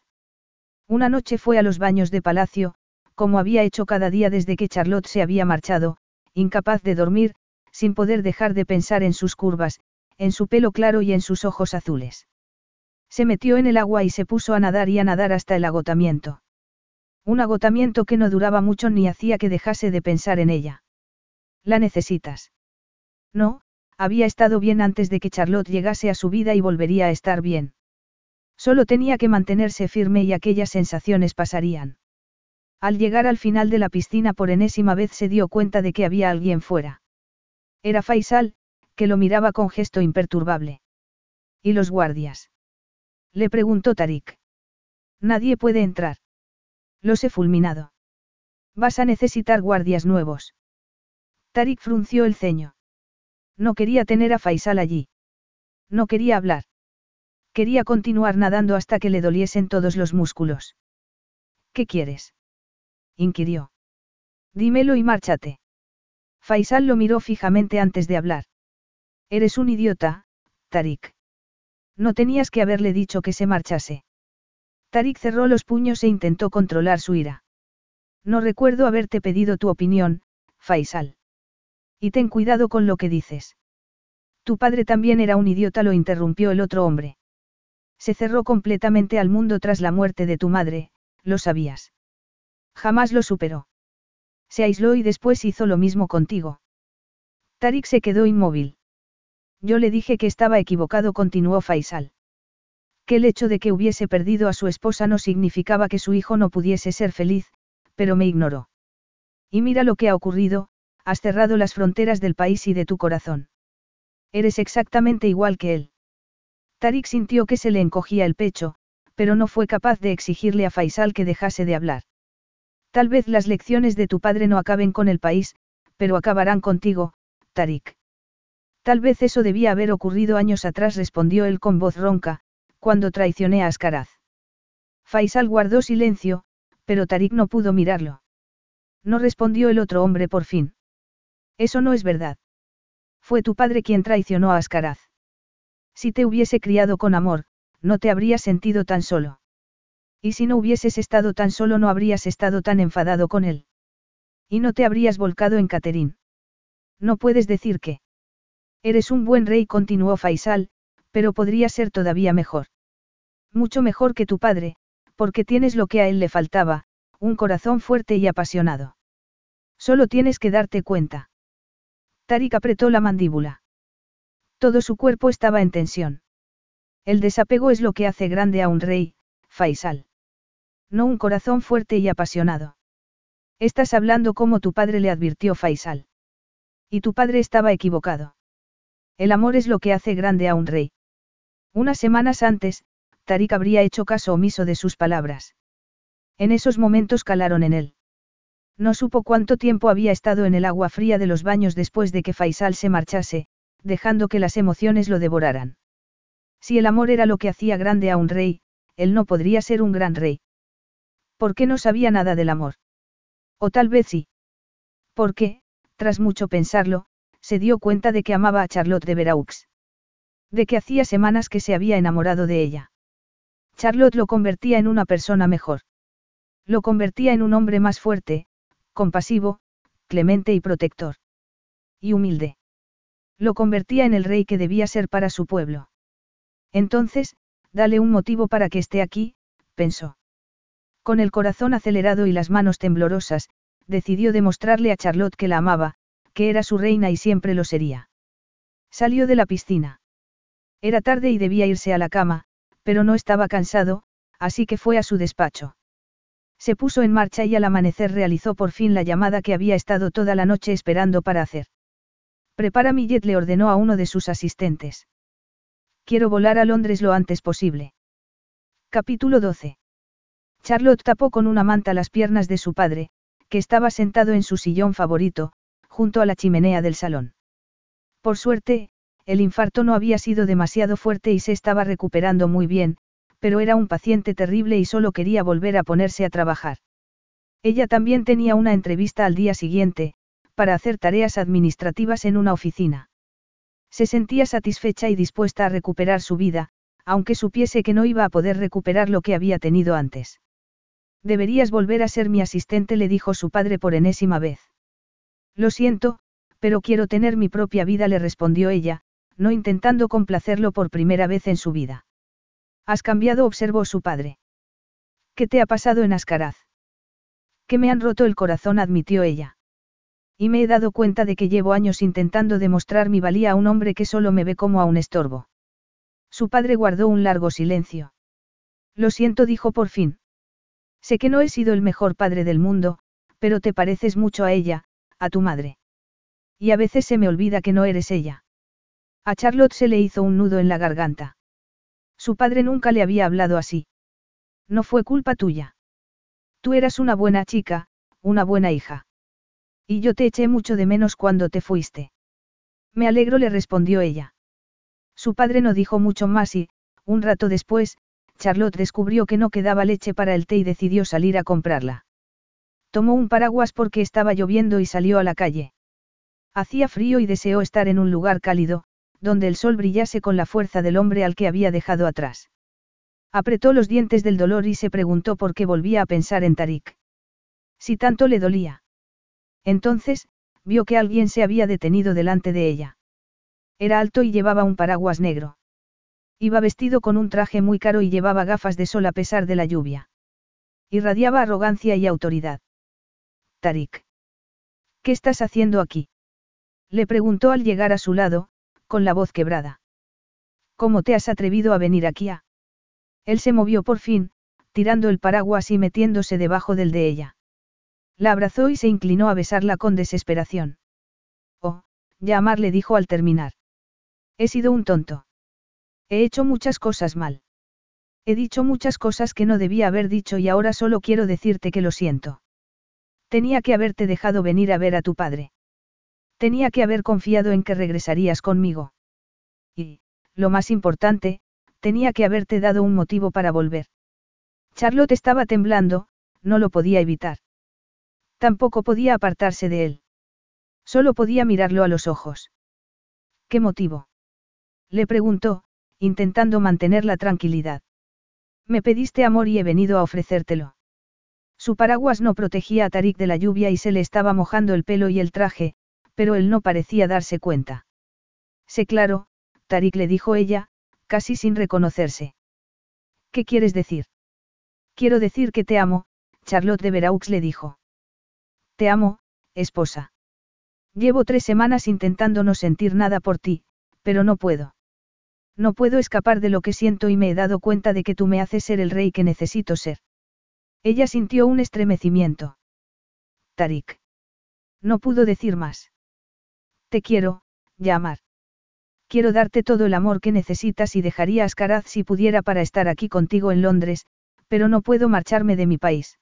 C: Una noche fue a los baños de palacio, como había hecho cada día desde que Charlotte se había marchado, incapaz de dormir, sin poder dejar de pensar en sus curvas, en su pelo claro y en sus ojos azules. Se metió en el agua y se puso a nadar y a nadar hasta el agotamiento. Un agotamiento que no duraba mucho ni hacía que dejase de pensar en ella. ¿La necesitas? No, había estado bien antes de que Charlotte llegase a su vida y volvería a estar bien. Solo tenía que mantenerse firme y aquellas sensaciones pasarían. Al llegar al final de la piscina por enésima vez se dio cuenta de que había alguien fuera. Era Faisal, que lo miraba con gesto imperturbable. ¿Y los guardias? Le preguntó Tarik. Nadie puede entrar. Los he fulminado. Vas a necesitar guardias nuevos. Tarik frunció el ceño. No quería tener a Faisal allí. No quería hablar. Quería continuar nadando hasta que le doliesen todos los músculos. ¿Qué quieres? inquirió. Dímelo y márchate. Faisal lo miró fijamente antes de hablar. Eres un idiota, Tarik. No tenías que haberle dicho que se marchase. Tarik cerró los puños e intentó controlar su ira. No recuerdo haberte pedido tu opinión, Faisal. Y ten cuidado con lo que dices. Tu padre también era un idiota, lo interrumpió el otro hombre. Se cerró completamente al mundo tras la muerte de tu madre, lo sabías. Jamás lo superó. Se aisló y después hizo lo mismo contigo. Tarik se quedó inmóvil. Yo le dije que estaba equivocado, continuó Faisal. Que el hecho de que hubiese perdido a su esposa no significaba que su hijo no pudiese ser feliz, pero me ignoró. Y mira lo que ha ocurrido, has cerrado las fronteras del país y de tu corazón. Eres exactamente igual que él. Tarik sintió que se le encogía el pecho, pero no fue capaz de exigirle a Faisal que dejase de hablar. Tal vez las lecciones de tu padre no acaben con el país, pero acabarán contigo, Tarik. Tal vez eso debía haber ocurrido años atrás, respondió él con voz ronca, cuando traicioné a Ascaraz. Faisal guardó silencio, pero Tarik no pudo mirarlo. No respondió el otro hombre por fin. Eso no es verdad. Fue tu padre quien traicionó a Ascaraz. Si te hubiese criado con amor, no te habrías sentido tan solo. Y si no hubieses estado tan solo no habrías estado tan enfadado con él. Y no te habrías volcado en Caterín. No puedes decir que. Eres un buen rey, continuó Faisal, pero podría ser todavía mejor. Mucho mejor que tu padre, porque tienes lo que a él le faltaba, un corazón fuerte y apasionado. Solo tienes que darte cuenta. Tarik apretó la mandíbula. Todo su cuerpo estaba en tensión. El desapego es lo que hace grande a un rey, Faisal. No un corazón fuerte y apasionado. Estás hablando como tu padre le advirtió Faisal. Y tu padre estaba equivocado. El amor es lo que hace grande a un rey. Unas semanas antes, Tarik habría hecho caso omiso de sus palabras. En esos momentos calaron en él. No supo cuánto tiempo había estado en el agua fría de los baños después de que Faisal se marchase, dejando que las emociones lo devoraran. Si el amor era lo que hacía grande a un rey, él no podría ser un gran rey. ¿Por qué no sabía nada del amor? O tal vez sí. Porque, tras mucho pensarlo, se dio cuenta de que amaba a Charlotte de Veraux. De que hacía semanas que se había enamorado de ella. Charlotte lo convertía en una persona mejor. Lo convertía en un hombre más fuerte, compasivo, clemente y protector. Y humilde. Lo convertía en el rey que debía ser para su pueblo. Entonces, dale un motivo para que esté aquí, pensó. Con el corazón acelerado y las manos temblorosas, decidió demostrarle a Charlotte que la amaba, que era su reina y siempre lo sería. Salió de la piscina. Era tarde y debía irse a la cama, pero no estaba cansado, así que fue a su despacho. Se puso en marcha y al amanecer realizó por fin la llamada que había estado toda la noche esperando para hacer. Prepara mi jet, le ordenó a uno de sus asistentes. Quiero volar a Londres lo antes posible. Capítulo 12. Charlotte tapó con una manta las piernas de su padre, que estaba sentado en su sillón favorito, junto a la chimenea del salón. Por suerte, el infarto no había sido demasiado fuerte y se estaba recuperando muy bien, pero era un paciente terrible y solo quería volver a ponerse a trabajar. Ella también tenía una entrevista al día siguiente, para hacer tareas administrativas en una oficina. Se sentía satisfecha y dispuesta a recuperar su vida, aunque supiese que no iba a poder recuperar lo que había tenido antes. Deberías volver a ser mi asistente, le dijo su padre por enésima vez. Lo siento, pero quiero tener mi propia vida, le respondió ella, no intentando complacerlo por primera vez en su vida. Has cambiado, observó su padre. ¿Qué te ha pasado en Ascaraz? Que me han roto el corazón, admitió ella. Y me he dado cuenta de que llevo años intentando demostrar mi valía a un hombre que solo me ve como a un estorbo. Su padre guardó un largo silencio. Lo siento, dijo por fin. Sé que no he sido el mejor padre del mundo, pero te pareces mucho a ella, a tu madre. Y a veces se me olvida que no eres ella. A Charlotte se le hizo un nudo en la garganta. Su padre nunca le había hablado así. No fue culpa tuya. Tú eras una buena chica, una buena hija. Y yo te eché mucho de menos cuando te fuiste. Me alegro, le respondió ella. Su padre no dijo mucho más y, un rato después, Charlotte descubrió que no quedaba leche para el té y decidió salir a comprarla. Tomó un paraguas porque estaba lloviendo y salió a la calle. Hacía frío y deseó estar en un lugar cálido, donde el sol brillase con la fuerza del hombre al que había dejado atrás. Apretó los dientes del dolor y se preguntó por qué volvía a pensar en Tarik. Si tanto le dolía. Entonces, vio que alguien se había detenido delante de ella. Era alto y llevaba un paraguas negro. Iba vestido con un traje muy caro y llevaba gafas de sol a pesar de la lluvia. Irradiaba arrogancia y autoridad. Tarik. ¿Qué estás haciendo aquí? Le preguntó al llegar a su lado, con la voz quebrada. ¿Cómo te has atrevido a venir aquí? Él se movió por fin, tirando el paraguas y metiéndose debajo del de ella. La abrazó y se inclinó a besarla con desesperación. Oh, llamar le dijo al terminar. He sido un tonto. He hecho muchas cosas mal. He dicho muchas cosas que no debía haber dicho y ahora solo quiero decirte que lo siento. Tenía que haberte dejado venir a ver a tu padre. Tenía que haber confiado en que regresarías conmigo. Y, lo más importante, tenía que haberte dado un motivo para volver. Charlotte estaba temblando, no lo podía evitar. Tampoco podía apartarse de él. Solo podía mirarlo a los ojos. ¿Qué motivo? Le preguntó, intentando mantener la tranquilidad. Me pediste amor y he venido a ofrecértelo. Su paraguas no protegía a Tarik de la lluvia y se le estaba mojando el pelo y el traje, pero él no parecía darse cuenta. Sé claro, Tarik le dijo ella, casi sin reconocerse. ¿Qué quieres decir? Quiero decir que te amo, Charlotte de Veraux le dijo. Te amo, esposa. Llevo tres semanas intentando no sentir nada por ti, pero no puedo. No puedo escapar de lo que siento y me he dado cuenta de que tú me haces ser el rey que necesito ser. Ella sintió un estremecimiento. Tarik. No pudo decir más. Te quiero, llamar. Quiero darte todo el amor que necesitas y dejaría a Ascaraz si pudiera para estar aquí contigo en Londres, pero no puedo marcharme de mi país.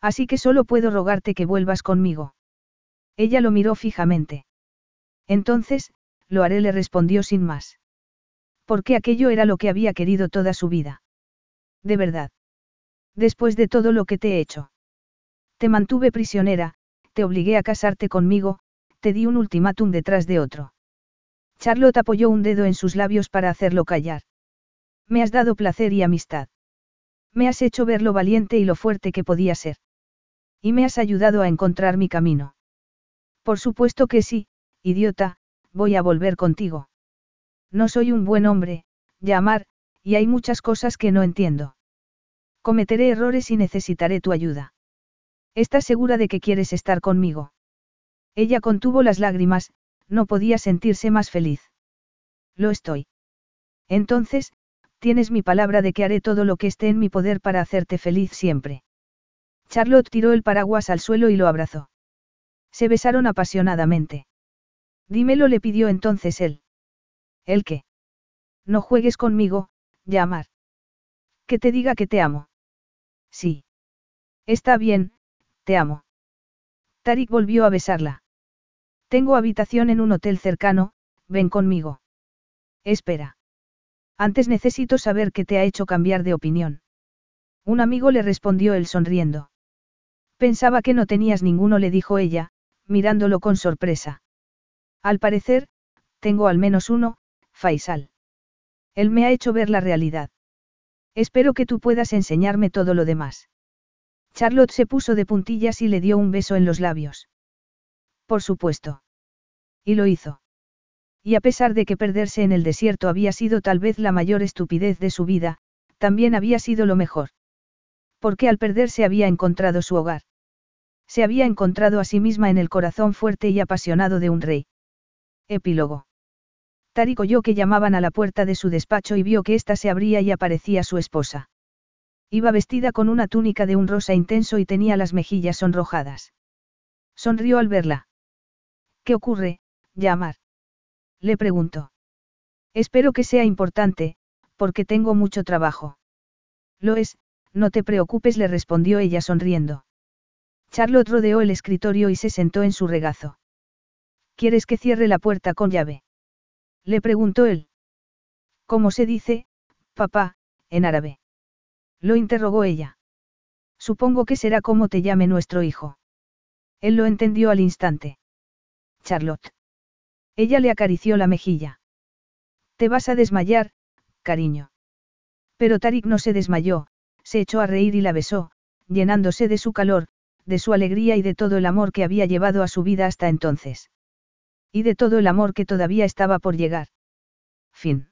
C: Así que solo puedo rogarte que vuelvas conmigo. Ella lo miró fijamente. Entonces, lo haré, le respondió sin más. Porque aquello era lo que había querido toda su vida. De verdad. Después de todo lo que te he hecho. Te mantuve prisionera, te obligué a casarte conmigo, te di un ultimátum detrás de otro. Charlotte apoyó un dedo en sus labios para hacerlo callar. Me has dado placer y amistad. Me has hecho ver lo valiente y lo fuerte que podía ser. Y me has ayudado a encontrar mi camino. Por supuesto que sí, idiota, voy a volver contigo. No soy un buen hombre, llamar, y hay muchas cosas que no entiendo. Cometeré errores y necesitaré tu ayuda. ¿Estás segura de que quieres estar conmigo? Ella contuvo las lágrimas, no podía sentirse más feliz. Lo estoy. Entonces, tienes mi palabra de que haré todo lo que esté en mi poder para hacerte feliz siempre. Charlotte tiró el paraguas al suelo y lo abrazó. Se besaron apasionadamente. Dímelo, le pidió entonces él. ¿El qué? No juegues conmigo, llamar. Que te diga que te amo. Sí. Está bien, te amo. Tarik volvió a besarla. Tengo habitación en un hotel cercano, ven conmigo. Espera. Antes necesito saber qué te ha hecho cambiar de opinión. Un amigo le respondió él sonriendo. Pensaba que no tenías ninguno, le dijo ella, mirándolo con sorpresa. Al parecer, tengo al menos uno, Faisal. Él me ha hecho ver la realidad. Espero que tú puedas enseñarme todo lo demás. Charlotte se puso de puntillas y le dio un beso en los labios. Por supuesto. Y lo hizo. Y a pesar de que perderse en el desierto había sido tal vez la mayor estupidez de su vida, también había sido lo mejor. Porque al perderse había encontrado su hogar. Se había encontrado a sí misma en el corazón fuerte y apasionado de un rey. Epílogo. Tarik oyó que llamaban a la puerta de su despacho y vio que ésta se abría y aparecía su esposa. Iba vestida con una túnica de un rosa intenso y tenía las mejillas sonrojadas. Sonrió al verla. ¿Qué ocurre, llamar? Le preguntó. Espero que sea importante, porque tengo mucho trabajo. Lo es, no te preocupes, le respondió ella sonriendo. Charlotte rodeó el escritorio y se sentó en su regazo. ¿Quieres que cierre la puerta con llave? Le preguntó él. ¿Cómo se dice, papá, en árabe? Lo interrogó ella. Supongo que será como te llame nuestro hijo. Él lo entendió al instante. Charlotte. Ella le acarició la mejilla. Te vas a desmayar, cariño. Pero Tarik no se desmayó, se echó a reír y la besó, llenándose de su calor, de su alegría y de todo el amor que había llevado a su vida hasta entonces. Y de todo el amor que todavía estaba por llegar. Fin.